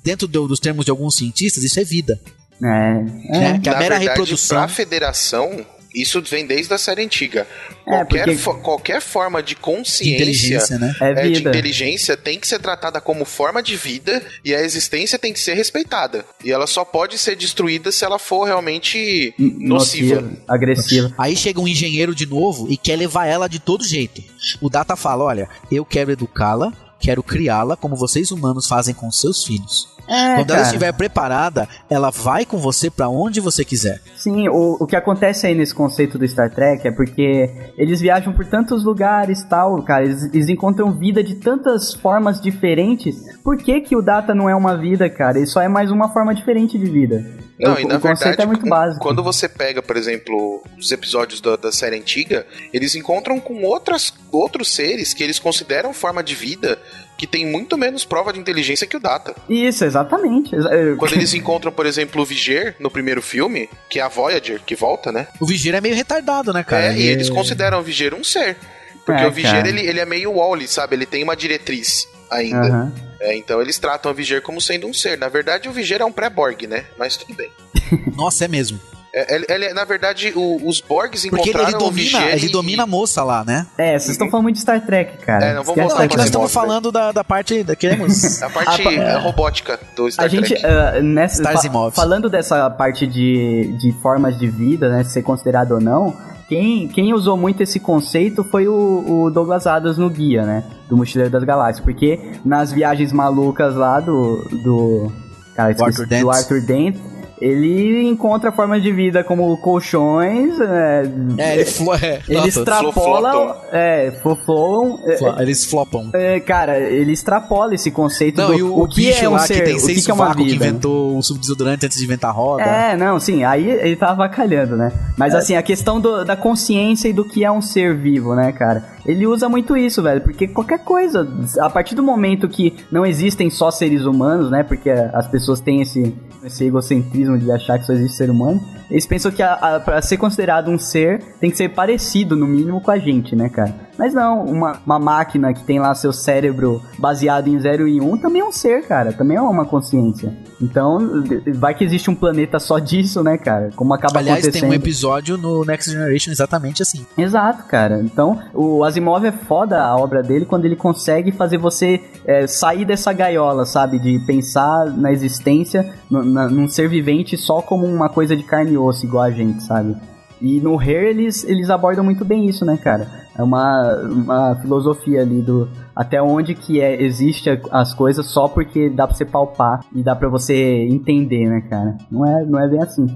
S4: Dentro do- dos termos de alguns cientistas, isso é vida,
S1: É.
S4: né? Que a
S3: Na
S4: mera
S3: verdade,
S4: reprodução
S3: pra federação, isso vem desde a série antiga.
S1: É,
S3: Qualquer,
S1: porque-
S3: fo- qualquer forma de
S4: de
S3: consciência
S4: inteligência, né?
S1: É,
S3: é, de inteligência tem que ser tratada como forma de vida e a existência tem que ser respeitada. E ela só pode ser destruída se ela for realmente nociva.
S1: Agressiva.
S4: Aí chega um engenheiro de novo e quer levar ela de todo jeito. O Data fala: olha, eu quero educá-la, quero criá-la como vocês humanos fazem com seus filhos.
S1: É,
S4: Quando ela
S1: cara.
S4: estiver preparada, ela vai com você pra onde você quiser.
S1: Sim, o, o que acontece aí nesse conceito do Star Trek é porque eles viajam por tantos lugares tal, cara, eles, eles encontram vida de tantas formas diferentes. Por que, que o Data não é uma vida, cara? Ele só é mais uma forma diferente de vida.
S3: Não,
S1: o,
S3: e na
S1: o conceito
S3: verdade,
S1: é muito básico.
S3: quando você pega, por exemplo, os episódios da, da série antiga, eles encontram com outras, outros seres que eles consideram forma de vida que tem muito menos prova de inteligência que o Data.
S1: Isso, exatamente. Exa- é,
S3: Quando eles [laughs] encontram, por exemplo, o Viger no primeiro filme, que é a Voyager, que volta, né?
S4: O Vigia é meio retardado, né, cara?
S3: é, e
S4: Ele-
S3: eles consideram o Viger um ser. Porque
S1: É,
S3: o Viger,
S1: cara.
S3: ele, ele é meio Wally, sabe? Ele tem uma diretriz ainda.
S1: Aham.
S3: É, então eles tratam o Viger como sendo um ser. Na verdade, o Viger é um pré-Borg, né? Mas tudo bem. [laughs]
S4: Nossa, é mesmo.
S3: É, ele, ele- na verdade, o- os Borgs
S4: Porque ele,
S3: encontraram
S4: ele
S3: o
S4: domina, ele
S3: e-
S4: domina a moça lá, né?
S1: É, vocês estão falando muito de Star Trek, cara.
S3: É, não, vamos
S4: Não, é que
S3: pra
S4: nós estamos falando da, da parte. Da, queremos. [laughs]
S3: A parte
S1: A
S3: é, robótica do Star
S1: A gente,
S3: Trek.
S1: ah, nessa,
S4: Stars
S1: fa- falando dessa parte de, de formas de vida, né, ser considerado ou não, quem, quem usou muito esse conceito foi o, o Douglas Adams no Guia, né, do Mochileiro das Galáxias, porque nas viagens malucas lá do... do cara, esqueci-
S4: Arthur
S1: do Arthur Dent, ele encontra formas de vida como colchões, é,
S4: É, ele flo, é,
S1: ele extrapola, é, flofloam, é,
S4: eles flopam.
S1: é, cara, ele extrapola esse conceito
S4: Não,
S1: do
S4: e o,
S1: o que
S4: bicho
S1: é um
S4: lá
S1: ser,
S4: que tem
S1: o
S4: seis
S1: que, que é uma
S4: que inventou o subdesodorante antes de inventar a roda.
S1: É, não, sim, aí ele tava avacalhando, né? Mas assim, a questão do- da consciência e do que é um ser vivo, né, cara? Ele usa muito isso, velho, porque qualquer coisa, a partir do momento que não existem só seres humanos, né? Porque as pessoas têm esse, esse egocentrismo de achar que só existe ser humano, eles pensam que a, a, pra ser considerado um ser tem que ser parecido, no mínimo, com a gente, né, cara? Mas não, uma, uma máquina que tem lá seu cérebro baseado em 0 e 1 um, também é um ser, cara, também é uma consciência. Então, vai que existe um planeta só disso, né, cara? Como acaba
S4: Aliás, tem
S1: acontecendo.
S4: um episódio no Next Generation exatamente assim.
S1: Exato, cara. Então, o Asimov é foda a obra dele quando ele consegue fazer você é, sair dessa gaiola, sabe? De pensar na existência, no, na- num ser vivente só como uma coisa de carne e osso, igual a gente, sabe? E no Hair eles, eles abordam muito bem isso, né, cara? É uma, uma filosofia ali do até onde que é, existe as coisas só porque dá pra você palpar e dá pra você entender, né, cara? Não é, não é bem assim.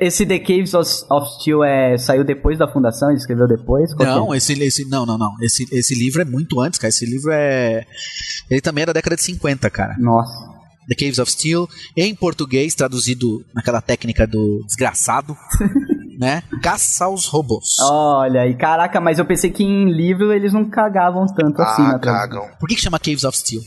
S1: Esse The Caves of, of Steel é, saiu depois da fundação? Ele escreveu depois? Qual que é?
S4: Não, esse, esse não, não, não. Esse, esse livro é muito antes, cara. Esse livro é ele também é da década de 50, cara.
S1: Nossa.
S4: The Caves of Steel em português traduzido naquela técnica do desgraçado, [laughs] né? Caça aos robôs.
S1: Olha, e caraca, mas eu pensei que em livro eles não cagavam tanto assim.
S3: Ah,
S1: na tradução.
S3: cagam.
S4: Por que, que chama Caves of Steel?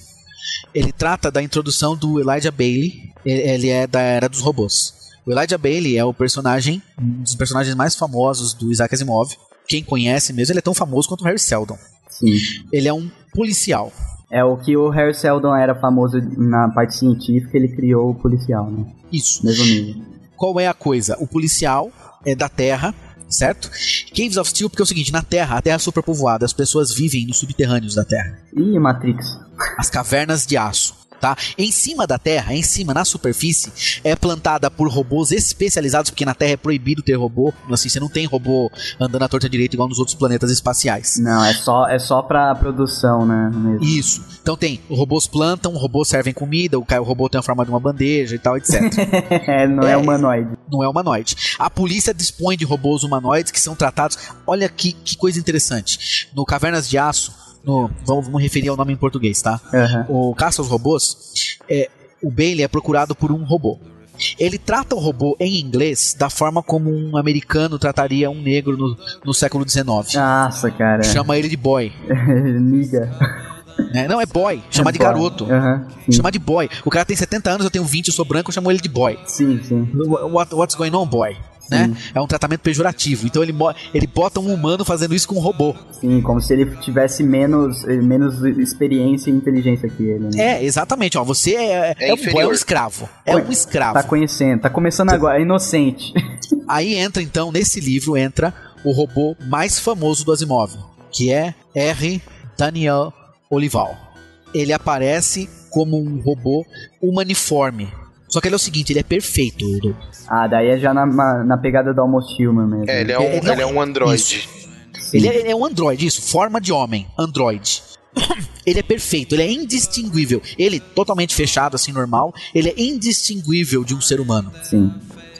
S4: Ele trata da introdução do Elijah Bailey. Ele é da era dos robôs. O Elijah Bailey é o personagem, um dos personagens mais famosos do Isaac Asimov. Quem conhece mesmo, ele é tão famoso quanto o Harry Seldon.
S1: Sim.
S4: Ele é um policial.
S1: É o que o Harry Seldon era famoso na parte científica, ele criou o policial, né?
S4: Isso.
S1: Mesmo nível.
S4: Qual é a coisa? O policial é da Terra, certo? Caves of Steel, porque é o seguinte, na Terra, a Terra é superpovoada, as pessoas vivem nos subterrâneos da Terra.
S1: Ih, Matrix.
S4: As cavernas de aço. Tá? Em cima da Terra, em cima, na superfície, é plantada por robôs especializados, porque na Terra é proibido ter robô. Assim, você não tem robô andando à torta direita igual nos outros planetas espaciais.
S1: Não, é só, é só pra produção, né? mesmo.
S4: Isso. Então tem, robôs plantam, robôs servem comida, o robô tem a forma de uma bandeja e tal, etc. [laughs]
S1: é, não é,
S4: É.
S1: humanoide.
S4: não é humanoide. A polícia dispõe de robôs humanoides que são tratados. Olha que, que coisa interessante. No Cavernas de Aço, no, vamos, vamos referir ao nome em português, tá?
S1: Aham.
S4: O Caça aos Robôs, é, o Bailey é procurado por um robô. Ele trata o robô em inglês da forma como um americano trataria um negro no, no século XIX.
S1: Nossa, cara.
S4: Chama ele de boy. [laughs]
S1: Niga.
S4: né? Não, é boy. Chama de
S1: Boy.
S4: garoto. Chama de boy. O cara tem 70 anos, eu tenho 20, eu sou branco, eu chamo ele de boy.
S1: Sim, sim.
S4: What, what's going on, boy? Né?
S1: Sim.
S4: É um tratamento pejorativo. Então ele, ele bota um humano fazendo isso com um robô.
S1: Sim, como se ele tivesse menos, eh, menos experiência e inteligência que ele. Né?
S4: É, exatamente. Ó, você é,
S3: É
S4: é, um, é um escravo. É um escravo.
S1: Tá conhecendo, tá começando agora, é inocente. [laughs]
S4: Aí entra então, nesse livro, entra o robô mais famoso do Asimov, que é R. Daniel Olival. Ele aparece como um robô humaniforme. Só que ele é o seguinte, ele é perfeito. Edu.
S1: ah, daí é já na, na, pegada do Almost Human mesmo.
S3: É, ele é um,
S4: É, não,
S3: ele é um androide.
S4: Ele é, ele é um androide, isso, forma de homem, androide. [coughs] Ele é perfeito, ele é indistinguível. Ele, totalmente fechado, assim, normal, ele é indistinguível de um ser humano.
S1: Sim.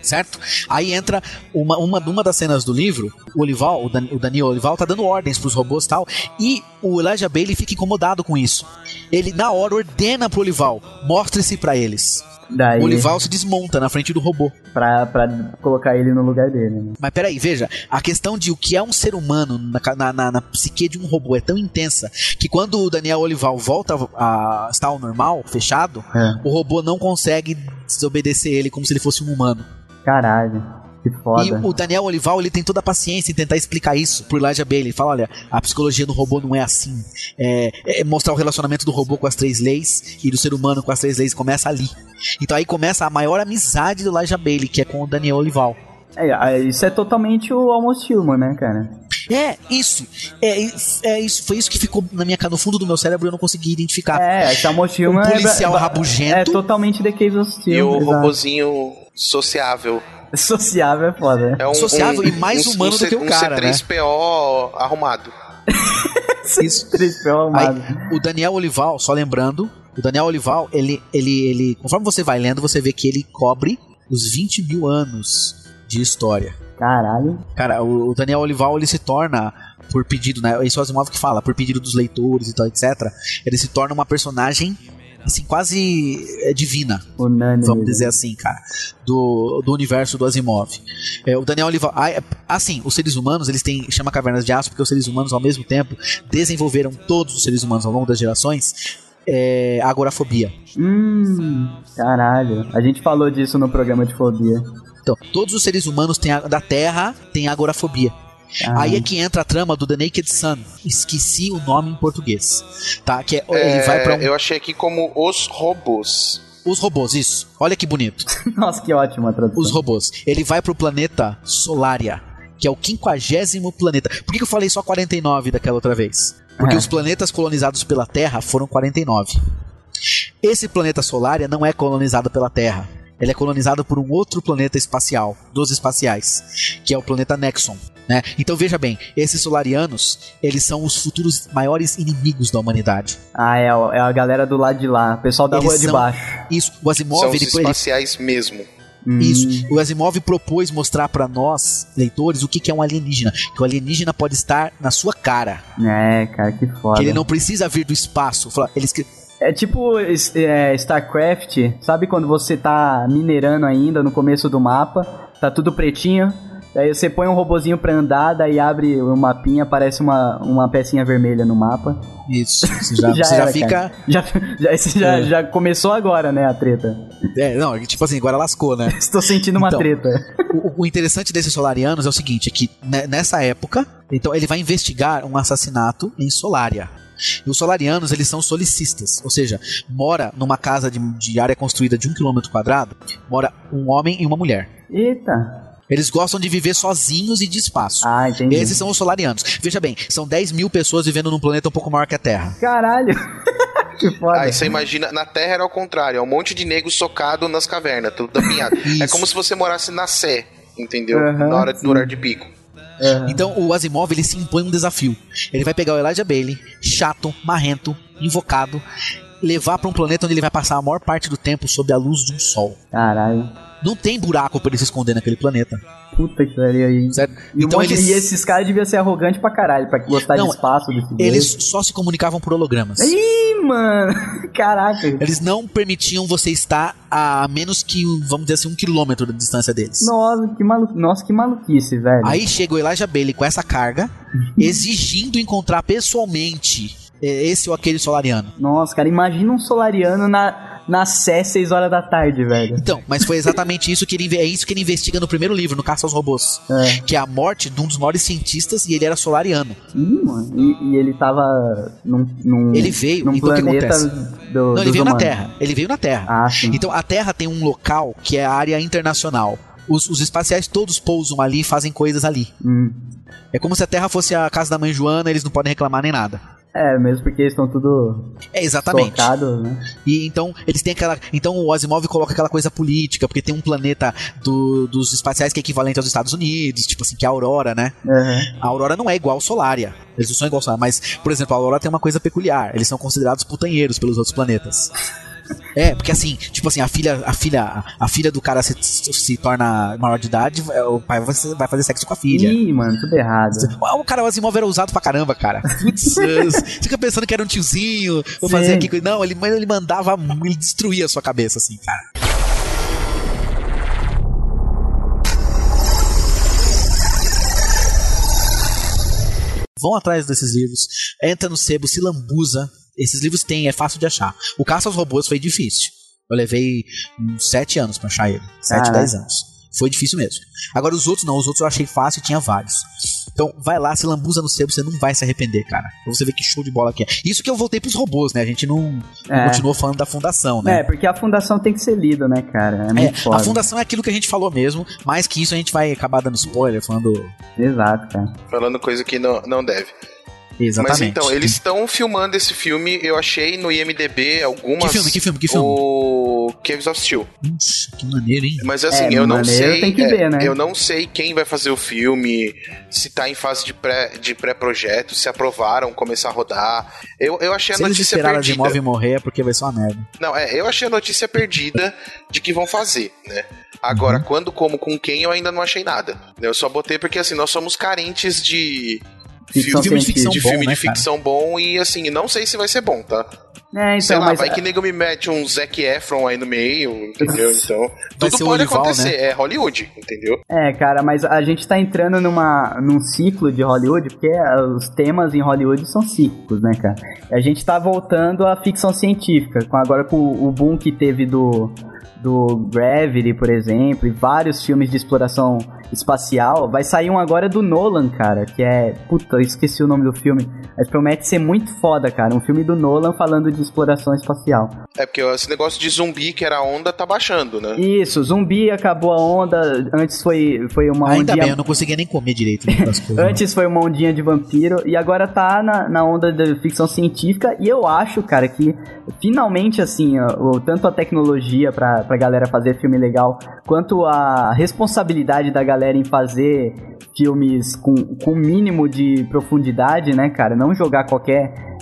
S4: certo? Aí entra uma, uma, uma das cenas do livro, o Olival, o, Dan, o Daniel Olival tá dando ordens pros robôs e tal, e o Elijah Bailey fica incomodado com isso. Ele, na hora, ordena pro Olival, mostre-se pra eles.
S1: Daí,
S4: O Olival se desmonta na frente do robô.
S1: pra, pra colocar ele no lugar dele, né?
S4: Mas peraí, veja, a questão de o que é um ser humano na, na, na, na psique de um robô é tão intensa que quando o Daniel Olival volta a estar ao normal, fechado,
S1: É.
S4: o robô não consegue desobedecer ele como se ele fosse um humano.
S1: Caralho, que foda.
S4: E o Daniel Olival, ele tem toda a paciência em tentar explicar isso pro Elijah Bailey. Ele fala, olha, a psicologia do robô não é assim. É, é mostrar o relacionamento do robô com as três leis e do ser humano com as três leis começa ali. Então aí começa a maior amizade do Elijah Bailey, que é com o Daniel Olival.
S1: É, é, isso é totalmente o Almost Human, né, cara?
S4: É, isso. É, é isso. Foi isso que ficou na minha, no fundo do meu cérebro e eu não consegui identificar.
S1: É, esse Almost Human
S4: Um
S1: é-
S4: policial
S1: é,
S4: rabugento.
S1: É totalmente The Cave of Steel.
S3: E o
S1: exato.
S3: robozinho sociável. [laughs]
S1: Sociável é foda.
S3: É um,
S4: Sociável e mais humano do que o cara,
S3: Um C3PO arrumado.
S4: Isso.
S1: Triste, pelo
S4: Aí, o Daniel Olival, só lembrando, o Daniel Olival, ele, ele, ele, conforme você vai lendo, você vê que ele cobre os 20 mil anos de história.
S1: Caralho.
S4: Cara, o o Daniel Olival, ele se torna, por pedido, né? Isso é o Asimov que fala, por pedido dos leitores e tal, etc. Ele se torna uma personagem, assim, quase é, divina.
S1: Unânime.
S4: Vamos dizer assim, cara, do, do universo do Asimov. É, o Daniel Olival, ah, é- assim, os seres humanos, eles têm, chama cavernas de aço porque os seres humanos ao mesmo tempo desenvolveram todos os seres humanos ao longo das gerações é, agorafobia.
S1: Hum, caralho. A gente falou disso no programa de fobia.
S4: Então, todos os seres humanos têm da Terra têm agorafobia.
S1: Ah,
S4: Aí é que entra a trama do The Naked Sun. Esqueci o nome em português. Tá? Que é, ele
S3: É,
S4: vai para
S3: Eu achei aqui como os robôs.
S4: os robôs, isso. Olha que bonito. [laughs]
S1: Nossa, que ótima a tradução.
S4: Os robôs. Ele vai pro planeta Solaria, que é o quinquagésimo planeta. Por que, que eu falei só 49 daquela outra vez? Porque
S1: É.
S4: os planetas colonizados pela Terra foram 49. Esse planeta Solaria não é colonizado pela Terra. Ele é colonizado por um outro planeta espacial, dos espaciais, que é o planeta Nexon. Né? Então veja bem, esses solarianos, eles são os futuros maiores inimigos da humanidade.
S1: Ah, é, é a galera do lado de lá. O pessoal da
S4: Eles
S1: rua de baixo.
S4: Isso, o Asimov,
S3: São os
S4: ele, ele
S3: espaciais mesmo.
S1: Hum,
S4: Isso. O Asimov propôs mostrar pra nós, leitores, o que que é um alienígena. Que o alienígena pode estar na sua cara.
S1: É, cara, que foda.
S4: Que ele não precisa vir do espaço. Ele escre-
S1: É tipo é, StarCraft, sabe quando você tá minerando ainda no começo do mapa, tá tudo pretinho, daí você põe um robozinho pra andar, daí abre o mapinha, aparece uma, uma pecinha vermelha no mapa.
S4: Isso. [laughs] Você já, você já
S1: era,
S4: fica.
S1: cara. Já, já, já,
S4: É.
S1: já começou agora, né, a treta.
S4: É, não, tipo assim, agora lascou, né? [laughs]
S1: Estou sentindo uma
S4: Então.
S1: treta.
S4: O, o interessante desses solarianos é o seguinte: é que ne- nessa época, então ele vai investigar um assassinato em Solária. E os solarianos, eles são solicistas, ou seja, mora numa casa de, de área construída de um quilômetro quadrado, mora um homem e uma mulher.
S1: Eita.
S4: Eles gostam de viver sozinhos e de espaço.
S1: Ah, entendi.
S4: Esses são os solarianos. Veja bem, são 10 mil pessoas vivendo num planeta um pouco maior que a Terra.
S1: Caralho. [laughs] Que foda.
S3: Aí você imagina, na Terra era ao contrário, é um monte de nego socado nas cavernas, tudo apinhado. [laughs] é como se você morasse na Sé, entendeu?
S1: Aham,
S3: na hora,
S1: sim.
S3: no horário de pico.
S1: É.
S4: Então o Asimov ele se impõe um desafio. Ele vai pegar o Elijah Bailey, chato, marrento, invocado, levar pra um planeta onde ele vai passar a maior parte do tempo sob a luz de um sol.
S1: Caralho.
S4: Não tem buraco pra ele se esconder naquele planeta.
S1: Puta que pariu aí.
S4: Certo?
S1: E,
S4: Então
S1: monte-
S4: eles,
S1: e esses caras deviam ser arrogantes pra caralho, pra gostar
S4: Não,
S1: de espaço desse
S4: eles
S1: jeito.
S4: só se comunicavam por hologramas.
S1: Ih, mano! [laughs] Caraca.
S4: Eles não permitiam você estar a menos que, vamos dizer assim, um quilômetro da distância deles.
S1: Nossa, que malu... Nossa, que maluquice, velho.
S4: Aí chega o Elijah Bailey com essa carga, exigindo encontrar pessoalmente eh, esse ou aquele solariano.
S1: Nossa, cara, imagina um solariano na, na Sé 6 horas da tarde, velho.
S4: Então, mas foi exatamente isso que ele é isso que ele investiga no primeiro livro, no Caça aos Robôs,
S1: É.
S4: que é a morte de um dos maiores cientistas e ele era solariano.
S1: Ih, mano. E, e ele tava num, num,
S4: Ele veio,
S1: num
S4: então o que acontece?
S1: do,
S4: Não, ele veio na
S1: humanos.
S4: Terra. Ele veio na Terra.
S1: Ah, sim.
S4: Então a Terra tem um local que é a área internacional. Os, os espaciais todos pousam ali e fazem coisas ali.
S1: Hum.
S4: É como se a Terra fosse a casa da mãe Joana, eles não podem reclamar nem nada.
S1: É, mesmo porque eles estão tudo
S4: É exatamente.
S1: né?
S4: E então eles têm aquela. Então o Asimov coloca aquela coisa política, porque tem um planeta do- dos espaciais que é equivalente aos Estados Unidos, tipo assim, que é a Aurora, né?
S1: Aham.
S4: A Aurora não é igual ao Solária. Eles não são igual ao Solária, mas, por exemplo, a Aurora tem uma coisa peculiar. Eles são considerados putanheiros pelos outros planetas. É, porque assim, tipo assim, a filha, a filha, a filha do cara se, se torna maior de idade, o pai vai fazer- vai fazer sexo com a filha.
S1: Ih, mano, tudo errado.
S4: O cara, o Asimov era usado pra caramba, cara. Putz, [laughs] fica pensando que era um tiozinho, vou fazer
S1: Sim.
S4: aqui. coisa- Não, ele, ele mandava, ele destruía a sua cabeça, assim, cara. Vão atrás desses livros, entra no sebo, se lambuza. Esses livros tem, é fácil de achar. O Caça aos Robôs foi difícil. Eu levei uns sete anos pra achar ele. Sete,
S1: Caraca.
S4: dez anos. Foi difícil mesmo. Agora os outros não, os outros eu achei fácil e tinha vários. Então vai lá, se lambuza no sebo, você não vai se arrepender, cara. Pra você ver que show de bola que é. Isso que eu voltei pros robôs, né? A gente não, não
S1: É.
S4: continuou falando da fundação, né?
S1: É, porque a fundação tem que ser lida, né, cara? É
S4: É, a fundação é aquilo que a gente falou mesmo, mais que isso a gente vai acabar dando spoiler, falando.
S1: Exato, cara.
S3: Falando coisa que não, não deve.
S4: Exatamente.
S3: Mas então, eles estão filmando esse filme, eu achei no IMDB algumas.
S4: Que filme, que filme, que filme?
S3: O Caves of Steel.
S4: Puxa, que maneiro, hein?
S3: Mas assim,
S1: É,
S3: eu não
S1: maneiro
S3: sei.
S1: tem que
S3: é,
S1: ver, né?
S3: Eu não sei quem vai fazer o filme, se tá em fase de pré- de pré-projeto, se aprovaram começar a rodar. Eu, eu achei a
S4: Se eles
S3: notícia
S4: a
S3: perdida.
S4: Asimov morrer é porque vai ser uma merda.
S3: Não, é, eu achei a notícia perdida de que vão fazer, né? Agora,
S4: Uhum.
S3: quando, como, com quem, eu ainda não achei nada. Eu só botei porque, assim, nós somos carentes de...
S1: Ficção
S3: filme,
S1: científica.
S3: de
S4: bom,
S3: filme
S4: né,
S3: de ficção bom e, assim, não sei se vai ser bom, tá?
S1: É, então,
S3: Sei lá, vai que nego me mete um Zac Efron aí no meio, entendeu? [laughs] Então, tudo pode acontecer.
S4: né?
S3: É Hollywood, entendeu?
S1: É, cara, mas a gente tá entrando numa, num ciclo de Hollywood, porque os temas em Hollywood são cíclicos, né, cara? A gente tá voltando à ficção científica, com agora com o boom que teve do, do Gravity, por exemplo, e vários filmes de exploração espacial. Vai sair um agora do Nolan, cara, que é. Puta, eu esqueci o nome do filme. Mas promete ser muito foda, cara. Um filme do Nolan falando de exploração espacial.
S3: É porque esse negócio de zumbi que era onda tá baixando, né?
S1: Isso, zumbi acabou a onda. Antes foi, foi uma
S4: Ainda
S1: ondinha
S4: bem, eu não conseguia nem comer direito né, coisas. [laughs]
S1: Antes foi uma ondinha de vampiro e agora tá na, na onda da ficção científica e eu acho, cara, que finalmente, assim, ó, o- tanto a tecnologia pra, galera fazer filme legal, quanto a responsabilidade da galera em fazer filmes com o mínimo de profundidade, né, cara? Não jogar qualquer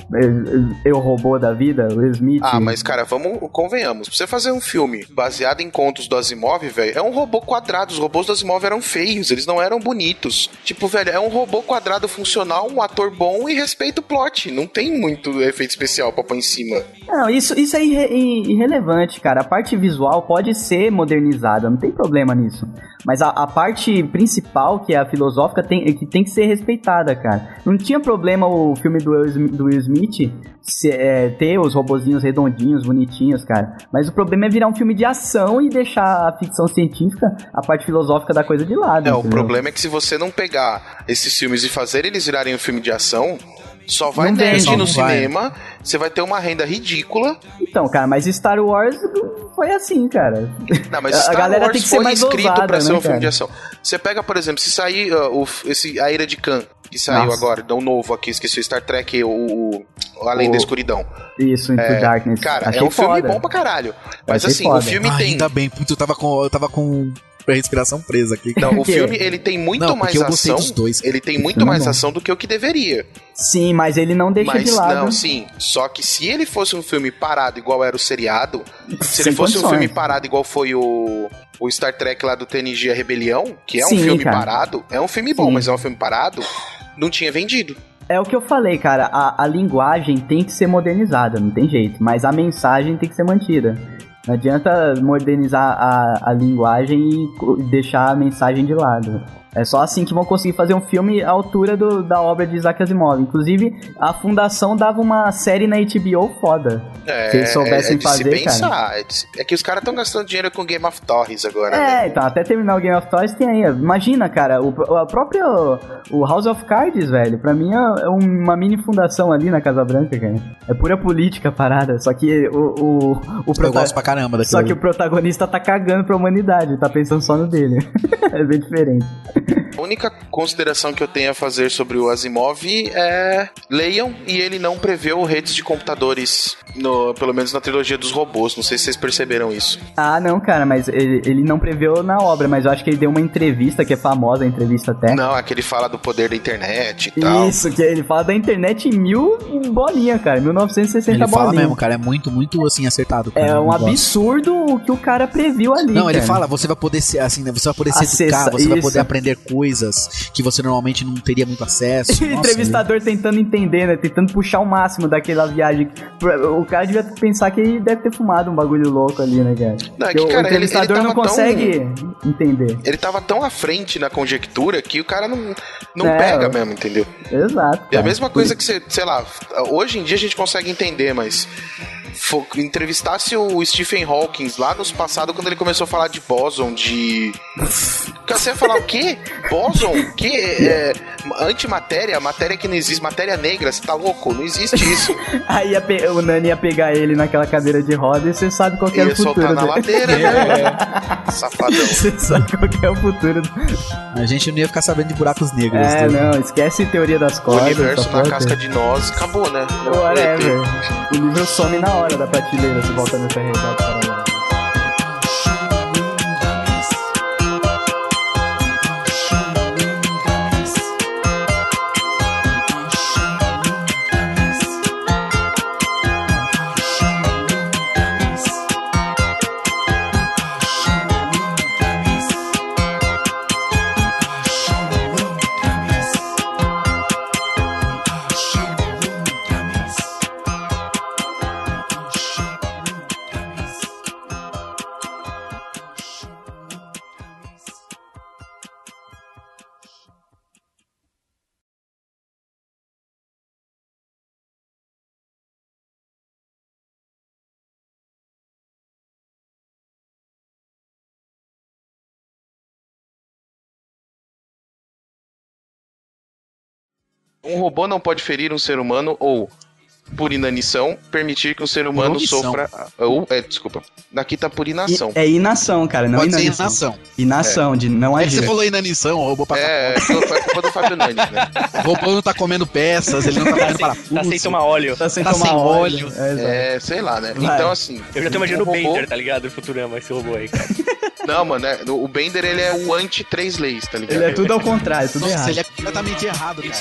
S1: eu robô da vida, o Smith.
S3: Ah, mas cara, vamos, convenhamos. Pra você fazer um filme baseado em contos do Asimov, velho, é um robô quadrado. Os robôs do Asimov eram feios, eles não eram bonitos. Tipo, velho, é um robô quadrado funcional, um ator bom e respeita o plot. Não tem muito efeito especial pra pôr em cima.
S1: Não, isso, isso é irre- irrelevante, cara. A parte visual pode ser modernizada, não tem problema nisso. Mas a, a parte principal, que é a filosófica, tem, que tem que ser respeitada, cara. Não tinha problema o filme do Will Smith, se- é, ter os robozinhos redondinhos, bonitinhos, cara. Mas o problema é virar um filme de ação e deixar a ficção científica, a parte filosófica da coisa de lado.
S3: É, o
S1: entendeu?
S3: problema é que se você não pegar esses filmes e fazer eles virarem um filme de ação, só vai
S1: Não
S3: no
S4: Não vai.
S3: cinema, você vai ter uma renda ridícula.
S1: Então, cara, mas Star Wars foi assim, cara.
S3: Não, mas [laughs]
S1: A
S3: Star
S1: galera
S3: Wars
S1: tem que ser mais
S3: escrito
S1: ousada,
S3: pra ser
S1: né,
S3: um filme
S1: cara?
S3: de ação. Você pega, por exemplo, se sair uh, o, esse, A Ira de Khan, que saiu
S1: Nossa.
S3: agora, um novo aqui, esqueci o Star Trek, o, o Além
S1: O-
S3: da Escuridão.
S1: Isso, Into Darkness.
S3: Cara,
S1: Achei
S3: é um filme
S1: foda.
S3: bom pra caralho. Mas
S1: achei
S3: assim,
S1: foda.
S3: o filme
S4: Ah,
S3: tem.
S4: ainda bem, putz, eu tava com, eu tava com a respiração presa aqui.
S3: Não, o filme ele tem muito
S4: Não,
S3: mais ação.
S4: dos dois.
S3: Ele tem muito
S1: é
S3: mais
S1: bom.
S3: ação do que o que deveria.
S1: Sim, mas ele não deixa
S3: Mas
S1: de lado.
S3: não, sim. Só que se ele fosse um filme parado igual era o seriado, se
S1: Sem
S3: ele fosse um
S1: condições.
S3: filme parado igual foi o, o Star Trek lá do TNG A Rebelião, que é um
S1: Sim,
S3: filme
S1: cara.
S3: parado, é um filme bom,
S1: Sim.
S3: mas é um filme parado, não tinha vendido.
S1: É o que eu falei, cara. A, a linguagem tem que ser modernizada, não tem jeito. Mas a mensagem tem que ser mantida. Não adianta modernizar a, a linguagem e deixar a mensagem de lado. É só assim que vão conseguir fazer um filme à altura do- da obra de Isaac Asimov. Inclusive, a Fundação dava uma série na HBO foda.
S3: É,
S1: Se eles soubessem
S3: é de
S1: fazer,
S3: se pensar. É, de se- é que os caras estão gastando dinheiro com Game of Thrones agora,
S1: É,
S3: né?
S1: então, até terminar o Game of Thrones tem aí. Imagina, cara, o, a própria. O House of Cards, velho, pra mim é uma mini fundação ali na Casa Branca, cara. É pura política a parada. Só que o. o, o
S4: Eu
S1: prota-
S4: gosto pra caramba daquilo.
S1: Só que
S4: ali.
S1: o protagonista tá cagando pra humanidade, tá pensando só no dele. [laughs] é bem diferente.
S3: A única consideração que eu tenho a fazer sobre o Asimov é leiam e ele não preveu redes de computadores, no, pelo menos na trilogia dos robôs. Não sei se vocês perceberam isso.
S1: Ah, não, cara, mas ele, ele não preveu na obra, mas eu acho que ele deu uma entrevista, que é famosa a entrevista até.
S3: Não, é que ele fala do poder da internet e tal.
S1: Isso, que ele fala da internet em mil bolinha, cara, 1960
S4: Ele fala
S1: bolinha.
S4: mesmo, cara, é muito, muito assim acertado. cara,
S1: É um
S4: gosto.
S1: absurdo o que o cara previu ali.
S4: Não, ele
S1: cara.
S4: fala, você vai poder ser assim, né? Você vai poder se
S1: Acessa-
S4: educar, você vai
S1: isso.
S4: poder aprender coisas que você normalmente não teria muito acesso. [laughs] Nossa,
S1: entrevistador tentando entender, né? Tentando puxar o máximo daquela viagem. O cara devia pensar que ele deve ter fumado um bagulho louco ali, né, cara?
S3: Não, é que,
S1: o
S3: cara, ele- ele
S1: entrevistador não
S3: tava tão-
S1: consegue entender.
S3: Ele tava tão à frente na conjectura que o cara não, não
S1: É,
S3: pega mesmo, entendeu?
S1: Exato.
S3: É a
S1: cara.
S3: mesma coisa que você, sei lá, hoje em dia a gente consegue entender, mas entrevistasse o Stephen Hawking lá nos passados quando ele começou a falar de bóson, de. [laughs] Você ia falar o quê? Bóson? Que é, antimatéria, matéria que não existe, matéria negra, você tá louco? Não existe isso. [laughs]
S1: Aí ia pe- o Nani ia pegar ele naquela cadeira de roda e você sabe qual que era
S3: Ia
S1: o futuro
S3: soltar na
S1: dele.
S3: ladeira, né? [laughs] Safadão.
S1: Você sabe qual que é o futuro.
S4: A gente não ia ficar sabendo de buracos negros.
S1: É,
S4: né?
S1: não, esquece teoria das
S3: O
S1: cordas.
S3: universo
S1: essa
S3: na
S1: porra
S3: casca de nós acabou, né?
S1: Whatever. O livro some na hora da prateleira se volta nessa realidade.
S3: Um robô não pode ferir um ser humano ou, por inanição, permitir que um ser humano sofra. Ou, é, desculpa. Daqui tá por inação.
S1: É inação, cara, não
S4: Pode ser
S1: inanição.
S4: inação.
S1: Inação, de não
S4: É que você
S1: agir.
S4: falou inanição, o robô passa
S3: É, é culpa do Fábio Nani, né? [laughs]
S4: O robô não tá comendo peças, ele não tá comendo parafuso.
S2: Tá sem tomar óleo.
S1: Tá sem
S4: Tá
S1: tomar
S4: sem
S1: óleo.
S4: óleo.
S1: É.
S3: É, sei lá, né?
S1: Vai.
S3: Então, assim.
S2: Eu já tô imaginando o
S3: robô-
S2: Bender, tá ligado? O Futurama, esse robô aí, cara. [laughs]
S3: Não, mano, é, o Bender ele é o anti-três leis, tá ligado?
S1: Ele é tudo ao contrário, tudo
S4: Nossa,
S1: errado.
S4: ele é completamente errado, cara.